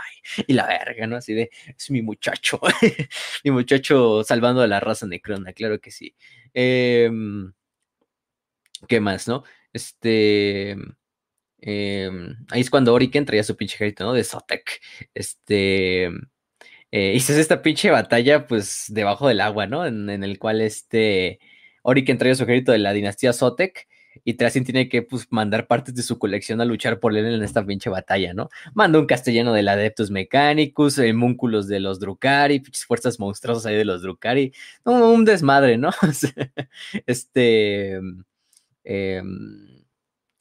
y, la verga, ¿no? Así de, es mi muchacho, *laughs* mi muchacho salvando a la raza necrona, claro que sí. Em, ¿Qué más, no? Este. Em, ahí es cuando Oriken traía su pinche ejército, ¿no? De Sotek. Este. Eh, esta pinche batalla, pues, debajo del agua, ¿no? En, el cual este. Oriken traía su ejército de la dinastía Sotek y Trasin tiene que pues, mandar partes de su colección a luchar por él en esta pinche batalla, ¿no? Manda un castellano del Adeptus Mechanicus, el Múnculos de los Drukari, pinches fuerzas monstruosas ahí de los Drukari, un desmadre, ¿no? *laughs* este. Em,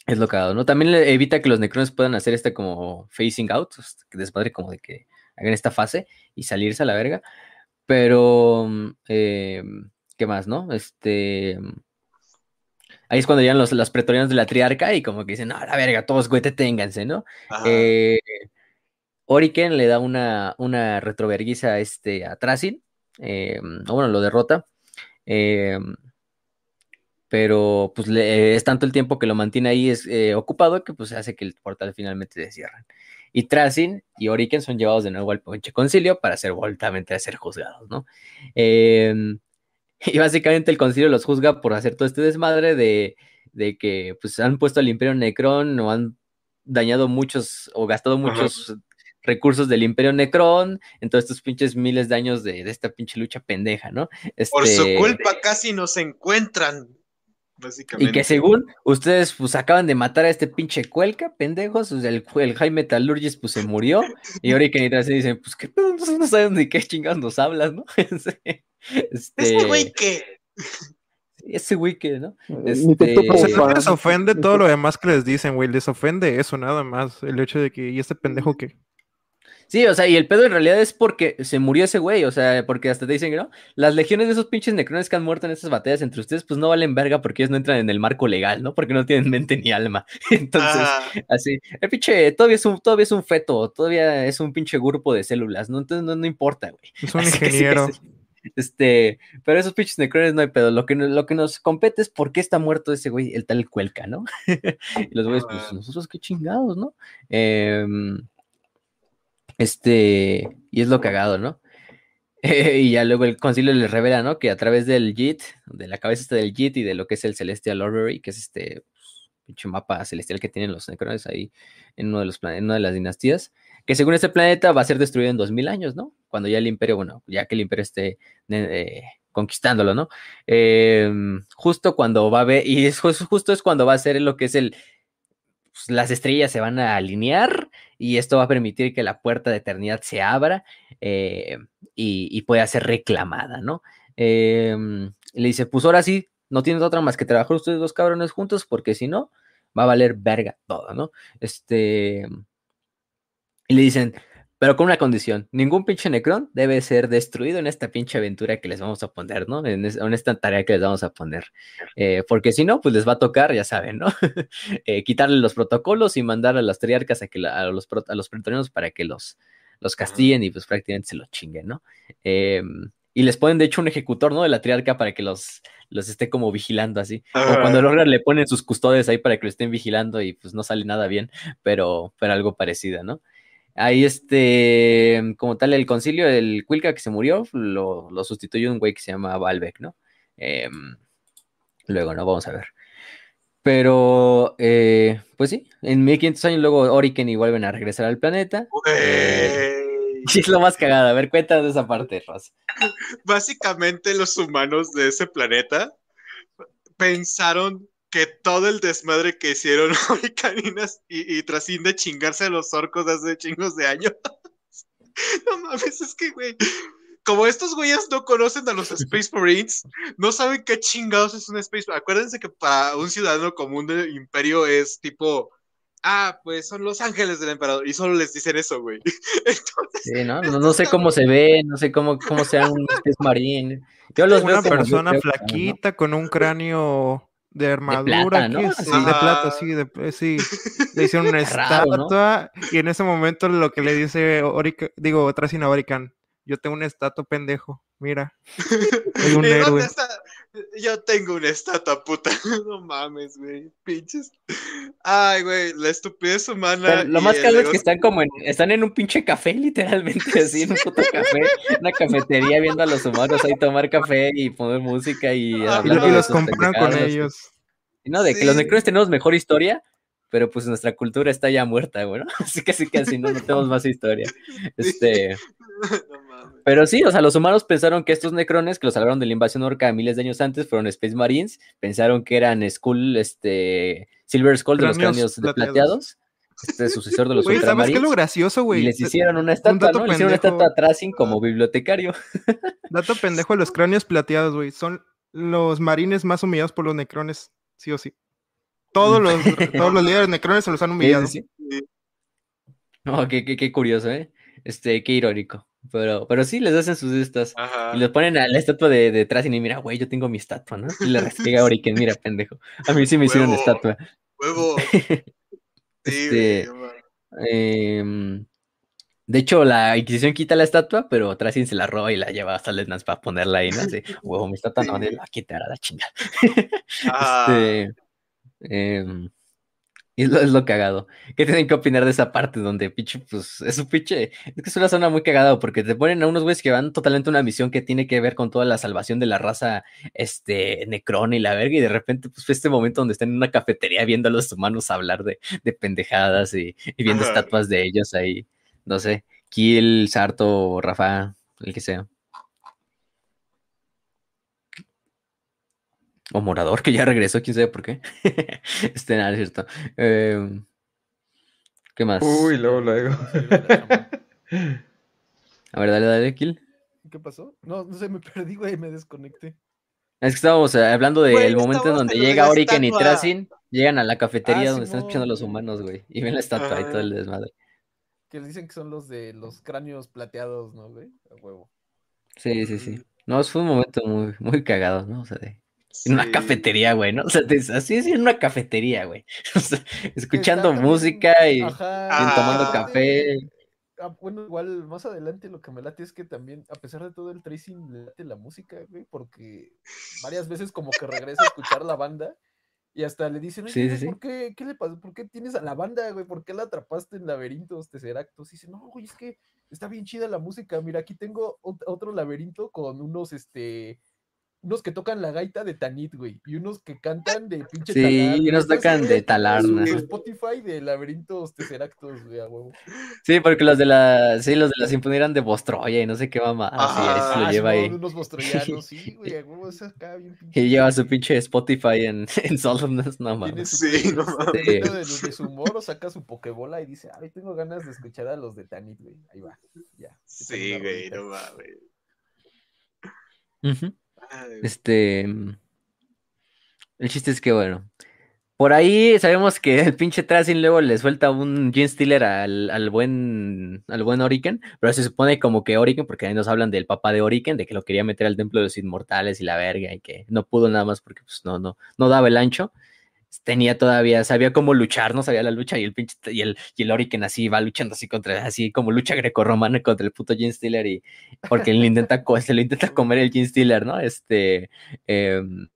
es locado, ¿no? También evita que los necrones puedan hacer este como facing out, desmadre como de que hagan esta fase y salirse a la verga. Pero, em, ¿qué más, no? Este, Ahí es cuando llegan los, los pretorianos de la triarca y como que dicen, no, la verga, todos güey, ténganse, ¿no? Eh, Oriken le da una, una retroverguiza a, este, a Trasin, eh, bueno, lo derrota, eh, pero pues es tanto el tiempo que lo mantiene ahí es, ocupado que pues hace que el portal finalmente se cierre. Y Trasin y Oriken son llevados de nuevo al pinche concilio para ser voltamente a ser juzgados, ¿no? *laughs* Y básicamente el concilio los juzga por hacer todo este desmadre de, que pues han puesto al Imperio Necrón o han dañado muchos o gastado muchos recursos del Imperio Necrón en todos estos pinches miles de años de, esta pinche lucha pendeja, ¿no? Por su este culpa casi nos encuentran. Básicamente. Y que según ustedes pues acaban de matar a este pinche cuelca, pendejos, el, el Jaime Talurgis pues se murió *laughs* y ahora que se dicen, pues que no saben de qué chingados nos hablas, ¿no? *laughs* Este... Ese güey que. Ese güey que, ¿no? Este... les ofende todo lo demás que les dicen, güey. Les ofende eso nada más. El hecho de que, ¿y este pendejo qué? Sí, o sea, y el pedo en realidad es porque se murió ese güey, o sea, porque hasta te dicen, ¿no? Las legiones de esos pinches necrones que han muerto en esas batallas entre ustedes, pues no valen verga porque ellos no entran en el marco legal, ¿no? Porque no tienen mente ni alma. *laughs* Entonces, ah. así, el pinche, todavía es, un, todavía es un feto, todavía es un pinche grupo de células, ¿no? Entonces no, no importa, güey. *laughs* Es un *laughs* ingeniero. Este, pero esos pinches necrones no hay pedo. Lo que, lo que nos compete es por qué está muerto ese güey, el tal Cuelca, ¿no? y los güeyes, pues nosotros qué chingados, ¿no? Em, este, y es lo cagado, ¿no? *laughs* y ya luego el concilio les revela, ¿no? Que a través del JIT, de la cabeza este del JIT y de lo que es el Celestial Orrery, que es este pues, pinche mapa celestial que tienen los necrones ahí en uno de los en una de las dinastías, que según este planeta va a ser destruido en 2000 años, ¿no? Cuando ya el imperio, bueno, ya que el imperio esté eh, conquistándolo, ¿no? Em, justo cuando va a ver, y es, justo es cuando va a ser lo que es el, pues, las estrellas se van a alinear y esto va a permitir que la puerta de eternidad se abra eh, y, pueda ser reclamada, ¿no? Em, le dice, pues ahora sí, no tienes otra más que trabajar ustedes dos cabrones juntos porque si no, va a valer verga todo, ¿no? Este... Y le dicen, pero con una condición, ningún pinche Necron debe ser destruido en esta pinche aventura que les vamos a poner, ¿no? En, esta tarea que les vamos a poner. Eh, porque si no, pues les va a tocar, ya saben, ¿no? *laughs* Eh, quitarle los protocolos y mandar a las triarcas a, que a, los, a los pretorianos para que los, los castiguen y pues prácticamente se los chinguen, ¿no? Em, y les ponen de hecho un ejecutor, ¿no? De la triarca para que los, los esté como vigilando así. O cuando logran le ponen sus custodios ahí para que lo estén vigilando y pues no sale nada bien, pero, pero algo parecido, ¿no? Ahí, este, como tal, el concilio del Quilca que se murió, lo, lo sustituyó un güey que se llama Valbeck, ¿no? Em, luego, ¿no? Vamos a ver. Pero, eh, pues sí, en 1500 años luego Oriken y vuelven a regresar al planeta. Y *laughs* es lo más cagado. A ver, cuéntanos de esa parte, Ross. Básicamente los humanos de ese planeta pensaron que todo el desmadre que hicieron *laughs* hoy Caninas y, y Tracín de chingarse a los orcos hace chingos de años. *laughs* no mames, es que, güey, como estos güeyes no conocen a los Space *laughs* Marines, no saben qué chingados es un Space Marine. Acuérdense que para un ciudadano común del imperio es tipo, ah, pues son los ángeles del emperador, y solo les dicen eso, güey. sí, ¿no? No, sé cómo se ve, no sé cómo, cómo sea un Space Marine. Yo los Una persona flaquita con un cráneo de armadura, de plata, sí, de plata, sí, de, eh, sí. Le hicieron una *laughs* estatua y en ese momento lo que le dice Orica, digo, Tracina Orican, yo tengo una estatua pendejo, mira. *laughs* Soy un héroe. Yo tengo una estatua, puta. *laughs* No mames, güey. Pinches. Ay, güey, la estupidez humana. lo más caro es que están como en, están en un pinche café, literalmente, así, en un puto café, una cafetería viendo a los humanos ahí tomar café y poner música y hablar. Y, los compran con ellos. ¿no? De que los necrones tenemos mejor historia, pero pues nuestra cultura está ya muerta, bueno, *laughs* así que así que así no, no tenemos más historia. Este, pero sí, o sea, los humanos pensaron que estos necrones que los salvaron de la invasión orca miles de años antes fueron Space Marines, pensaron que eran Skull, este, Silver Skull de los cráneos plateados. plateados este sucesor de los Güey, ¿sabes qué es lo gracioso, güey? Y les hicieron una estatua, ¿no? Les hicieron una estatua a como bibliotecario. *laughs* Dato pendejo de los cráneos plateados, güey. Son los marines más humillados por los necrones, sí o sí. Todos los, todos los líderes necrones se los han *laughs* humillado. Sí, sí. No, qué, qué, qué, curioso, ¿eh? Este, qué irónico. Pero, pero sí, les hacen sus estas. Y les ponen a la estatua de, detrás y mira, güey, yo tengo mi estatua, ¿no? Y le restriega a Oriken, mira, pendejo. A mí sí me hicieron estatua. Huevo. *laughs* este, eh, de hecho, la Inquisición quita la estatua, pero Tracing se la roba y la lleva hasta Letnans para ponerla ahí, ¿no? Así, huevo, mi estatua no, la quitar a la chingada. *laughs* Ah. este, eh, y es lo, es lo, cagado. ¿Qué tienen que opinar de esa parte donde pinche, pues, es un pinche, es que es una zona muy cagada porque te ponen a unos güeyes que van totalmente a una misión que tiene que ver con toda la salvación de la raza, este, Necron y la verga, y de repente, pues, fue este momento donde están en una cafetería viendo a los humanos hablar de, de pendejadas y, y viendo estatuas de ellos ahí no sé, Kiel, Sarto, Rafa, el que sea. O Morador, que ya regresó, quién sabe por qué. *laughs* este, nada, es cierto. Em, ¿Qué más? Uy, luego, luego. *laughs* A ver, dale, dale, Kill. ¿Qué pasó? No, no sé, me perdí, güey, me desconecté. Es que estábamos eh, hablando del momento en donde llega Oriken y Tracin, llegan a la cafetería ah, donde están escuchando los humanos, güey, y ven la estatua y todo el desmadre. Que dicen que son los de los cráneos plateados, ¿no, güey? A huevo. Sí, sí, sí. No, fue un momento muy, muy cagado, ¿no? O sea, de, en una cafetería, güey, ¿no? *laughs* O sea, así es en una cafetería, güey. *laughs* O sea, escuchando música y, tomando café. Ah, bueno, igual más adelante lo que me late es que también, a pesar de todo el tracing, le late la música, güey, porque varias veces como que regresa a escuchar la banda y hasta le dicen, ¿por, qué, qué, le pasó? ¿Por qué tienes a la banda, güey? ¿Por qué la atrapaste en laberintos, Tesseractos? Y dice, no, güey, es que está bien chida la música. Mira, aquí tengo otro laberinto con unos, este, unos que tocan la gaita de Tanit, güey, y unos que cantan de pinche Sí, y unos tocan de talarna. Spotify de laberintos tesseractos, güey, a huevo. Sí, porque los de la, sí, los de la sinfonía eran de Bostroya y no sé qué mamá. Ah, sí, lo lleva ahí. Unos bostroyanos, sí, *laughs* güey, a huevo, esa acá bien pinche. Y lleva su pinche Spotify en, *laughs* en Solemness, no mames. Sí, no mames. De, de, su humor, saca su pokebola y dice, ay, tengo ganas de escuchar a los de Tanit, güey, ahí va, ya. Sí, güey, no mames. Uh este. El chiste es que, bueno. Por ahí sabemos que el pinche Tracing luego le suelta un Gene Stealer al, buen al buen Oriken, pero se supone como que Oriken, porque ahí nos hablan del papá de Oriken, de que lo quería meter al templo de los inmortales y la verga, y que no pudo nada más porque pues no, no, no daba el ancho tenía todavía, sabía cómo luchar, no sabía la lucha y el pinche, y el, y el Oriken así va luchando así contra, así como lucha grecorromana contra el puto Gene Stealer y porque él intenta, se lo intenta comer el Gene Stealer, ¿no? Este, em,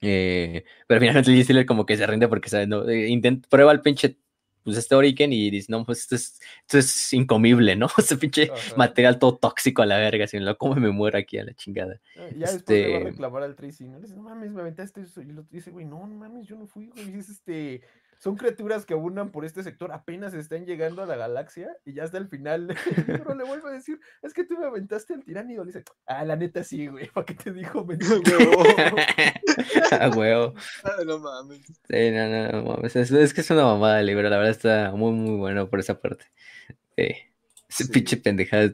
eh, pero finalmente el Gene Stealer como que se rinde porque sabe, no, eh, prueba el pinche pues este Oriken y dice, no, pues esto es, esto es incomible, ¿no? *laughs* Ese pinche material todo tóxico a la verga, si lo como me muero aquí a la chingada. Ah, ya este... después le va a reclamar al Tracy, ¿no? Le dice, no mames, me aventaste eso. Y lo dice, güey, no, no mames, yo no fui, güey. Es este, son criaturas que abundan por este sector, apenas están llegando a la galaxia y ya hasta el final *laughs* pero le vuelvo a decir, es que tú me aventaste al tiránido. Le dice, ah, la neta sí, güey, ¿para qué te dijo? *laughs* A huevo. *laughs* no mames. Sí, no, no, no mames. Es, que es una mamada el libro, la verdad está muy, muy bueno por esa parte. ese pinche pendejada.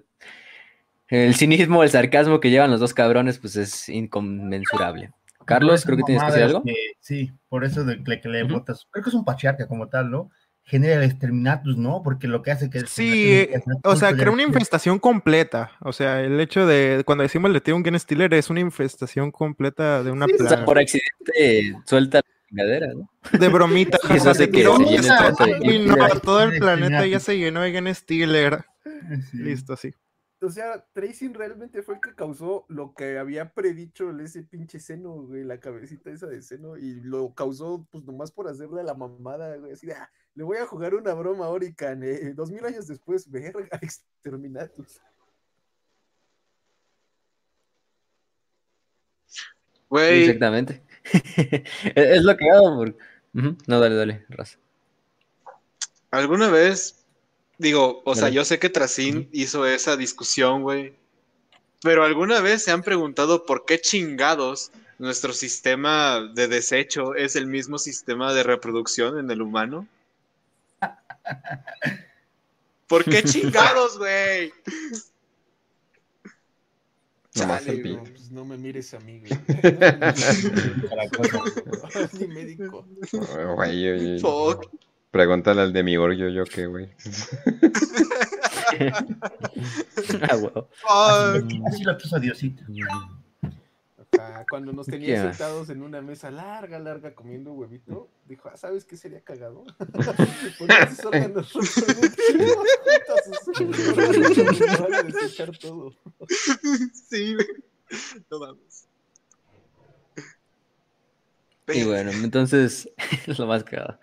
El cinismo, el sarcasmo que llevan los dos cabrones, pues es inconmensurable. Carlos, creo que tienes que decir algo. sí, por eso de que, le botas. Creo que es un patriarca como tal, ¿no? Genera el exterminatus, ¿no? Porque lo que hace que. Sí, o sea, crea una infestación completa. O sea, el hecho de. Cuando decimos le un Gen Stealer es una infestación completa de una plaga. O sea, por accidente suelta la chingadera, ¿no? De bromita. *laughs* eso hace que y no, todo el planeta ya se llenó de Gen Stealer. Listo, sí o sea, Tracing realmente fue el que causó lo que había predicho ese pinche seno, güey, la cabecita esa de seno, y lo causó, pues nomás por hacerle la mamada, güey, así de, ah, le voy a jugar una broma a Orican, eh, dos mil años después, *laughs* verga, exterminatus. Güey. Exactamente. *laughs* es lo que hago. Por... No, dale, dale, raza. ¿Alguna vez, digo, o sea, yo sé que Tracín hizo esa discusión, güey, pero ¿alguna vez se han preguntado por qué chingados nuestro sistema de desecho es el mismo sistema de reproducción en el humano? ¿Por qué *laughs* chingados, güey? Chale, pues no me mires a mí, güey. *laughs* Ni médico. Güey, Pregúntale al de mi orgullo, yo qué, güey. *laughs* ah. Así, puso Diosito cuando nos tenía sentados en una mesa larga, larga, comiendo huevito, dijo, ah, ¿sabes qué sería cagado? *laughs* *laughs* Poner sus órganos desechar todo. Sí, no vamos. Y bueno, entonces, es lo más cagado.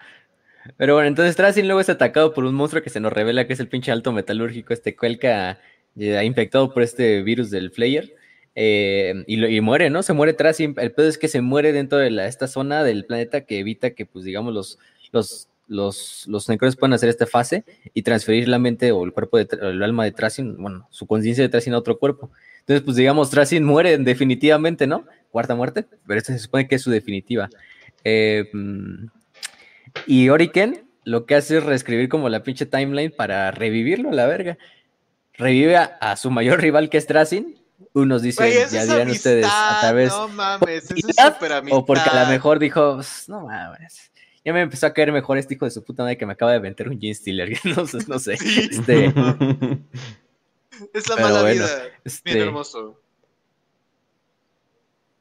Pero bueno, entonces Tracing luego es atacado por un monstruo que se nos revela que es el pinche alto metalúrgico, este Cuelca, infectado por este virus del Flayer. Eh, y, muere, ¿no? Se muere tras. El pedo es que se muere dentro de la, esta zona del planeta que evita que, pues, digamos, los, los, los, los necrones puedan hacer esta fase y transferir la mente o el cuerpo de el alma de Tracing, bueno, su conciencia de Tracing a otro cuerpo. Entonces, pues, digamos, Tracing muere definitivamente, ¿no? Cuarta muerte, pero esta se supone que es su definitiva. Eh, mm, y Oriken lo que hace es reescribir como la pinche timeline para revivirlo a la verga. Revive a, su mayor *laughs* rival que es Tracing unos dicen, ya dirán ustedes, a través. No mames, eso es. O porque a lo mejor dijo, pues, no mames. Ya me empezó a caer mejor este hijo de su puta madre que me acaba de vender un Gene Stealer. *laughs* no, no sé. Este... es la mala vida. Este... Bien hermoso.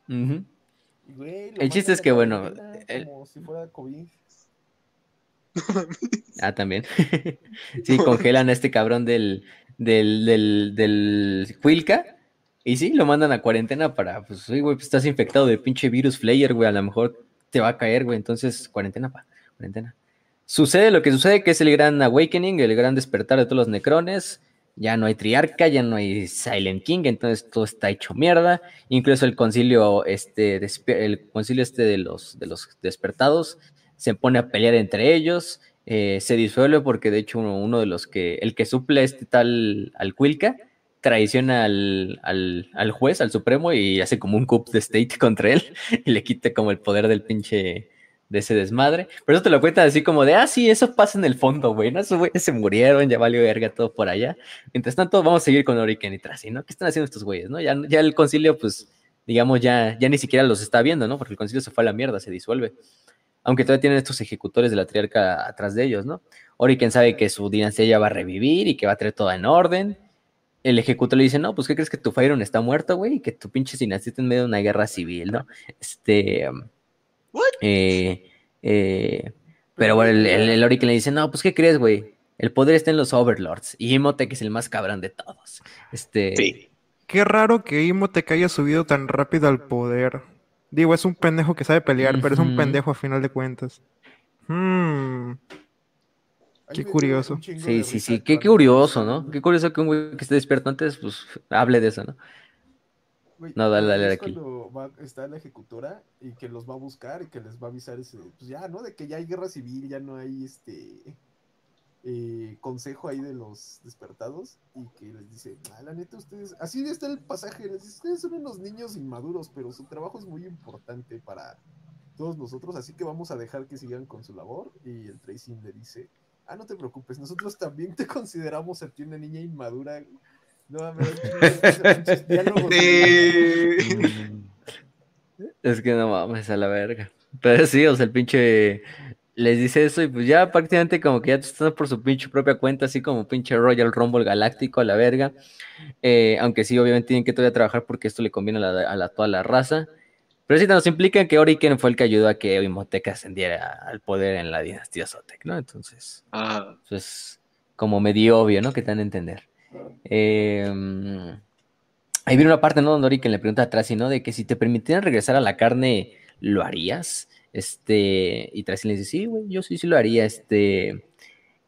el chiste es que, bueno. Como si fuera COVID. Ah, también. *laughs* sí, congelan a este cabrón del, del, del, del Huilca y sí, lo mandan a cuarentena para, pues, güey, pues estás infectado de pinche virus Flayer, güey, a lo mejor te va a caer, güey, entonces cuarentena, pa, cuarentena. Sucede lo que sucede, que es el gran awakening, el gran despertar de todos los necrones. Ya no hay triarca, ya no hay Silent King, entonces todo está hecho mierda. Incluso el concilio, este, el concilio este de los, de los despertados se pone a pelear entre ellos. Eh, se disuelve porque de hecho uno, uno, de los que, el que suple este tal al Quilca, traiciona al, al, juez, al Supremo, y hace como un coup de state contra él *laughs* y le quite como el poder del pinche de ese desmadre. Pero eso te lo cuentan así como de, ah, sí, eso pasa en el fondo, güey, ¿no? Esos güeyes se murieron, ya valió verga todo por allá. Mientras tanto, vamos a seguir con Oriken y Tracy, ¿no? ¿Qué están haciendo estos güeyes, no? Ya, ya el concilio, pues, digamos, ya, ya ni siquiera los está viendo, ¿no? Porque el concilio se fue a la mierda, se disuelve. Aunque todavía tienen estos ejecutores de la triarca atrás de ellos, ¿no? Oriken sabe que su dinastía ya va a revivir y que va a traer todo en orden el ejecutor le dice, no, pues, ¿qué crees que tu Fyron está muerto, güey? Y que tu pinche dinastía está en medio de una guerra civil, ¿no? Este... Eh, eh, pero bueno, el, el, le dice, no, pues, ¿qué crees, güey? El poder está en los Overlords. Y Imhotep es el más cabrón de todos. Este... Sí. Qué raro que Imhotep haya subido tan rápido al poder. Digo, es un pendejo que sabe pelear, pero es un pendejo a final de cuentas. Hmm. Qué curioso. Sí, sí, sí, qué, curioso, ¿no? Qué curioso que un güey que esté despierto antes, pues, hable de eso, ¿no? no, dale, dale, aquí. Va, está en la ejecutora y que los va a buscar y que les va a avisar ese, pues ya, ¿no? De que ya hay guerra civil, ya no hay este eh, consejo ahí de los despertados y que les dice, ah, la neta, ustedes, así está el pasaje, les dice, ustedes son unos niños inmaduros, pero su trabajo es muy importante para todos nosotros, así que vamos a dejar que sigan con su labor. Y el Tracing le dice, ah, no te preocupes, nosotros también te consideramos a ti una niña inmadura. No, me *laughs* Es que no mames a la verga. Pero sí, o sea, el pinche les dice eso y pues ya prácticamente como que ya están por su pinche propia cuenta, así como pinche Royal Rumble galáctico a la verga. Eh, aunque sí, obviamente tienen que todavía trabajar porque esto le conviene a, la, toda la raza. Pero sí nos implica que Oriken fue el que ayudó a que Imhotep ascendiera al poder en la dinastía Zotec, ¿no? Entonces, ah. pues como medio obvio, ¿no? Que te dan a entender. Em, ahí viene una parte, ¿no? Donde Oriken le pregunta a Tracy, ¿no? De que si te permitieran regresar a la carne, ¿lo harías? Este, y Tracy le dice, sí, güey, yo sí, sí lo haría, este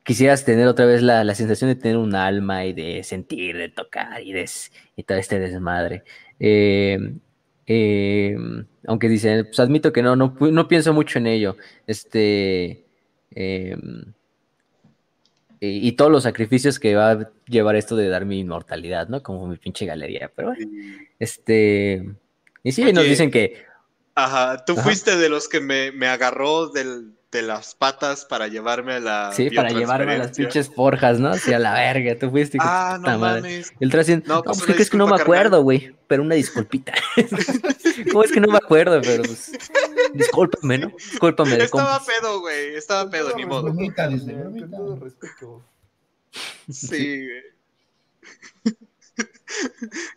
quisieras tener otra vez la, sensación de tener un alma y de sentir, de tocar y, de, y todo este desmadre. Eh, Em, aunque dice, pues admito que no, no, no pienso mucho en ello. Este. Em, y, todos los sacrificios que va a llevar esto de dar mi inmortalidad, ¿no? Como mi pinche galería. Pero bueno, este. Y sí, nos dicen que. Ajá, tú fuiste de los que me, me agarró del, de las patas para llevarme a la. Sí, para llevarme a las pinches forjas, ¿no? Sí, a la verga, tú fuiste. Ah, no mames. El traje, no, pues, ¿qué crees que no me acuerdo, güey? Pero una disculpita. *laughs* ¿Cómo es que no me acuerdo? Pero pues, discúlpame, ¿no? Discúlpame. Estaba pedo, güey. Estaba pedo, ni modo. Sí, güey. *laughs*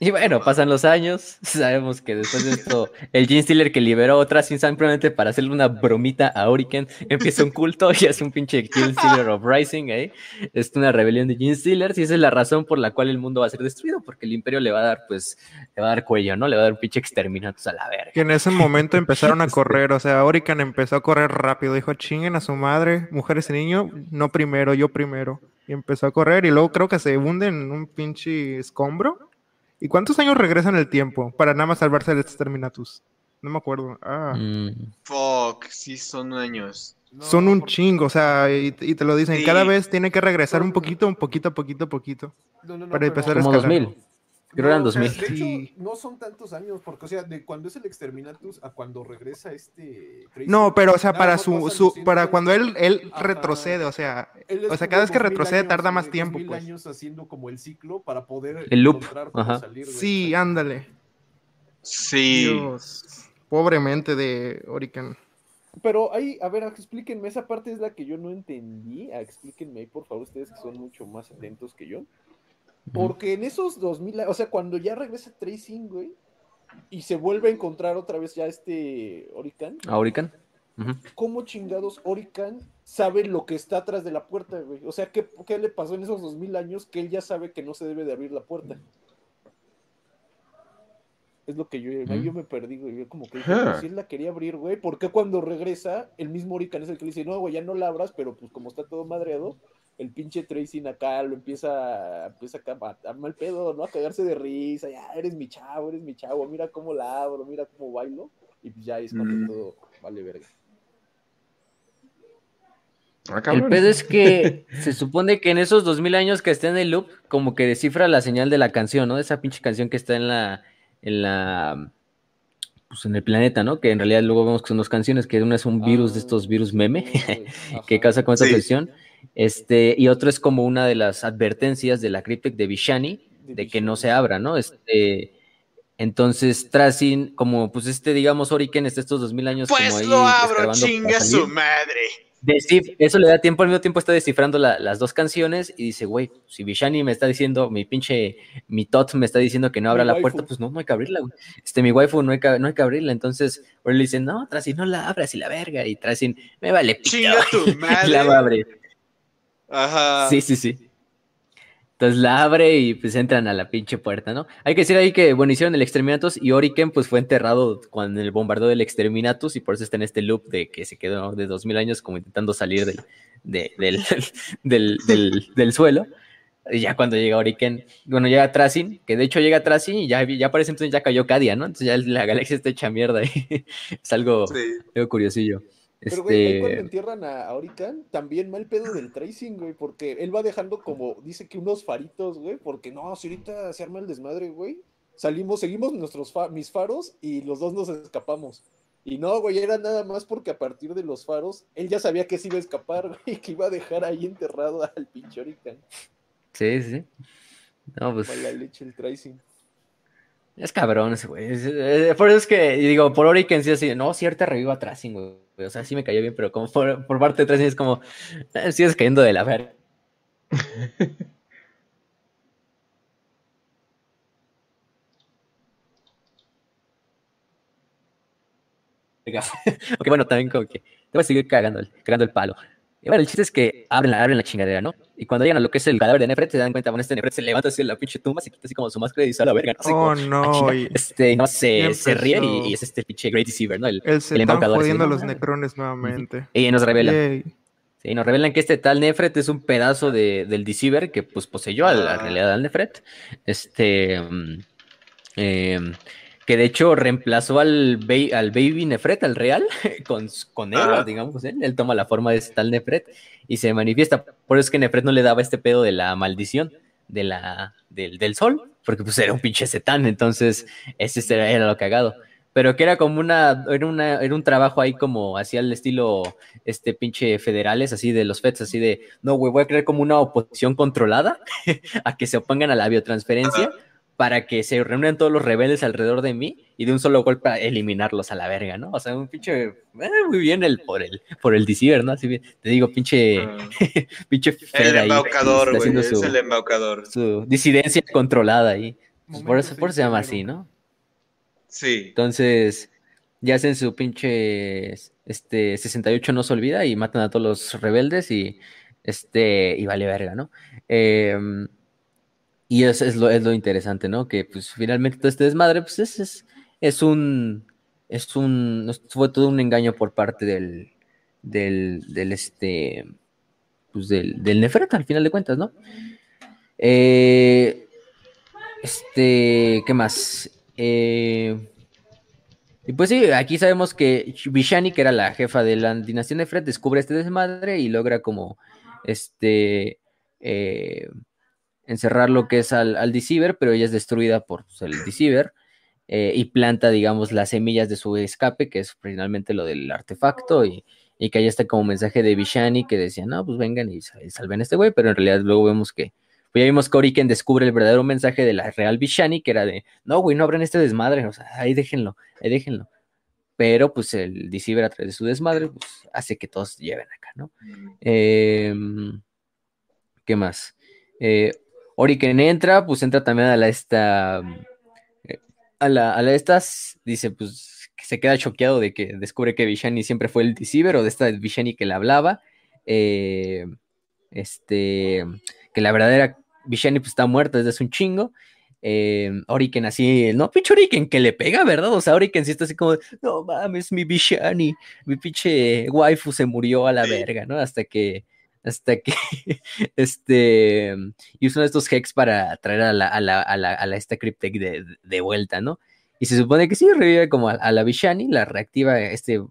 Y bueno, pasan los años. *laughs* Sabemos que después de esto, el Gene Stealer que liberó otra sin simplemente para hacerle una bromita a Oriken, empieza un culto y hace un pinche Gene Stealer of Rising ahí. Es una rebelión de Gene Stealers y esa es la razón por la cual el mundo va a ser destruido, porque el Imperio le va a dar, pues, le va a dar cuello, ¿no? Le va a dar un pinche exterminatos a la verga. Que en ese momento empezaron a *laughs* correr, o sea, Oriken empezó a correr rápido, dijo, chinguen a su madre, mujeres y niños, no primero, yo primero. Y empezó a correr y luego creo que se hunde en un pinche escombro ¿Y cuántos años regresan el tiempo para nada más salvarse de Exterminatus? No me acuerdo. Ah. Mm. Fuck, sí son años. son un chingo, o sea, y, te lo dicen, cada vez tiene que regresar un poquito, un poquito, poquito, poquito. para empezar a escalar. 2000. Creo eran 2000. de hecho, no son tantos años, porque, o sea, de cuando es el Exterminatus a cuando regresa este. no, pero, o sea, para su, su para cuando él, él retrocede, o sea, o sea, cada vez que retrocede tarda más tiempo. Mil pues. años haciendo como el ciclo para poder. El loop. Salir sí, ándale. Sí. Dios, pobremente de Orican. Pero ahí, a ver, explíquenme, esa parte es la que yo no entendí. Explíquenme ahí, por favor, ustedes que son mucho más atentos que yo. Porque en esos 2000, o sea, cuando ya regresa Tracing, güey, y se vuelve a encontrar otra vez ya este Orican. ¿A Orican? ¿Cómo chingados Orican sabe lo que está atrás de la puerta, güey? O sea, ¿qué, ¿qué, le pasó en esos 2000 años que él ya sabe que no se debe de abrir la puerta? Es lo que yo, yo me perdí, güey. Yo como que pues, si él la quería abrir, güey, ¿por qué cuando regresa el mismo Orican es el que le dice, no, güey, ya no la abras, pero pues como está todo madreado, el pinche Tracing acá lo empieza, empieza a, a, mal pedo, ¿no? A cagarse de risa, ya eres mi chavo, eres mi chavo, mira cómo la abro, mira cómo bailo, y pues ya es cuando todo vale verga. Ah, el pedo es que se supone que en esos dos mil años que está en el loop, como que descifra la señal de la canción, ¿no? Esa pinche canción que está en la, en la, pues en el planeta, ¿no? Que en realidad luego vemos que son dos canciones, que una es un virus de estos virus meme *laughs* que causa con esta sí. Este, y otro es como una de las advertencias de la Cryptic de Vishani, de que no se abra, ¿no? Este, entonces, Tracing, como pues este, digamos, Oriken está estos dos mil años pues como ahí. lo abro, chinga su madre. eso le da tiempo, al mismo tiempo está descifrando las dos canciones y dice, güey, si Vishani me está diciendo, mi pinche, mi tot me está diciendo que no abra la puerta, pues no, no hay que abrirla, güey. Este, mi waifu no hay que, no hay que abrirla. Entonces, le dice, no, Tracing, no la abras y la verga. Y Tracing, me vale pito. Chinga tu *laughs* madre. la va a abrir. Ajá. Sí, sí, sí. Entonces la abre y pues entran a la pinche puerta, ¿no? Hay que decir ahí que, bueno, hicieron el Exterminatus y Oriken pues fue enterrado cuando el bombardeo del Exterminatus y por eso está en este loop de que se quedó de dos mil años como intentando salir del, *laughs* del, del, suelo. Y ya cuando llega Oriken, bueno, llega Tracing, que de hecho llega Tracing y ya, ya parece entonces ya cayó Cadia, ¿no? Entonces ya la galaxia está hecha mierda y *laughs* es algo, algo curiosillo. Pero, güey, este... cuando entierran a, Orican, también mal pedo del tracing, güey, porque él va dejando como, dice que unos faritos, güey, porque no, si ahorita se arma el desmadre, güey, salimos, seguimos nuestros mis faros y los dos nos escapamos. Y no, güey, era nada más porque a partir de los faros, él ya sabía que se iba a escapar, *laughs* güey, que iba a dejar ahí enterrado al pinche Orican. Sí, sí. No, pues... la leche el tracing. Es cabrón ese güey. Por eso es que, digo, por Orican sí así, no, cierta reviva Tracing, güey. O sea, sí me cayó bien, pero como por, parte de Tracing es como, eh, sigues cayendo de la ver. *laughs* ok, bueno, también como que te voy a seguir cagando, cagando el palo. Y bueno, el chiste es que abren la, abren la chingadera, ¿no? Y cuando llegan a lo que es el cadáver de Nefret, se dan cuenta, bueno, este Nefret se levanta así en la pinche tumba, se quita así como su máscara y dice a la verga, ¿no? oh, no. este, no, se, se ríe y, es este pinche Great Deceiver, ¿no? El, el, el embaucador. jodiendo a los necrones nuevamente. Y nos revela. Sí, nos revelan que este tal Nefret es un pedazo de, del Deceiver que pues poseyó a la, realidad del Nefret. Este... Mm, eh, que de hecho reemplazó al, al Baby Nefret, al Real, *laughs* con, con él, digamos, él, él toma la forma de tal Nefret y se manifiesta. Por eso es que Nefret no le daba este pedo de la maldición de la, del, del sol, porque pues era un pinche setán, entonces ese era, era lo cagado. Pero que era como una era, una, era un trabajo ahí como hacía el estilo, este pinche federales, así de los FEDs, así de, no, güey, voy a crear como una oposición controlada *laughs* a que se opongan a la biotransferencia para que se reúnan todos los rebeldes alrededor de mí y de un solo golpe a eliminarlos a la verga, ¿no? O sea, un pinche, eh, muy bien el, por el, por el deceiver, ¿no? Así bien, te digo, pinche, ah. *laughs* pinche El embaucador, güey, es el embaucador. Su disidencia controlada ahí. Pues por eso, por eso se llama así, ¿no? Sí. Entonces, ya hacen su pinche este 68 no se olvida y matan a todos los rebeldes y este y vale verga, ¿no? Em, y eso es lo, es lo interesante, ¿no? Que pues finalmente todo este desmadre, pues es, es, es un es un fue todo un engaño por parte del del, del este pues del, del Nefret al final de cuentas, ¿no? Eh, este, ¿qué más? Eh, y pues sí, aquí sabemos que Vishani, que era la jefa de la dinastía de Fred, descubre este desmadre y logra como este eh, encerrar lo que es al, al Deceiver, pero ella es destruida por pues, el Deceiver eh, y planta, digamos, las semillas de su escape, que es finalmente lo del artefacto, y, y que ahí está como mensaje de Vishani que decía, no, pues vengan y salven a este güey, pero en realidad luego vemos que pues ya vimos que Oriken descubre el verdadero mensaje de la Real Vishani, que era de, no, güey, no abran este desmadre, o sea, ahí déjenlo, ahí déjenlo. Pero pues el Deceiver a través de su desmadre, pues hace que todos lleven acá, ¿no? Em, ¿Qué más? Eh, Oriken entra, pues entra también a la esta, eh, a la, a la estas, dice, pues se queda choqueado de que descubre que Vishani siempre fue el Deceiver o de esta Vishani que le hablaba. Eh, este, que la verdadera Vishani pues está muerta desde hace un chingo. Eh, Oriken así, no, pinche Oriken que le pega, ¿verdad? O sea, Oriken sí está así como, no mames, mi Vishani, mi pinche waifu se murió a la verga, ¿no? Hasta que, hasta que, *laughs* este, y uno de estos hex para traer a la, a la, a la, a la esta Cryptek de, de, vuelta, ¿no? Y se supone que sí, revive como a, la Vishani, la reactiva este,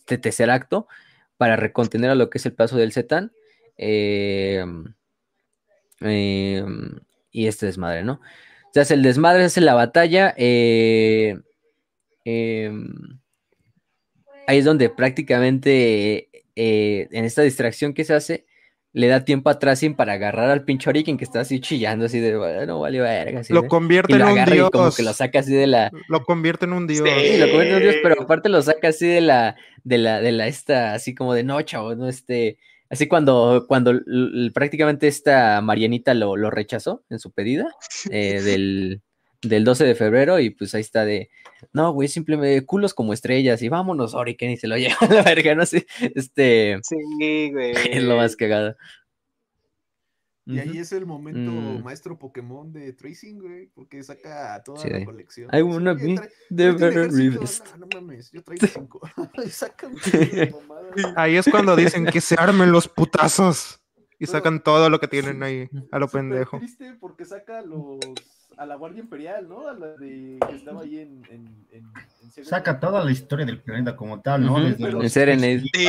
este tercer acto para recontener a lo que es el paso del Zetan. Eh, Em, y este desmadre, ¿no? Se hace el desmadre, se hace la batalla. Eh, em, ahí es donde prácticamente eh, en esta distracción que se hace, le da tiempo a Tracing para agarrar al pinche Oriken que está así chillando, así de, bueno, vale verga. lo convierte en un dios. como que lo saca así de la... Lo convierte en un dios. Sí, lo convierte en un dios, pero aparte lo saca así de la, de la, de la, esta, así como de noche, o no, este, Así cuando, cuando prácticamente esta Marianita lo, lo rechazó en su pedida *laughs* eh, del, del 12 de febrero y pues ahí está de, no, güey, simplemente culos como estrellas y vámonos, Oriken y se lo *laughs* lleva a la verga, no sé, este... Sí, güey. Es lo más cagado. Y ahí es el momento mm. maestro Pokémon de Tracing, güey, porque saca toda la colección. I wanna be the better No, no mames, yo traigo *laughs* cinco. *laughs* y sacan Ahí es cuando dicen que se armen los putazos. Y sacan todo lo que tienen ahí, a lo pendejo. triste porque saca los a la Guardia Imperial, ¿no? A la de que estaba ahí en, en, en, Saca toda la historia del planeta como tal, ¿no? En Serenade. Sí,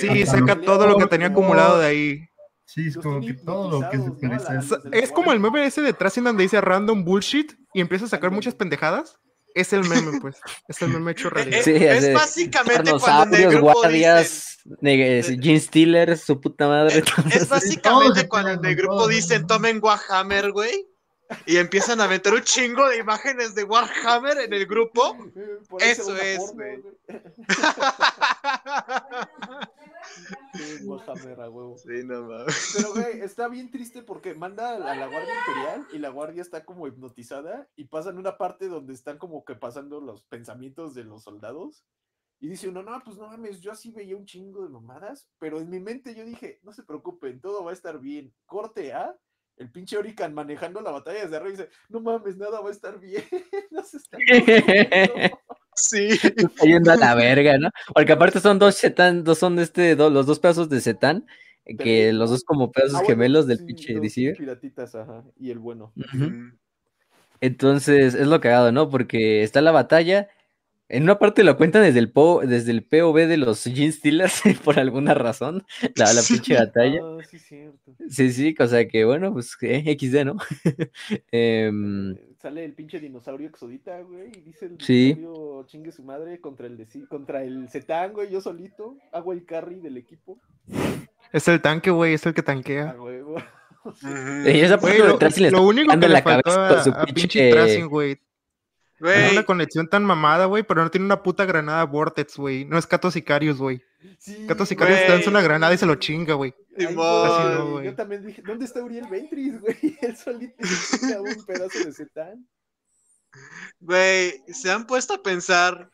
sí, saca todo lo que tenía acumulado de ahí. Sí, es como que todo lo que se parece. Es como el meme ese de Tracing donde dice random bullshit y empieza a sacar muchas pendejadas. Es el meme, pues. Es el meme hecho realidad. Sí, es, básicamente cuando el grupo guardias, dice... Gene Stealer, su puta madre. Es básicamente cuando el grupo dicen tomen Warhammer, güey. Y empiezan a meter un chingo de imágenes de Warhammer en el grupo. Eso es, güey. *laughs* Sí, no Pero, güey, está bien triste porque manda a la Guardia Imperial y la Guardia está como hipnotizada y pasan una parte donde están como que pasando los pensamientos de los soldados. Y dice uno, no, pues no mames, yo así veía un chingo de mamadas, pero en mi mente yo dije, no se preocupen, todo va a estar bien. Corte A, el pinche Orican manejando la batalla desde arriba y dice, no mames, nada va a estar bien, *laughs* no se está *laughs* Sí. yendo a la verga, ¿no? Porque aparte son dos setán, dos son este, los dos pedazos de setán, que los dos como pedazos ah, gemelos del pinche DC. Piratitas, ajá, y el bueno. Entonces, es lo cagado, ¿no? Porque está la batalla. En una parte lo cuentan desde el, po desde el POV de los Gene Steelers, *laughs* por alguna razón, la, la pinche batalla. Ah, sí, cierto. Sí, sí, o sea que bueno, pues eh, XD, ¿no? *laughs* Em, Eh, Sale el pinche dinosaurio exodita, güey, y dice el Sí. dinosaurio chingue su madre contra el de contra el Zetán, güey, yo solito, hago el carry del equipo. Es el tanque, güey, es el que tanquea. huevo. y esa parte Güey, lo, lo está único que le la cabeza faltó con su a, a pinche pinche- Tracing, güey. Tiene una conexión tan mamada, güey, pero no tiene una puta granada Vortex, güey. No es Cato Sicarius, güey. Sí, Cato Sicarius te lanza una granada y se lo chinga, güey. No. Yo también dije, ¿dónde está Uriel Ventris, *laughs* güey? Él solito se un pedazo de Zetán. güey, ¿se han puesto a pensar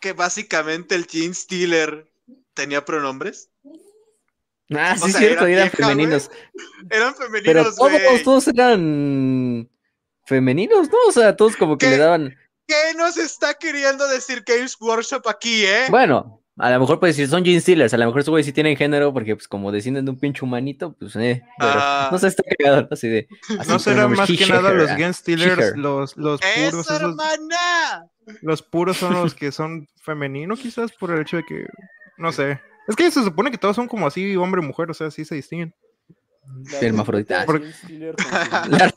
que básicamente el Gene Stealer tenía pronombres? Ah, sí, O sea, cierto, era eran vieja, femeninos. Eran Pero femeninos, todos, güey. todos eran femeninos, ¿no? O sea, todos como que le daban. ¿Qué nos está queriendo decir Games Workshop aquí, eh? Bueno, a lo mejor pues si son Gene Stealers, a lo mejor esos güeyes sí tienen género, porque pues como descienden de un pinche humanito, pues eh. Pero, Ah. no sé, está cagado, ¿no? Así de. así No será pronombres, más que nada los ah, Gen Stealers, her. los, los puros, ¡Eso, esos, hermana! los puros son los que son femeninos, quizás, por el hecho de que, no sé. Es que se supone que todos son como así, hombre y mujer, o sea, sí se distinguen. La Hermafrodita. *laughs* La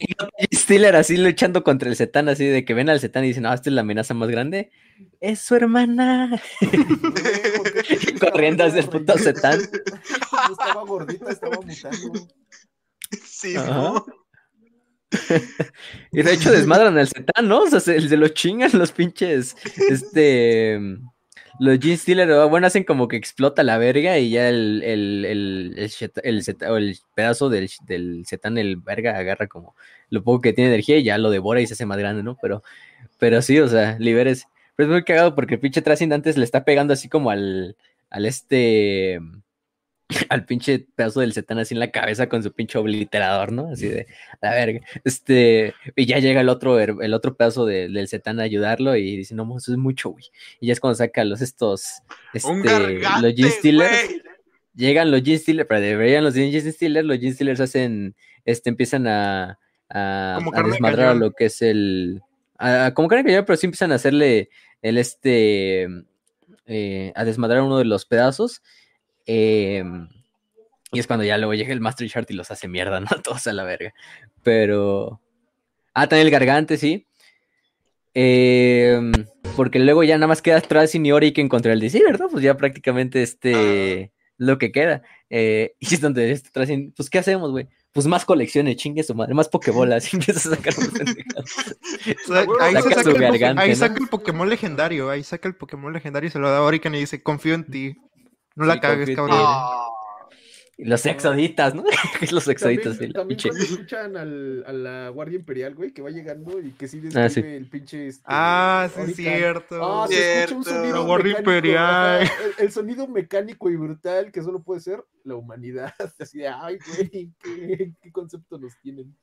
Stealer así luchando contra el Zetán, así de que ven al Zetán y dicen, no, esta es la amenaza más grande. Es su hermana. *laughs* Corriendo hacia el puto Zetán. No estaba gordita, estaba mutando. Sí. Y de hecho desmadran al Zetán, ¿no? O sea, se, se lo chingan los pinches, este, los Gene Stealer, bueno, hacen como que explota la verga y ya el, el, el, el, el pedazo del, del Zetán, el verga, agarra como lo poco que tiene energía y ya lo devora y se hace más grande, ¿no? Pero, pero sí, o sea, liberes. Pero es muy cagado porque el pinche Tracing antes le está pegando así como al, al este, *laughs* al pinche pedazo del Zetán así en la cabeza con su pinche obliterador, ¿no? Así de, a verga. Este, y ya llega el otro, el otro pedazo de- del Zetán a ayudarlo y dice, no, eso es mucho, güey. Y ya es cuando saca los estos, Un este, gargante, los Gene Stealers, güey. llegan los Gene Stealers, pero deberían los Gene Stealers, los Gene Stealers hacen, este, empiezan a, a, desmadrar a lo que es el, a- como carne cañón, pero sí empiezan a hacerle el, este, eh, a desmadrar uno de los pedazos, em, y es cuando ya luego llega el Master Shard y los hace mierda, *laughs* ¿no? Todos a la verga. Pero. Ah, también el gargante, sí. Em, porque luego ya nada más queda Tracing y Oriken contra el DC, ¿verdad? Pues ya prácticamente este. Lo que queda. Eh, *laughs* y es donde este Tracing, pues, ¿qué hacemos, güey? Pues más colecciones, chingue su madre, más pokebolas, *laughs* y empieza a sacar ahí, Saca saca su el, gargante, ahí ¿no? saca el Pokémon legendario, ahí saca el Pokémon legendario y se lo da a Orican y dice, confío en ti. No la Sí, cagues, cabrón. Y los exoditas, ¿no? *laughs* ¿Qué es los exoditas? También, también pinche- cuando escuchan al, a la Guardia Imperial, güey, que va llegando y que sí describe Ah, sí. el pinche. Este, Ah, sí, Orican. cierto. Ah, se escucha un Cierto. sonido La Guardia mecánico, Imperial. el, el sonido mecánico y brutal que solo puede ser la humanidad. *laughs* Así de, ay, güey, ¿qué, qué concepto nos tienen.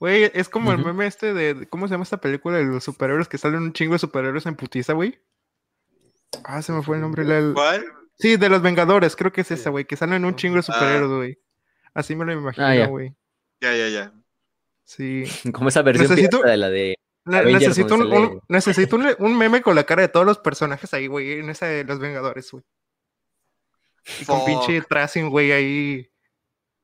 Güey, es como el meme este de, de- ¿cómo se llama esta película de los superhéroes que salen un chingo de superhéroes en putiza, güey? Ah, se me fue el nombre. la- el- ¿Cuál? Sí, de los Vengadores, creo que es esa, güey, que salen un chingo de Ah. superhéroes, güey. Así me lo imagino, Ah, ya. güey. Ya, ya, ya. Sí. *laughs* Como esa versión Necesito- de la de. Ne- Avengers necesito un, donde sale- un- necesito un, un meme con la cara de todos los personajes ahí, güey, en esa de los Vengadores, güey. Y con pinche tracing, güey, ahí.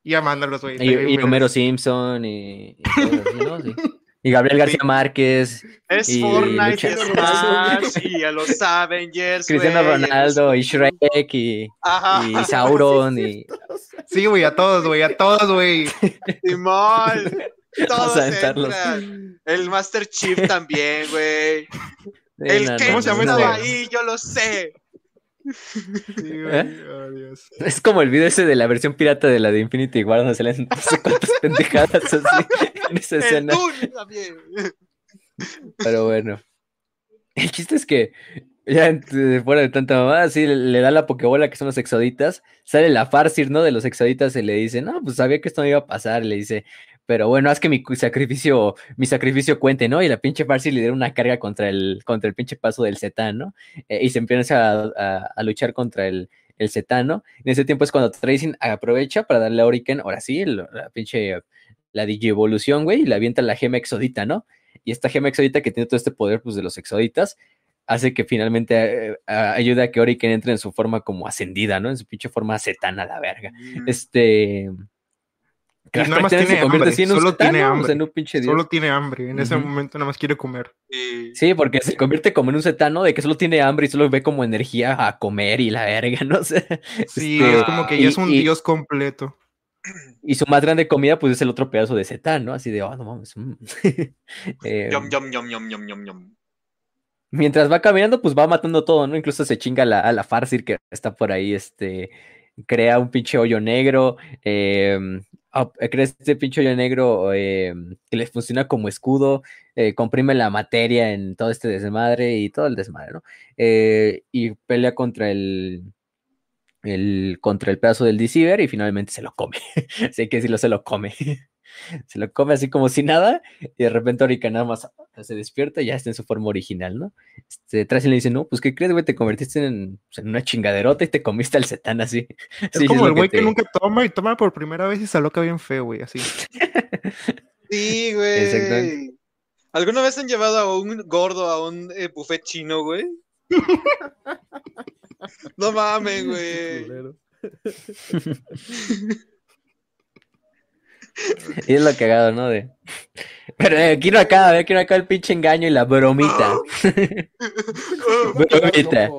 Y amándolos, güey. Y, y. Homero Simpson y, y todos ¿no? Sí. *laughs* Y Gabriel García Márquez, Es Y Fortnite, es Smash, y a los *laughs* Avengers, Cristiano güey, Ronaldo y Shrek y, Ajá. y Sauron *laughs* y Sí, güey, a todos, güey, a todos, güey. *laughs* Simón. Todos entran. El Master Chief también, güey. Sí, El no, que no, ¿Cómo se llama estaba ahí, yo lo sé. Sí, güey. ¿Eh? oh, Dios. Es como el video ese de la versión pirata de la de Infinity War donde salen no sé cuántas pendejadas así *laughs* en esa escena. También. Pero bueno. El chiste es que ya fuera de tanta mamada, sí, le, le da la pokebola que son los exoditas. Sale la Farsir, ¿no? De los exoditas y le dice, no, pues sabía que esto no iba a pasar. Le dice, pero bueno, haz que mi sacrificio, mi sacrificio cuente, ¿no? Y la pinche Farsir le da una carga contra el, contra el pinche paso del Zetán, ¿no? Eh, y se empieza a, a- a luchar contra el, el Zetán, ¿no? En ese tiempo es cuando Tracing aprovecha para darle a Oriken, ahora sí, el- la pinche, la digievolución, güey, y le avienta la gema exodita, ¿no? y esta gema exodita que tiene todo este poder pues, de los exoditas, hace que finalmente eh, ayude a que Oriken entre en su forma como ascendida, ¿no? En su pinche forma setana, la verga. Mm. Este. Que nada más tiene hambre, solo tiene hambre. solo tiene hambre, en ese momento nada más quiere comer. Sí, porque se convierte como en un setano de que solo tiene hambre y solo ve como energía a comer y la verga, *laughs* no sé. Sí, este, es como que ya es un dios completo. Y su más grande comida, pues es el otro pedazo de setán, ¿no? Así de, oh, no mames. Mm". *laughs* eh, yum, mientras va caminando, pues va matando todo, ¿no? Incluso se chinga la, a la Farsir que está por ahí, este, crea un pinche hoyo negro, em, crea este pinche hoyo negro em, que le funciona como escudo, eh, comprime la materia en todo este desmadre y todo el desmadre, ¿no? Eh, y pelea contra el, el, contra el pedazo del Deceiver y finalmente se lo come. *laughs* Así que decirlo, se lo come. *laughs* se lo come así como si nada, y de repente Orika nada más se despierta y ya está en su forma original, ¿no? Este, Tracy le dice, no, pues ¿qué crees, güey? Te convertiste en, pues, en, una chingaderota y te comiste al setán así. *laughs* Es como el güey que, nunca toma y toma por primera vez y se aloca bien feo, güey, así. sí, güey. ¿Alguna vez han llevado a un gordo a un eh, buffet chino, güey? *laughs* no mames, güey. *laughs* y es lo cagado, ¿no? De... Pero eh, quiero acá, a ver, quiero acá el pinche engaño y la bromita. *laughs* bromita.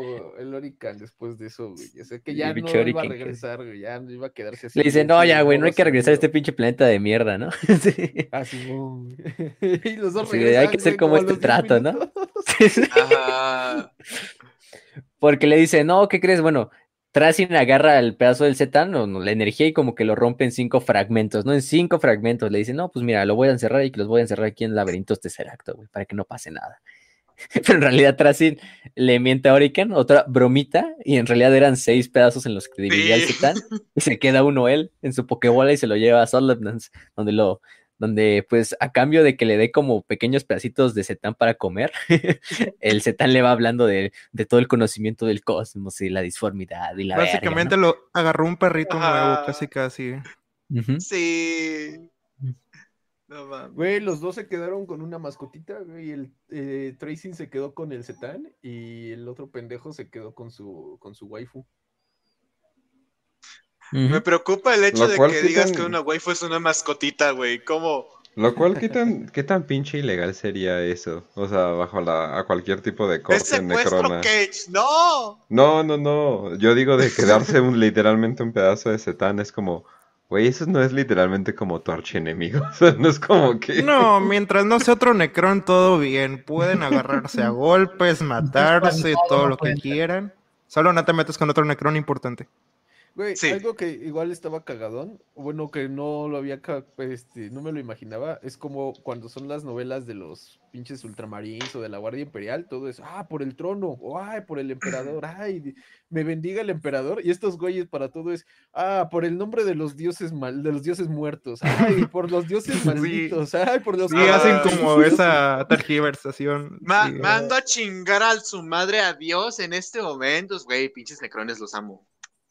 Después de eso, güey. O sea, que ya no iba a regresar, güey. Ya no iba a quedarse así. Le dice, no, ya, güey, no hay que regresar a este pinche planeta de mierda, ¿no? *laughs* sí. Así, ah, güey. *laughs* y los dos sí, Hay que hacer como este trato, ¿no? *laughs* Porque le dice, no, ¿qué crees? Bueno, Tracing agarra el pedazo del Zetan, o la energía, y como que lo rompe en cinco fragmentos, ¿no? En cinco fragmentos. Le dice, no, pues mira, lo voy a encerrar y que los voy a encerrar aquí en laberintos Tesseracto, güey, para que no pase nada. *laughs* Pero en realidad Tracing le miente a Oriken, otra bromita, y en realidad eran seis pedazos en los que dividía el Zetan, *laughs* y se queda uno él en su Pokébola y se lo lleva a Solidance, donde lo, donde pues a cambio de que le dé como pequeños pedacitos de Zetán para comer, *laughs* el Zetán le va hablando de, todo el conocimiento del cosmos y la disformidad y la Básicamente lo agarró un perrito nuevo, casi casi. Sí. Güey, los dos se quedaron con una mascotita, güey, el eh, Tracing se quedó con el Zetán y el otro pendejo se quedó con su, con su waifu. Me preocupa el hecho de que digas que una waifu es una mascotita, güey. ¿Cómo? Lo cual, ¿qué tan, ¿qué tan pinche ilegal sería eso? O sea, bajo la, a cualquier tipo de corte en Necrona. Cage! ¡No! No, no, no. Yo digo de quedarse un, literalmente un pedazo de setán es como... Güey, eso no es literalmente como tu archienemigo. *laughs* O sea, no es como que... No, mientras no sea otro Necron, todo bien. Pueden agarrarse a golpes, matarse, todo lo que quieran. Solo no te metes con otro Necron importante. Güey, algo que igual estaba cagadón, bueno, que no lo había, este, no me lo imaginaba, es como cuando son las novelas de los pinches ultramarines o de la Guardia Imperial, todo eso, ah, por el trono, o ay, por el emperador, *clears throat* ay, me bendiga el emperador, y estos güeyes para todo es, ah, por el nombre de los dioses mal, de los dioses muertos, ay, por los dioses *laughs* malditos, ay, por los... Sí, hacen como esa tergiversación. Mando a chingar a su madre a Dios en este momento, güey, pinches necrones, los amo.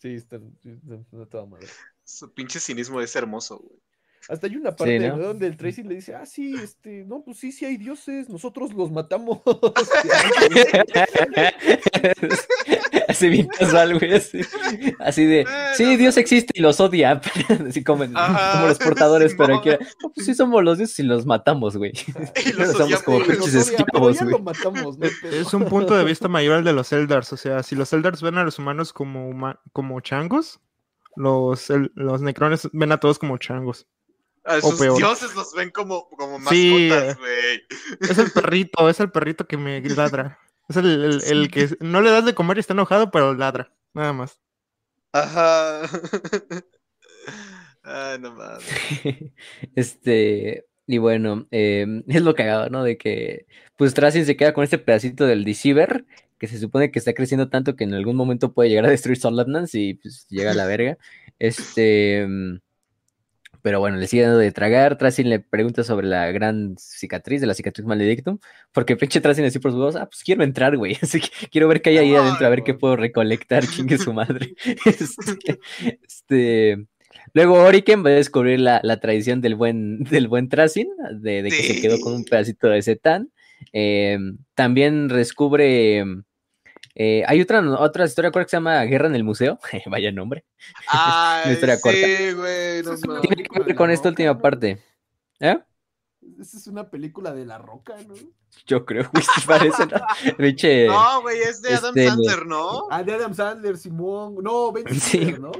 Sí, está, está, toda madre. Su pinche cinismo es hermoso, güey. Hasta hay una parte donde el Tracy le dice, ah, sí, este, no, pues sí, sí hay dioses, nosotros los matamos. *laughs* así bien casual, güey, así, así de, sí, Dios existe y los odia, *laughs* así como, como los portadores, pero aquí, no, pues sí somos los dioses y los matamos, güey. los *laughs* somos como pinches esclavos, güey. Es un punto de vista mayor al de los Eldars, o sea, si los Eldars ven a los humanos como, como changos, los, los necrones ven a todos como changos. A sus dioses los ven como, como mascotas, güey. es el perrito, es el perrito que me ladra. Es el, el, que no le das de comer y está enojado, pero ladra. Nada más. Ajá. *laughs* Ay, no mames. *laughs* este. Y bueno, em, es lo cagado, ¿no? De que, pues Tracing se queda con este pedacito del Deceiver, que se supone que está creciendo tanto que en algún momento puede llegar a destruir Sunlandlands y pues llega a la verga. Este. Em, pero bueno, le sigue dando de tragar. Tracing le pregunta sobre la gran cicatriz, de la cicatriz maledictum, porque pinche Tracing así por su voz, ah, pues quiero entrar, güey, *laughs* así que quiero ver qué hay ahí adentro, a ver qué puedo recolectar, chingue su madre. *laughs* *laughs* este, este Luego Oriken va a descubrir la, tradición del buen, del buen tracing, de, que se quedó con un pedacito de Zetan. Em, también descubre. Eh, hay otra, otra historia corta que se llama Guerra en el Museo. *laughs* Vaya nombre. *laughs* Ah, historia sí, güey. Tiene que ver con esta última parte. ¿Eh? Esa es una película de La Roca, ¿no? Yo creo, güey, parece, ¿no? *laughs* no, güey, es de Adam este, Sandler, ¿no? Ah, de Adam Sandler, Simón. No, Ben sí. ¿no?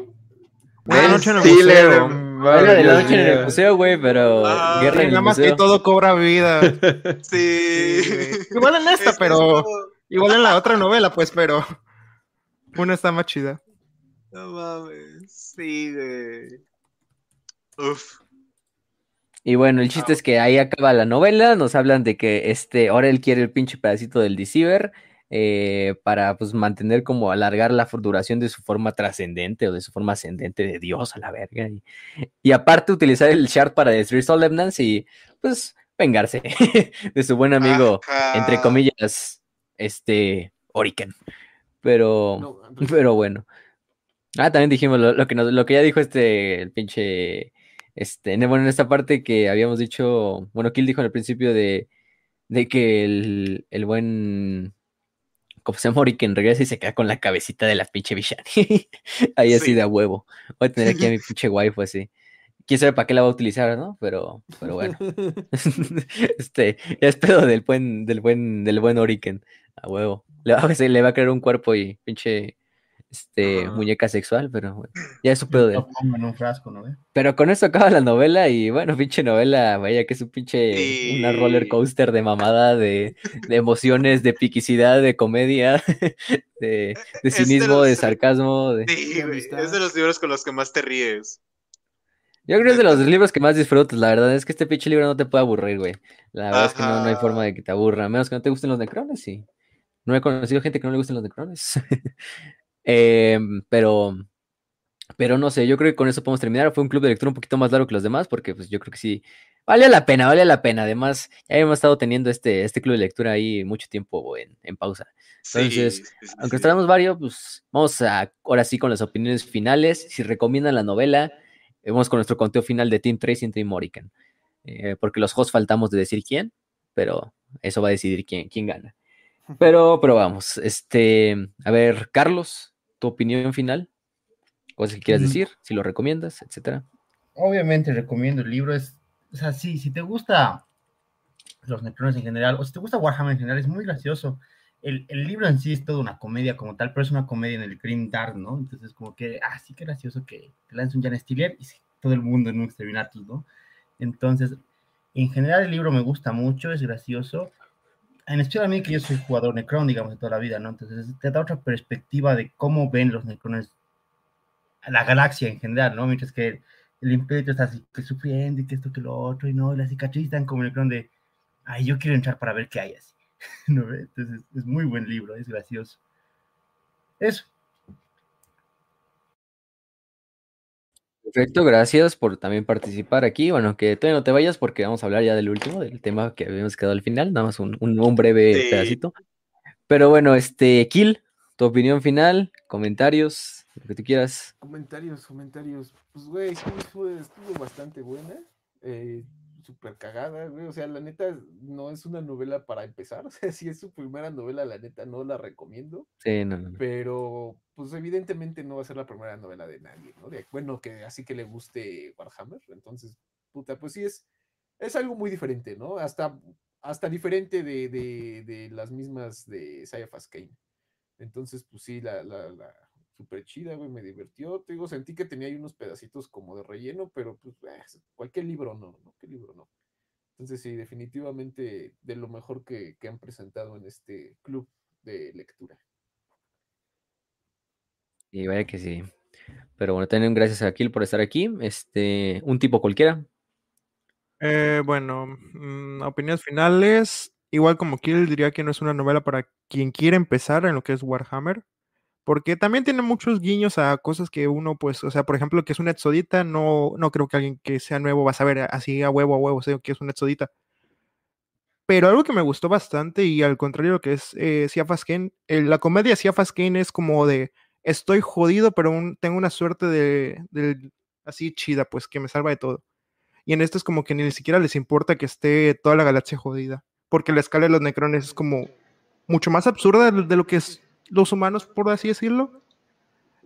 Noche en el museo. Buena de la noche en el museo, güey, pero ah, guerra en el Nada más que todo cobra vida. Sí. igual en esta, pero... Igual en la otra novela, pues, pero... Una está más chida. No mames. Sí, güey. Uf. Y bueno, el chiste es que ahí acaba la novela, nos hablan de que este, ahora él quiere el pinche pedacito del Deceiver eh, para pues mantener como alargar la duración de su forma trascendente o de su forma ascendente de Dios a la verga. Y, aparte utilizar el shard para destruir Solemnance y pues vengarse *laughs* de su buen amigo, entre comillas, este, Oriken. Pero, *laughs* pero bueno. Ah, también dijimos lo, que, lo que ya dijo este, el pinche este, bueno, en esta parte que habíamos dicho, bueno, Kill dijo en el principio de, de que el, el buen, como se llama Oriken, regresa y se queda con la cabecita de la pinche Vishani. *laughs* Ahí así de a huevo. Voy a tener aquí a mi *laughs* pinche waifu así. Quién sabe para qué la va a utilizar, ¿no? Pero, pero bueno. este, ya espero del buen, del buen, del buen Oriken. A huevo. Le va, le va a crear un cuerpo y pinche este, muñeca sexual, pero bueno, ya es su pedo de Pero con eso acaba la novela y bueno, pinche novela, vaya que es un pinche, una roller coaster de mamada, de, emociones, de piquicidad, de comedia, *laughs* de, cinismo, de, sarcasmo. De... Sí, es de los libros con los que más te ríes. Yo creo que es de los libros que más disfrutas, la verdad es que este pinche libro no te puede aburrir, güey. La verdad es que no, no, hay forma de que te aburra, a menos que no te gusten los necrones, sí. No he conocido gente que no le gusten los necrones. *laughs* Em, pero, pero no sé, yo creo que con eso podemos terminar. Fue un club de lectura un poquito más largo que los demás, porque pues yo creo que sí, vale la pena, vale la pena. Además, ya hemos estado teniendo este, este club de lectura ahí mucho tiempo en, en pausa. Entonces, aunque estaremos varios, pues vamos a ahora sí con las opiniones finales. Si recomiendan la novela, vamos con nuestro conteo final de Team Trace y Team Morican. Eh, porque los hosts faltamos de decir quién, pero eso va a decidir quién, quién gana. Pero, pero vamos, este, a ver, Carlos, opinión final, cosas que quieras mm. decir, si lo recomiendas, etcétera. Obviamente recomiendo el libro, es, o sea, sí, si te gusta los Necrones en general, o si te gusta Warhammer en general, es muy gracioso. El, el, libro en sí es toda una comedia como tal, pero es una comedia en el Grim Dark, ¿no? Entonces, como que, ah, sí que gracioso que te lance un Jan Stiller y todo el mundo en un Exterminatus, ¿no? Entonces, en general el libro me gusta mucho, es gracioso en especial a mí que yo soy jugador Necron, digamos, de toda la vida, ¿no? Entonces te da otra perspectiva de cómo ven los Necrones la galaxia en general, ¿no? Mientras que el Imperio está así, que sufriendo y que esto, que lo otro, y no, y la cicatriz están como Necron de, ay, yo quiero entrar para ver qué hay así, *laughs* ¿no? Entonces es muy buen libro, es gracioso. Eso. Perfecto, gracias por también participar aquí. Bueno, que todavía no te vayas porque vamos a hablar ya del último, del tema que habíamos quedado al final, nada más un, un, breve pedacito. Pero bueno, este, Kill, tu opinión final, comentarios, lo que tú quieras. Comentarios, comentarios. Pues, güey, estuvo, estuvo bastante buena. Eh, súper cagada, güey. O sea, la neta no es una novela para empezar. *laughs* O sea, si es su primera novela, la neta no la recomiendo. Sí, no, no. Pero, pues evidentemente no va a ser la primera novela de nadie, ¿no? De, bueno, que así que le guste Warhammer. Entonces, puta, pues sí es, es algo muy diferente, ¿no? Hasta, hasta diferente de, de, de las mismas de Sayafas Kane. Entonces, pues sí, la, la, la súper chida, güey, me divirtió. Te digo, sentí que tenía ahí unos pedacitos como de relleno, pero pues eh, cualquier libro no, ¿no? ¿Qué libro no? Entonces sí, definitivamente de lo mejor que, han presentado en este club de lectura. Y vaya que sí. Pero bueno, también gracias a Kill por estar aquí. Este, un tipo cualquiera. Eh, bueno, mm, opiniones finales. Igual como Kill diría que no es una novela para quien quiere empezar en lo que es Warhammer porque también tiene muchos guiños a cosas que uno, pues, o sea, por ejemplo, que es una exodita, no, no creo que alguien que sea nuevo va a saber así a huevo a huevo, o sea, que es una exodita. Pero algo que me gustó bastante, y al contrario de lo que es eh, Siafas Kane, la comedia Siafas Kane es como de estoy jodido, pero tengo una suerte de, así chida, pues que me salva de todo. Y en esto es como que ni siquiera les importa que esté toda la galaxia jodida, porque la escala de los necrones es como mucho más absurda de lo que es los humanos, por así decirlo.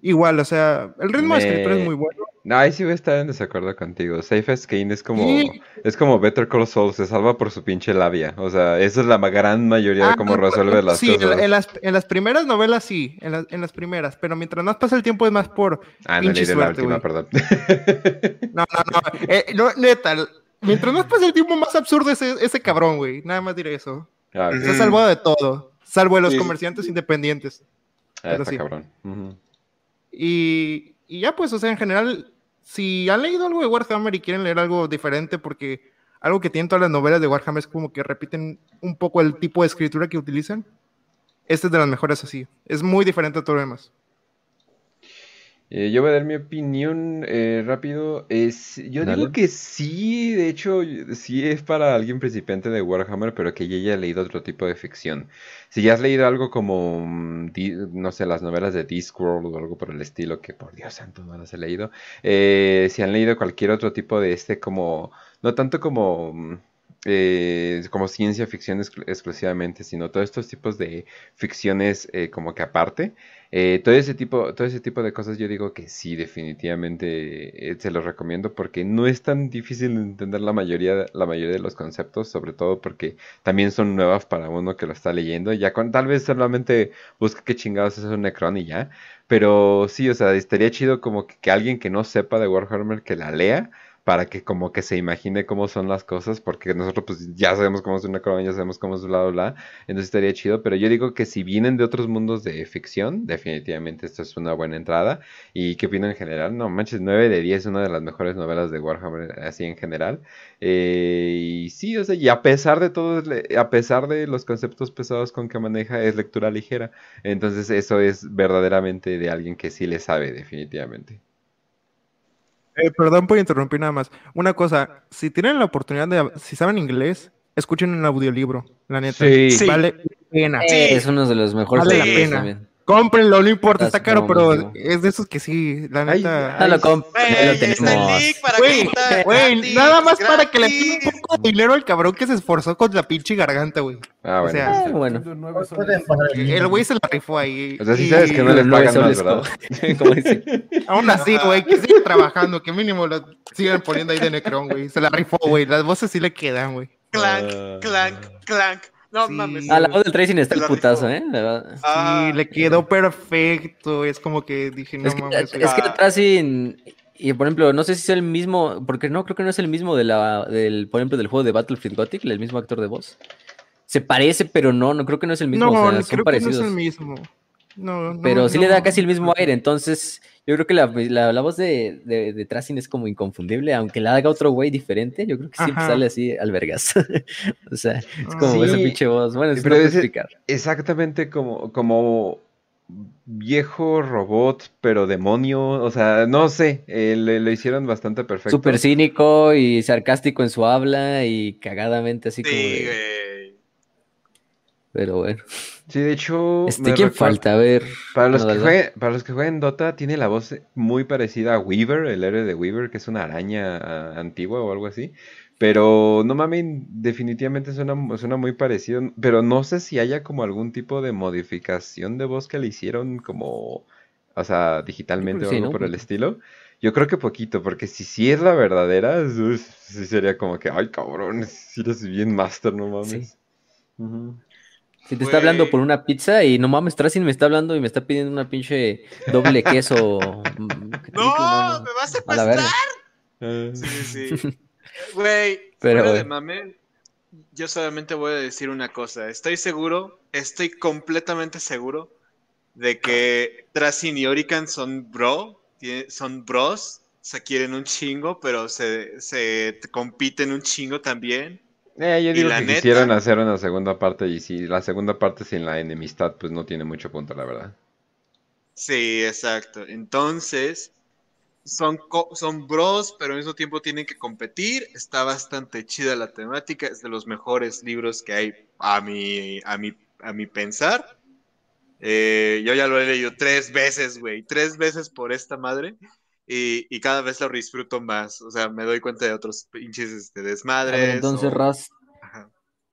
Igual, o sea, el ritmo de escritura es muy bueno. No, ahí sí voy a estar en desacuerdo contigo. Safe as Kane es como, es como Better Call Saul, se salva por su pinche labia. O sea, esa es la gran mayoría de ah, cómo resuelve las sí, cosas. Sí, en, las, en las primeras novelas sí, en, en, las primeras, pero mientras más pasa el tiempo es más por Ah, no leí la última, perdón. *laughs* No, no, no, eh, no, neta, mientras más pasa el tiempo más absurdo es ese, cabrón, güey. Nada más diré eso. Ah, se ha salvado de todo, salvo de los comerciantes independientes. Ah, está cabrón. y, y ya pues, o sea, en general si han leído algo de Warhammer y quieren leer algo diferente, porque algo que tienen todas las novelas de Warhammer es como que repiten un poco el tipo de escritura que utilizan. Este es de las mejores así. Es muy diferente a todo lo demás. Eh, yo voy a dar mi opinión eh, rápido. Es, yo digo que sí, de hecho, sí es para alguien principiante de Warhammer, pero que ya haya leído otro tipo de ficción. Si ya has leído algo como, mm, no sé, las novelas de Discworld o algo por el estilo, que por Dios santo no las he leído. Eh, si han leído cualquier otro tipo de este, como, no tanto como mm, eh, como ciencia ficción exclusivamente, sino todos estos tipos de ficciones eh, como que aparte. Eh, todo, ese tipo, todo ese tipo de cosas yo digo que sí, definitivamente se los recomiendo porque no es tan difícil entender la mayoría, la mayoría de los conceptos, sobre todo porque también son nuevas para uno que lo está leyendo. Ya con, tal vez solamente busque qué chingados es un Necron y ya. Pero sí, o sea, estaría chido como que, que alguien que no sepa de Warhammer que la lea para que como que se imagine cómo son las cosas, porque nosotros pues ya sabemos cómo es una corona, ya sabemos cómo es bla, bla, bla, entonces estaría chido, pero yo digo que si vienen de otros mundos de ficción, definitivamente esto es una buena entrada, y qué opino en general, no manches, 9 de 10 es una de las mejores novelas de Warhammer, así en general, eh, y sí, o sea, y a pesar de todo, a pesar de los conceptos pesados con que maneja, es lectura ligera, entonces eso es verdaderamente de alguien que sí le sabe, definitivamente. Eh, perdón por interrumpir nada más. Una cosa, si tienen la oportunidad de, si saben inglés, escuchen un audiolibro, la neta. Sí. Vale la pena. Es uno de los mejores. Vale la pena. Cómprenlo, no importa, está, caro, pero es de esos que sí, la neta. no lo compren. Güey, nada más para que le pida un poco de dinero al cabrón que se esforzó con la pinche garganta, güey. Ah, bueno. O sea, ah, bueno. El güey se la rifó ahí. O sea, sí sabes que no les pagan más, ¿verdad? *laughs* Como dice. Aún así, güey, que sigue trabajando, que mínimo lo sigan poniendo ahí de Necron, güey. Se la rifó, güey. Las voces sí le quedan, güey. Clank, clank, clank. No mames. A la voz del tracing está el putazo, ¿eh? Ah, sí, le quedó perfecto. Es como que dije, no es que, mames. Es que el tracing, y por ejemplo, no sé si es el mismo, porque no, creo que no es el mismo de la, del, por ejemplo, del juego de Battlefield Gothic, el mismo actor de voz. Se parece, pero no, no creo que no es el mismo. No, o sea, creo que no es el mismo. No, no, pero sí le da casi el mismo aire, entonces yo creo que la, la, voz de, de, de es como inconfundible, aunque la haga otro güey diferente, yo creo que siempre sale así al vergas. *laughs* o sea, es como esa pinche voz. Bueno, es explicar. Exactamente como, como viejo robot, pero demonio, o sea, no sé, eh, lo hicieron bastante perfecto. Súper cínico y sarcástico en su habla y cagadamente así como Pero bueno. Sí, de hecho. Este, ¿Quién falta? A ver. Para los, que jueguen, para los que jueguen Dota, tiene la voz muy parecida a Weaver, el héroe de Weaver, que es una araña antigua o algo así. Pero no mames, definitivamente suena, suena muy parecido. Pero no sé si haya como algún tipo de modificación de voz que le hicieron como. O sea, digitalmente o algo por el estilo. Yo creo que poquito, porque si sí es la verdadera, sí sería como que, ay cabrón, si eres bien master, no mames. Si te está hablando por una pizza y no mames, Tracing me está hablando y me está pidiendo una pinche doble queso. *laughs* No, me vas a secuestrar. A sí, sí. *laughs* Güey, pero de mame, yo solamente voy a decir una cosa. Estoy seguro, estoy completamente seguro de que Tracing y Orican son bro, son bros, se quieren un chingo, pero se, se compiten un chingo también. Eh, yo digo que quisieron hacer una segunda parte y si la segunda parte sin la enemistad, pues no tiene mucho punto, la verdad. Sí, exacto. Entonces, son, son bros, pero al mismo tiempo tienen que competir. Está bastante chida la temática. Es de los mejores libros que hay a mi, a mi, a mi pensar. Eh, yo ya lo he leído tres veces, güey. Tres veces por esta madre. Y, cada vez lo disfruto más. O sea, me doy cuenta de otros pinches este, desmadres. entonces, Raz,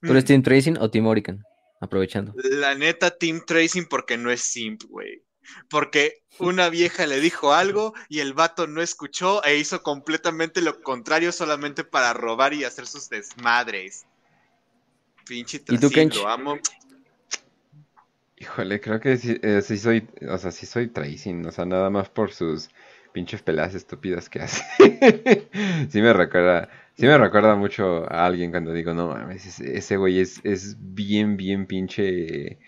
¿tú eres mm. Team Tracing o Team Orican? Aprovechando. La neta, Team Tracing porque no es simp, güey. Porque una vieja le dijo algo y el vato no escuchó e hizo completamente lo contrario solamente para robar y hacer sus desmadres. Pinche ¿Y tú, lo amo. Híjole, creo que sí, eh, sí, soy, o sea, sí soy tracing, o sea, nada más por sus pinches peleas estúpidas que hace. *laughs* sí me recuerda, sí me recuerda mucho a alguien cuando digo, no mames, ese, güey es, es bien, bien pinche,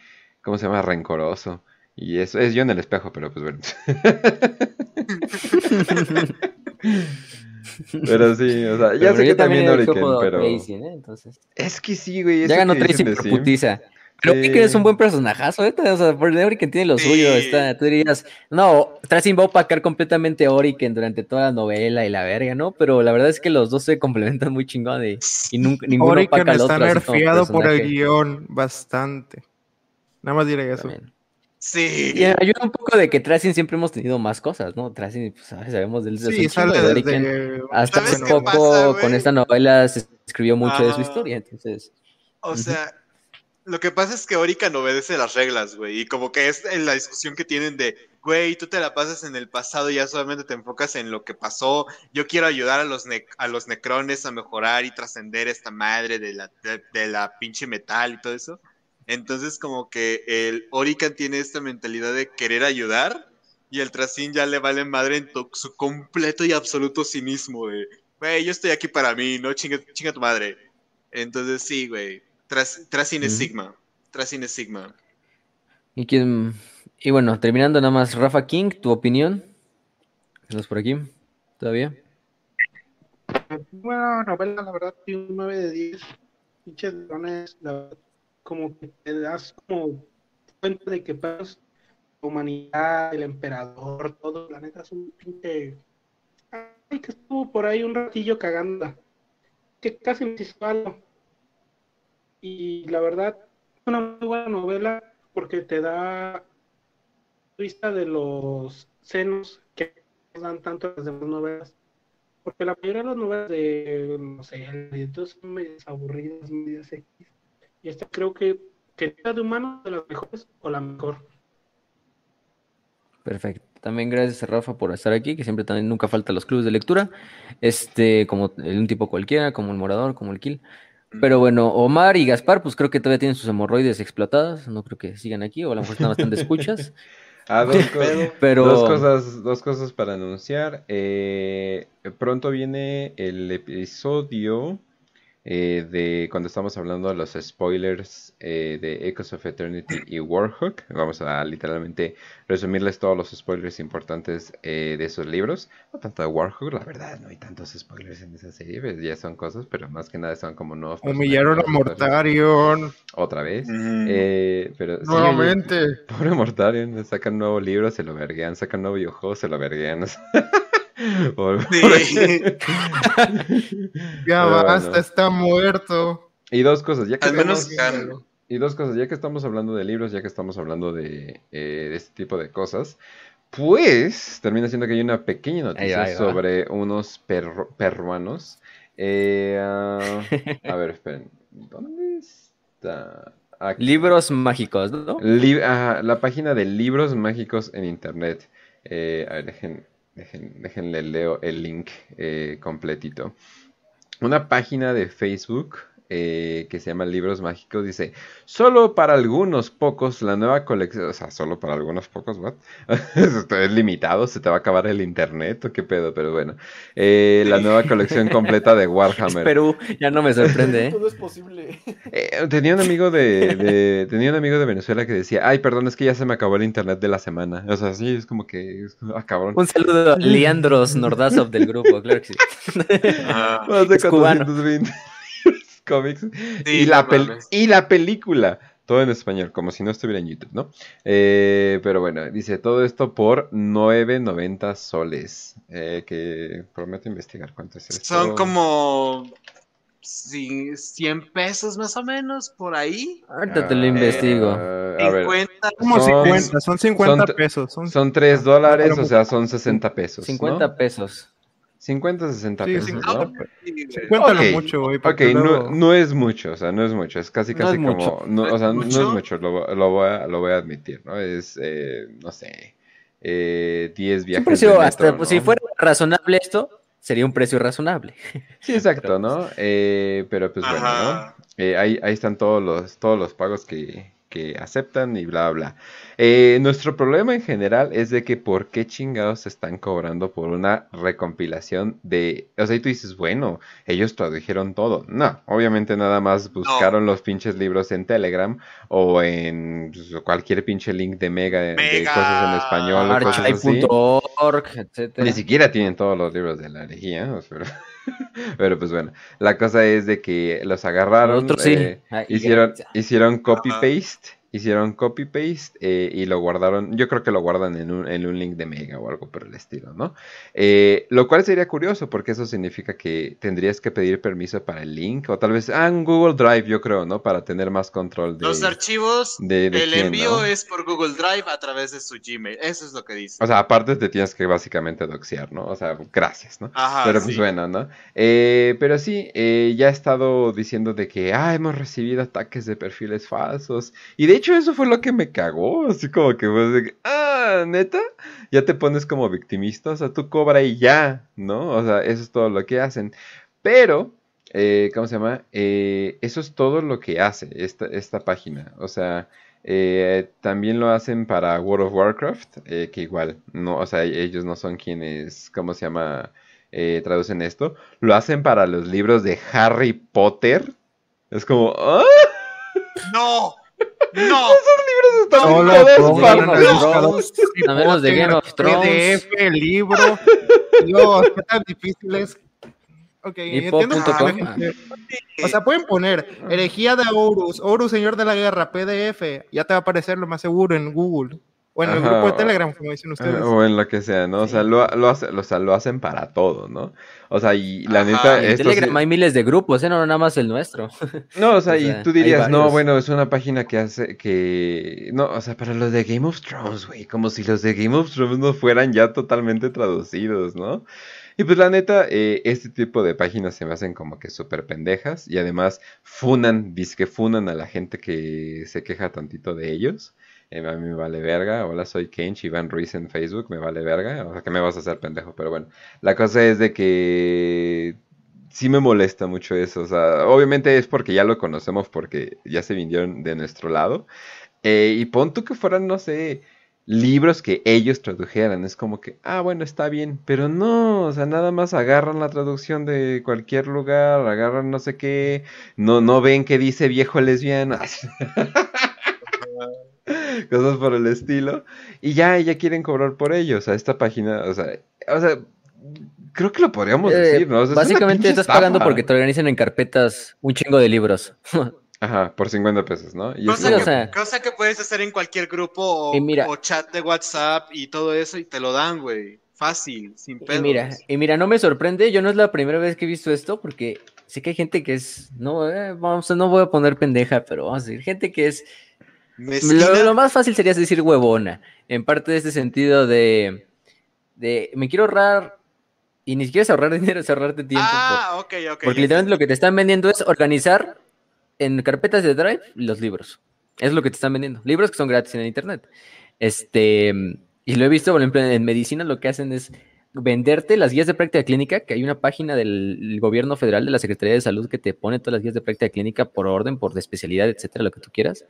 ¿cómo se llama? Rencoroso. Y eso es yo en el espejo, pero pues bueno. *laughs* pero sí, o sea, ya sé que también Origen, pero... ¿eh? Entonces... Es que sí, güey. Ya ganó Tracy por putiza. Pero que es un buen personajazo, ¿eh? O sea, por Oriken tiene lo suyo. Está, tú dirías, no, Tracing va a opacar completamente Oriken durante toda la novela y la verga, ¿no? Pero la verdad es que los dos se complementan muy chingón y, y nunca, ninguno Oriken opaca al otro. está nerfeado por el guion bastante. Nada más diré eso. Sí. Y ayuda un poco de que Tracing siempre hemos tenido más cosas, ¿no? Tracing, pues sabemos del sí, sale de Oriken. Hasta hace poco con esta novela se escribió mucho de su historia, entonces. O sea, lo que pasa es que Orica no obedece las reglas, güey. Y como que es la discusión que tienen de, güey, tú te la pasas en el pasado y ya solamente te enfocas en lo que pasó. Yo quiero ayudar a los, a los necrones a mejorar y trascender esta madre de la, de, la pinche metal y todo eso. Entonces, como que el Orican tiene esta mentalidad de querer ayudar y el Tracín ya le vale madre en su completo y absoluto cinismo de, güey, yo estoy aquí para mí, no chinga, chinga tu madre. Entonces, sí, güey tras, Sigma. Sigma. ¿Y quién? Y bueno, terminando nada más, Rafa King, tu opinión. ¿Estás por aquí? ¿Todavía? Bueno, novela, la verdad, un 9 de 10. Pinches drones, como que te das como cuenta de que pues, la humanidad, el emperador, todo, la neta es un pinche. Ay, que estuvo por ahí un ratillo cagando. Que casi me hizo algo y la verdad es una muy buena novela porque te da vista de los senos que dan tanto las demás novelas. Porque la mayoría de las novelas de, no sé, entonces son medias aburridas, medias X. Y esta creo que, que de humano de las mejores o la mejor. Perfecto. También gracias a Rafa por estar aquí, que siempre también nunca falta los clubes de lectura. Este, como un tipo cualquiera, como el morador, como el kill. Pero bueno, Omar y Gaspar, pues creo que todavía tienen sus hemorroides explotadas. No creo que sigan aquí, o a lo mejor están bastante escuchas. *laughs* Ah, dos, Pero... dos, cosas, dos cosas para anunciar. Eh, pronto viene el episodio eh, de cuando estamos hablando de los spoilers eh, de Echoes of Eternity y Warhawk. Vamos a literalmente resumirles todos los spoilers importantes eh, de esos libros. No tanto de Warhawk, la verdad, no hay tantos spoilers en esa serie, pues, ya son cosas, pero más que nada son como nuevos. Humillaron a Mortarion. Otra vez. pero, Nuevamente. *laughs* pobre Mortarion, sacan nuevo libro, se lo verguean, sacan nuevo videojuego, se lo verguean. *laughs* ya basta, está muerto. Y dos cosas, ya que estamos, y dos cosas, ya que estamos hablando de libros, ya que estamos hablando de, eh, este tipo de cosas, pues termina siendo que hay una pequeña noticia sobre unos peruanos. Eh, ah, a ver, esperen, ¿dónde está? Libros mágicos, ¿no? la página de libros mágicos en internet. Eh, a ver, dejen, Dejen, déjenle leo el link eh, completito. Una página de Facebook eh, que se llama Libros Mágicos, dice, solo para algunos pocos la nueva colección, o sea, solo para algunos pocos, ¿what? *laughs* es limitado, se te va a acabar el internet o qué pedo, pero bueno, eh, la nueva colección completa de *laughs* Warhammer. Perú, ya no me sorprende, ¿eh? *laughs* Todo es posible. tenía un amigo de, tenía un amigo de Venezuela que decía, ay, perdón, es que ya se me acabó el internet de la semana, o sea, sí, es como que, es, ah, cabrón. Un saludo a Leandros Nordazov del grupo, claro que sí. Ah, es cubano cómics. y, la y la película. Todo en español, como si no estuviera en YouTube, ¿no? Eh, pero bueno, dice todo esto por 9.90 soles. Eh, que prometo investigar cuánto es esto. Son como 100 pesos más o menos, por ahí. Ahorita te lo investigo. Ah, a ver, 50. Como Son- 50, son 50 son- pesos. Son, son 3 dólares, o sea, son 60 pesos. 50 ¿no? pesos. 50, 60 Sí, pesos, 50 ¿no? Sí, güey. 50 Ok, lo mucho, güey. Ok, no, no es mucho, o sea, no es mucho, es casi No casi es como, mucho. no, ¿No o sea, es no es mucho? mucho, lo, lo voy a, lo voy a admitir, ¿no? Es, eh, no sé, eh, 10 Es viajes un precio de hasta, metro, pues, ¿no? si fuera razonable esto, sería un precio razonable. Sí, exacto, ¿no? Eh, pero pues bueno, ¿no? Ajá. Eh, ahí, ahí están todos los, todos los pagos que, que aceptan y bla, bla. Eh, nuestro problema en general es de que por qué chingados están cobrando por una recompilación de... O sea, y tú dices, bueno, ellos tradujeron todo. No, obviamente nada más buscaron los pinches libros en Telegram o en pues, cualquier pinche link de Mega, de cosas en español. Archive.org, etcétera. Ni siquiera tienen todos los libros de la herejía, o sea, *laughs* *laughs* pero, pues bueno, la cosa es de que los agarraron, Nosotros sí. eh, hicieron, hicieron copy-paste, hicieron copy-paste eh, y lo guardaron, yo creo que lo guardan en un, en un link de Mega o algo por el estilo, ¿no? Eh, lo cual sería curioso porque eso significa que tendrías que pedir permiso para el link o tal vez, ah, en Google Drive yo creo, ¿no? Para tener más control de... Los archivos, de- de el quién, envío ¿no? es por Google Drive a través de su Gmail. Eso es lo que dice. O sea, aparte te tienes que básicamente doxear, ¿no? O sea, gracias, ¿no? Ajá, Pero pues sí. bueno, ¿no? Eh, pero sí, eh, ya he estado diciendo de que, ah, hemos recibido ataques de perfiles falsos. Y de hecho eso fue lo que me cagó, así como que fue ah, neta, ya te pones como victimista, o sea, tú cobra y ya, ¿no? O sea, eso es todo lo que hacen. Pero, eh, ¿cómo se llama? Eh, eso es todo lo que hace esta, página. O sea, eh, también lo hacen para World of Warcraft, que igual, no, o sea, ellos no son quienes, ¿cómo se llama? Traducen esto. Lo hacen para los libros de Harry Potter. Es como, ¡ah! ¡No! ¡No! Están en Solo todas pongan en el partes. buscador A menos de Game of Thrones. PDF, libro. Dios, qué tan difícil es. Ok, entiendo O sea, pueden poner herejía de Horus, Horus, señor de la guerra, PDF. Ya te va a aparecer lo más seguro en Google. O en el grupo de Telegram, como dicen ustedes. Ah, O en lo que sea, ¿no? O sea, lo, lo, hace- lo- o sea, lo hacen para todo, ¿no? O sea, y la Ajá, neta, En esto Telegram sí- hay miles de grupos, ¿eh? No nada más el nuestro. *laughs* No, o sea, O y sea, tú dirías, no, bueno, es una página que hace que... No, o sea, para los de Game of Thrones, güey, como si los de Game of Thrones no fueran ya totalmente traducidos, ¿no? Y pues la neta, eh, este tipo de páginas se me hacen como que súper pendejas y además funan, que funan a la gente que se queja tantito de ellos. Eh, a mí me vale verga. Hola, soy Kench, Iván Ruiz en Facebook, me vale verga. O sea, que me vas a hacer pendejo, pero bueno. La cosa es de que sí me molesta mucho eso. O sea, obviamente es porque ya lo conocemos, porque ya se vinieron de nuestro lado. Eh, y pon tú que fueran, no sé, libros que ellos tradujeran. Es como que, ah, bueno, está bien. Pero no, o sea, nada más agarran la traducción de cualquier lugar, agarran no sé qué. No, no ven que dice viejo lesbiano. *laughs* *laughs* Cosas por el estilo. Y ya, ya quieren cobrar por ello. O sea, esta página, o sea, o sea, creo que lo podríamos Eh, decir, ¿no? O sea, es básicamente pinche estás pagando estafa. porque te organizan en carpetas un chingo de libros. *laughs* Ajá, por 50 pesos, ¿no? Y es Cosa, o que, sea- cosa que puedes hacer en cualquier grupo o, Y mira- o chat de WhatsApp y todo eso y te lo dan, güey. Fácil, sin Y pedos. mira, y mira, no me sorprende, yo no es la primera vez que he visto esto, porque sé que hay gente que es, no, eh, vamos, no voy a poner pendeja, pero vamos a decir, gente que es. Lo, lo más fácil sería decir huevona, en parte de este sentido de, de, me quiero ahorrar, y ni siquiera es ahorrar *laughs* dinero, es ahorrarte tiempo, por- Ah, ok, ok. porque ya literalmente lo que te están vendiendo es organizar en carpetas de Drive los libros. Es lo que te están vendiendo. Libros que son gratis en el internet. Este, y lo he visto, por ejemplo, en medicina lo que hacen es venderte las guías de práctica clínica, que hay una página del gobierno federal de la Secretaría de Salud que te pone todas las guías de práctica clínica por orden, por de especialidad, etcétera, lo que tú quieras.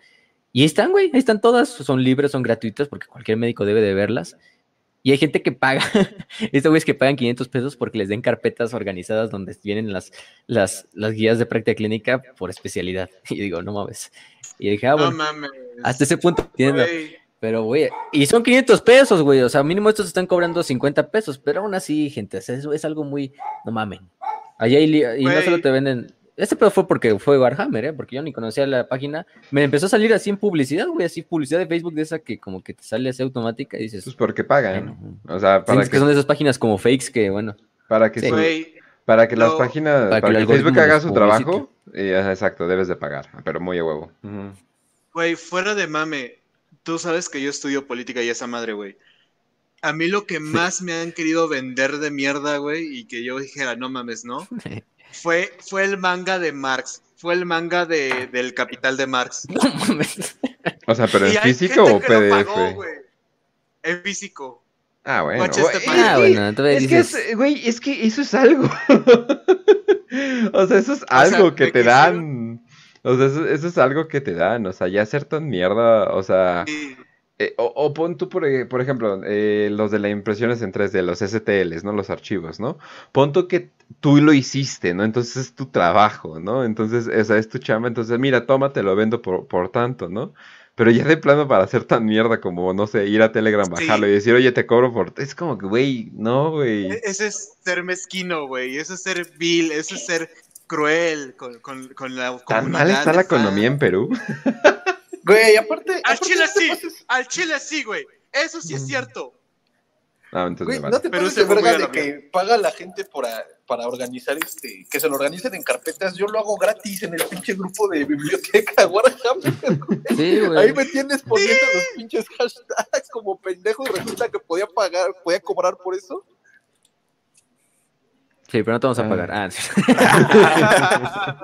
Y ahí están, güey, ahí están todas, son libres, son gratuitas porque cualquier médico debe de verlas. Y hay gente que paga, *laughs* estos güeyes que pagan 500 pesos porque les den carpetas organizadas donde vienen las, las, las guías de práctica clínica por especialidad. *laughs* Y digo, no mames. Y dije, ah, No bueno, mames. hasta ese punto entiendo. Pero, güey, y son 500 pesos, güey. O sea, mínimo estos están cobrando 50 pesos. Pero aún así, gente, o sea, eso es algo muy. No mamen. Allá hay li- y no solo te venden. Este pedo fue porque fue Warhammer, ¿eh? Porque yo ni conocía la página. Me empezó a salir así en publicidad, güey. Así publicidad de Facebook de esa que como que te sale así automática y dices. Pues porque pagan. Bueno, O sea, para que que, son de esas páginas como fakes que, bueno. para que Sí. su- Güey, Para que las páginas, para, que, Facebook haga su trabajo, exacto, debes de pagar, pero muy a huevo. Güey, fuera de mame, tú sabes que yo estudio política y esa madre, güey. A mí lo que más me han querido vender de mierda, güey, y que yo dijera, no mames, ¿no? *laughs* Fue, fue el manga de Marx. Fue el manga de, del Capital de Marx. *laughs* No mames. O sea, pero en físico o PDF? en físico. Ah, bueno. Este ah, bueno, es que, güey, es que eso es algo. *laughs* o sea, eso es algo que te dan. O sea, eso, es algo que te dan. O sea, ya hacer tan mierda. O sea. Eh, o, pon tú, por, e, por ejemplo, eh, los de las impresiones en 3D, los STLs, ¿no? Los archivos, ¿no? Pon tú que tú lo hiciste, ¿no? Entonces es tu trabajo, ¿no? Entonces, esa es tu chamba. Entonces, mira, toma, te lo vendo por, por tanto, ¿no? Pero ya de plano para hacer tan mierda como, no sé, ir a Telegram, bajarlo y decir, oye, te cobro por... Es como que, güey, no, güey. E-, ese es ser mezquino, güey. Eso es ser vil, eso es ser cruel con, con, con la ¿Tan mal está la economía en Perú? *laughs* Güey, aparte... Al Chile sí, al Chile sí, güey. Eso sí es cierto. Ah, entonces no te Pero pases de verga de que paga la gente para, para organizar este, que se lo organicen en carpetas. Yo lo hago gratis en el pinche grupo de biblioteca *laughs* Warhammer. Sí, Ahí me tienes poniendo los pinches hashtags como pendejo y resulta que podía pagar, podía cobrar por eso. Sí, pero no te vamos a pagar. Ah,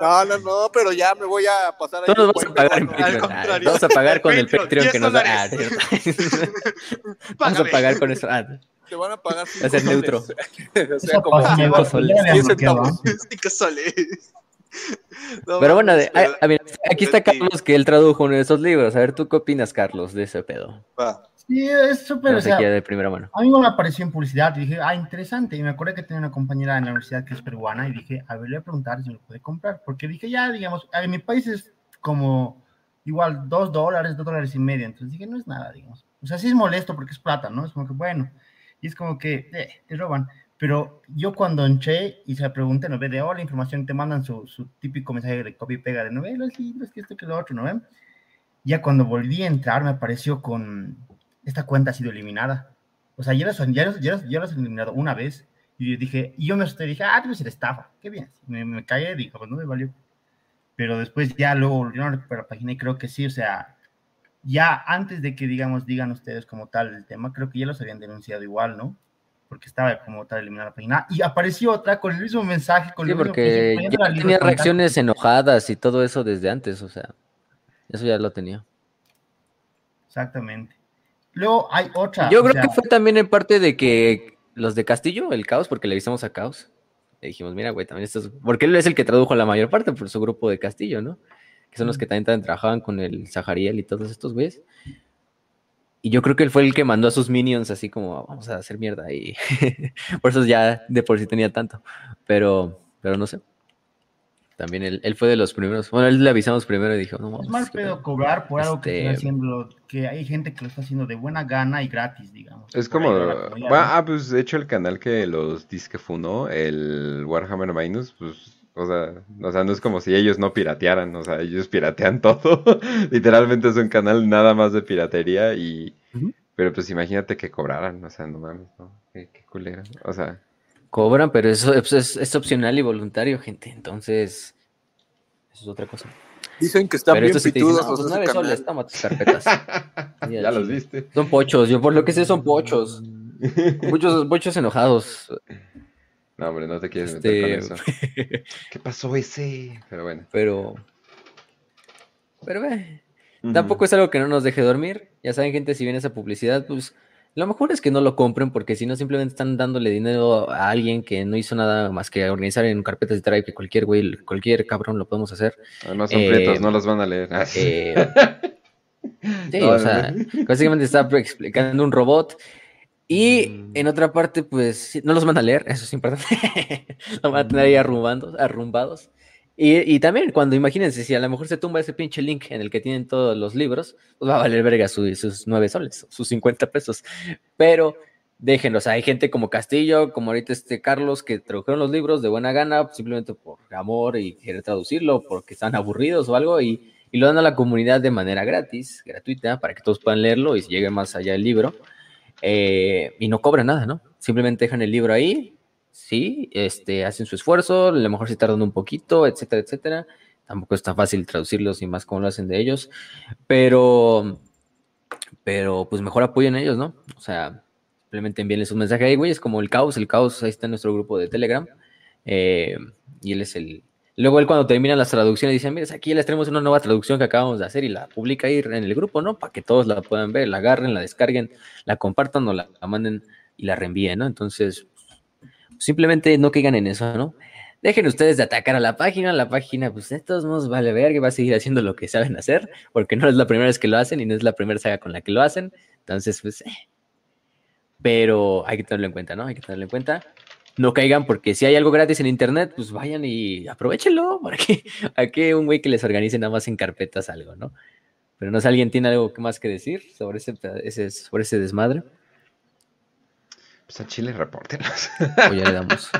*laughs* no, no, no, pero ya me voy a pasar ahí. Todos vamos a pagar en Patreon. Ah, vamos a pagar con el Patreon que nos da. Ah, *laughs* vamos a pagar con eso. Ah, te van a pagar Va a ser neutro. *laughs* o sea, como 5 soles. 10 centavos. 5 soles. Pero bueno, aquí está Carlos que él tradujo uno de esos libros. A ver, ¿tú qué opinas, Carlos, de ese pedo? Sí, es súper. o sea, de primera mano. A mí me apareció en publicidad y dije, ah, interesante. Y me acuerdo que tenía una compañera en la universidad que es peruana y dije, a ver, le voy a preguntar si me lo puede comprar. Porque dije, ya, digamos, en mi país es como igual dos dólares, dos dólares y medio. Entonces dije, no es nada, digamos. O sea, sí es molesto porque es plata, ¿no? Es como que, bueno, y es como que eh, te roban. Pero yo cuando entré y se pregunté, ¿no ve? De la información, te mandan su, su típico mensaje de copy y pega de, ¿no ve? Los libros, que esto, que lo otro, ¿no ven? Ya cuando volví a entrar, me apareció con, esta cuenta ha sido eliminada. O sea, ya las, ya ya ya las he eliminado una vez. Y dije, y yo me asusté, dije, ah, debe ser estafa. Qué bien. Me, me caí, dije, pues no me valió. Pero después ya luego volvieron a recuperar la página y creo que sí, o sea, ya antes de que, digamos, digan ustedes como tal el tema, creo que ya los habían denunciado igual, ¿no? Porque estaba como tal eliminada la página. Y apareció otra con el mismo mensaje. Con sí, porque ya tenía reacciones enojadas y todo eso desde antes, o sea, eso ya lo tenía. Exactamente. Luego hay otra. Yo creo que fue también en parte de que los de Castillo, el caos, porque le avisamos a caos. Le dijimos, mira, güey, también esto es... Porque él es el que tradujo la mayor parte por su grupo de Castillo, ¿no? que son los que también trabajaban con el Sahariel y todos estos güeyes. Y yo creo que él fue el que mandó a sus minions así como, vamos a hacer mierda. Y *laughs* por eso ya de por sí tenía tanto. Pero, pero no sé. También él, fue de los primeros. Bueno, él le avisamos primero y dijo, no, Es mal pedo cobrar por algo que está este haciendo, que hay gente que lo está haciendo de buena gana y gratis, digamos. Es como, ah, pues de hecho el canal que los disque funó, el Warhammer Minus, pues o sea, o sea, no es como si ellos no piratearan, o sea, ellos piratean *laughs* todo. Literalmente es un canal nada más de piratería y... Pero pues imagínate que cobraran, o sea, no mames, ¿no? Qué, culera, o sea... Cobran, pero eso es, opcional y voluntario, gente, entonces... Eso es otra cosa. Dicen que están bien pitudos los nueve soles, toma tus carpetas. *laughs* ya los viste. Son pochos, yo por lo que sé son pochos. *laughs* Muchos pochos enojados. No, hombre, no te quieres meter con este, eso. *laughs* ¿Qué pasó ese? Pero bueno. Pero. Pero ve. Tampoco es algo que no nos deje dormir. Ya saben, gente, si viene esa publicidad, pues lo mejor es que no lo compren porque si no simplemente están dándole dinero a alguien que no hizo nada más que organizar en carpetas de drive que cualquier güey, cualquier cabrón lo podemos hacer. No son eh, no los van a leer. Ah, eh, *laughs* sí, o sea, básicamente está explicando un robot y mm. en otra parte, pues, no los van a leer, eso es importante. *laughs* los van a tener ahí arrumbados. arrumbados. Y, también, cuando imagínense, si a lo mejor se tumba ese pinche link en el que tienen todos los libros, pues va a valer verga sus nueve soles, sus 50 pesos. Pero déjenlos, hay gente como Castillo, como ahorita este Carlos, que tradujeron los libros de buena gana, simplemente por amor y querer traducirlo, porque están aburridos o algo, y, y lo dan a la comunidad de manera gratis, gratuita, para que todos puedan leerlo y llegue más allá el libro. Eh, y no cobran nada, ¿no? Simplemente dejan el libro ahí sí, este, hacen su esfuerzo, a lo mejor se tardan un poquito, etcétera, etcétera. Tampoco es tan fácil traducirlos y más como lo hacen de ellos, pero, pero pues mejor apoyen a ellos, ¿no? O sea, simplemente envíenles un mensaje ahí, güey, es como el caos, el caos, ahí está nuestro grupo de Telegram, eh, y él es el... Luego él cuando termina las traducciones dice, mira, aquí les tenemos una nueva traducción que acabamos de hacer y la publica ahí en el grupo, ¿no? Para que todos la puedan ver, la agarren, la descarguen, la compartan o la manden y la reenvíen, ¿no? Entonces, simplemente no caigan en eso, ¿no? Dejen ustedes de atacar a la página, la página, pues de todos modos vale ver que va a seguir haciendo lo que saben hacer, porque no es la primera vez que lo hacen y no es la primera saga con la que lo hacen, entonces, pues, eh. pero hay que tenerlo en cuenta, ¿no? Hay que tenerlo en cuenta. No caigan porque si hay algo gratis en internet, pues vayan y aprovechenlo, *laughs* porque aquí un güey que les organice nada más en carpetas algo, ¿no? Pero no sé, ¿alguien tiene algo más que decir sobre ese, sobre ese desmadre? Pues a Chile repórtenos. O ya le damos.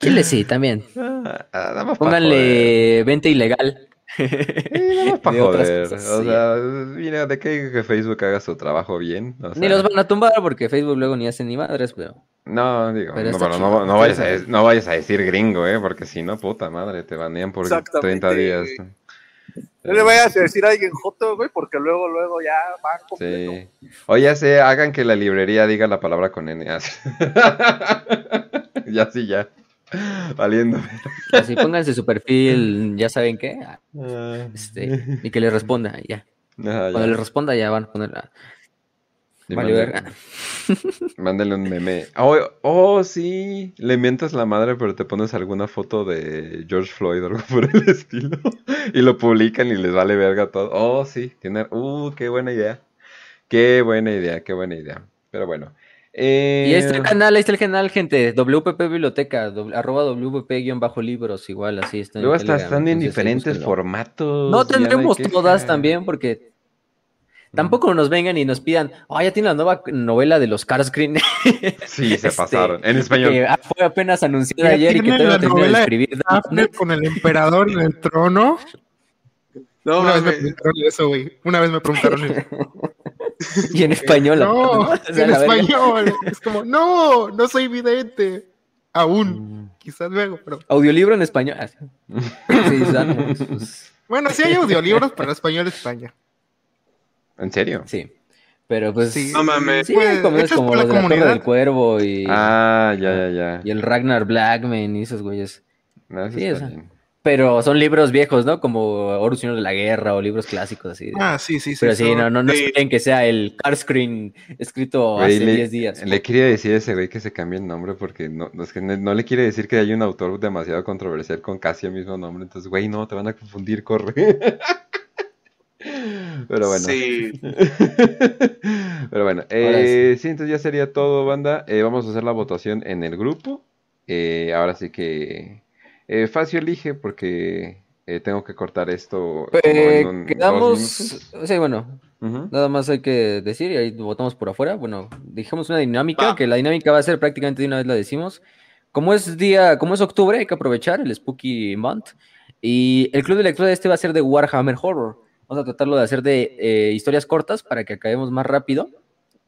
Chile sí, también. Ah, ah, Pónganle venta ilegal. Nada *laughs* para joder. cosas, o sí. sea, mira, de que, que Facebook haga su trabajo bien. o Ni los van a tumbar porque Facebook luego ni hace ni madres, pero. No, digo, Pero no, chido. no, no vayas a, no vayas a decir gringo, ¿eh? Porque si no, puta madre, te banean por Exactamente, 30 días. No le vayas a decir a alguien Joto, güey, porque luego, luego ya va completo. Sí. O ya sé, hagan que la librería diga la palabra con N. *laughs* ya sí, ya. Valiendo. Así pónganse su perfil, ya saben qué. Ah, Este, y que le responda, ya. ah, Cuando le responda, ya van a poner la. Vale. *laughs* Mándenle un meme. Oh, oh, sí. Le mientas la madre, pero te pones alguna foto de George Floyd o algo por el estilo. *laughs* Y lo publican y les vale verga todo. Oh, sí. Tiene... Uh, qué buena idea. Qué buena idea, qué buena idea. Pero bueno. Y ahí está el Eh, canal, ahí está el canal, gente. WPP Biblioteca, doble- arroba WPP-libros, igual, así está. Luego hasta están en entonces diferentes formatos. No tendremos todas también, porque tampoco nos vengan y nos pidan, oh, ya tiene la nueva novela de los Carscreen. *laughs* Sí, se Este, pasaron. En español. que ah, fue apenas anunciada Ya ayer y que todavía la no de novela de escribir. Daphne con el emperador en el trono. No, Una vez me preguntaron eso, güey. Una vez me preguntaron eso. *laughs* Y en español. No, O sea, en verga. español. Es como, no, no soy vidente. Aún. Quizás luego, pero. Audiolibro en español. Ah, sí. *laughs* Pues, Bueno, sí hay audiolibros, pero español de España. ¿En serio? sí. Pero pues. Sí. No mames. Sí, Pues, como, es como por la los de la Torre comunidad. del Cuervo y, Ah, ya, ya, ya. y el Ragnar Blackman y esos güeyes. No, eso Sí, está o sea, bien. Pero son libros viejos, ¿no? Como Horus Señor de la Guerra o libros clásicos así. Ah, sí, sí, sí. Pero sí, no, no, no Sí. esperen que sea el Carscreen escrito Güey, hace le, 10 días. le quería decir a ese güey que se cambie el nombre porque no, no, es que no, no le quiere decir que hay un autor demasiado controversial con casi el mismo nombre. Entonces, güey, no, te van a confundir, corre. *laughs* Pero bueno. Sí. *laughs* Pero bueno, eh, sí. entonces ya sería todo, banda. Eh, vamos a hacer la votación en el grupo. Eh, ahora sí que eh, Facio elige porque eh, tengo que cortar esto. como Eh, en un- quedamos, sí, bueno, nada más hay que decir y ahí votamos por afuera. Bueno, dijimos una dinámica, Va. que la dinámica va a ser prácticamente de una vez la decimos. Como es día, como es octubre, hay que aprovechar el Spooky Month. Y el club de lectura de este va a ser de Warhammer Horror. Vamos a tratarlo de hacer de eh, historias cortas para que acabemos más rápido.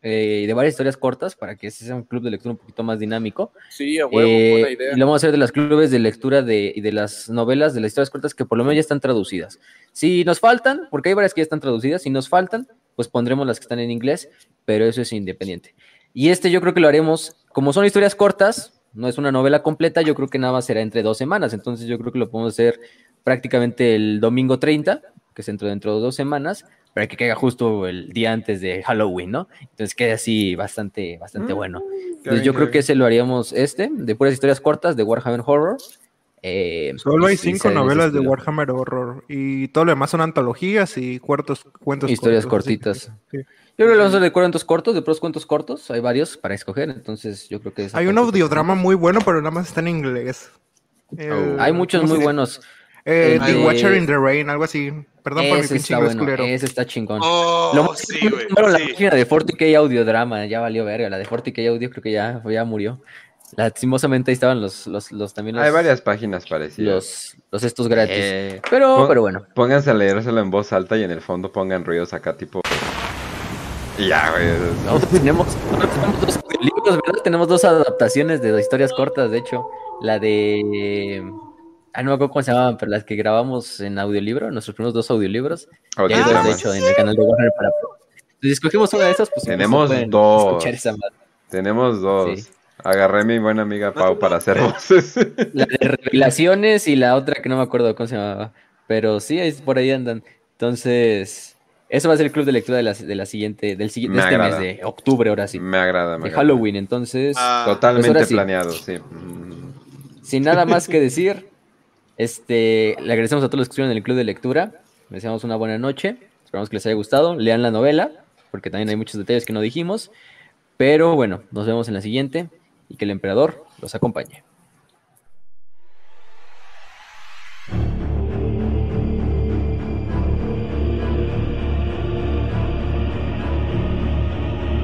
eh, de varias historias cortas para que ese sea un club de lectura un poquito más dinámico. Sí, a huevo, Eh, buena idea. y lo vamos a hacer de las clubes de lectura de, y de las novelas, de las historias cortas que por lo menos ya están traducidas. Si nos faltan, porque hay varias que ya están traducidas, si nos faltan, pues pondremos las que están en inglés, pero eso es independiente. Y este yo creo que lo haremos, como son historias cortas, no es una novela completa, yo creo que nada más será entre dos semanas, entonces yo creo que lo podemos hacer prácticamente el domingo 30, que es dentro, dentro de dos semanas, para que caiga justo el día antes de Halloween, ¿no? Entonces quede así bastante, bastante bueno. Entonces yo creo que ese lo haríamos este, de puras historias cortas de Warhammer Horror. Eh, Solo hay cinco novelas de. Warhammer Horror. Y todo lo demás son antologías y cuentos, cuentos Historias cortos, cortitas. sí. Yo creo que vamos a hacer de cuentos cortos, de puros cuentos cortos. Hay varios para escoger, entonces yo creo que... Hay un audiodrama muy bueno, pero nada más está en inglés. El- Hay muchos ¿cómo se muy buenos. Eh, El The de- Watcher in the Rain, algo así. Perdón por mi pinche inglés bueno, culero. ese está chingón. Oh, Lo más sí, que güey. tomaron la sí. página de 40k Audiodrama, ya valió verga. La de 40k Audio creo que ya, ya murió. Lastimosamente ahí estaban los, los, los también los, Hay varias páginas parecidas. los, los estos gratis. Eh, pero, pon- pero bueno. Pónganse a leérselo en voz alta y en el fondo pongan ruidos acá tipo... Ya, güey. Nosotros tenemos, tenemos dos audiolibros ¿verdad? Tenemos dos adaptaciones de historias cortas, de hecho. La de. Ah, no me acuerdo cómo se llamaban, pero las que grabamos en audiolibro, nuestros primeros dos audiolibros. Oh, ya hay dos, de hecho, en el canal de Warner para. Si escogimos una de esas, pues tenemos dos. Tenemos dos. Agarré a mi buena amiga Pau para hacer *laughs* voces. La de revelaciones y la otra que no me acuerdo cómo se llamaba. Pero sí, por ahí andan. Entonces, eso va a ser el club de lectura de la, de la siguiente, del siguiente este mes de octubre, ahora sí. Me agrada, De Halloween, entonces. Ah, totalmente pues planeado, sí. Sin nada más que decir, este, le agradecemos a todos los que estuvieron en el club de lectura. Les deseamos una buena noche. Esperamos que les haya gustado. Lean la novela, porque también hay muchos detalles que no dijimos. Pero bueno, nos vemos en la siguiente y que el emperador los acompañe.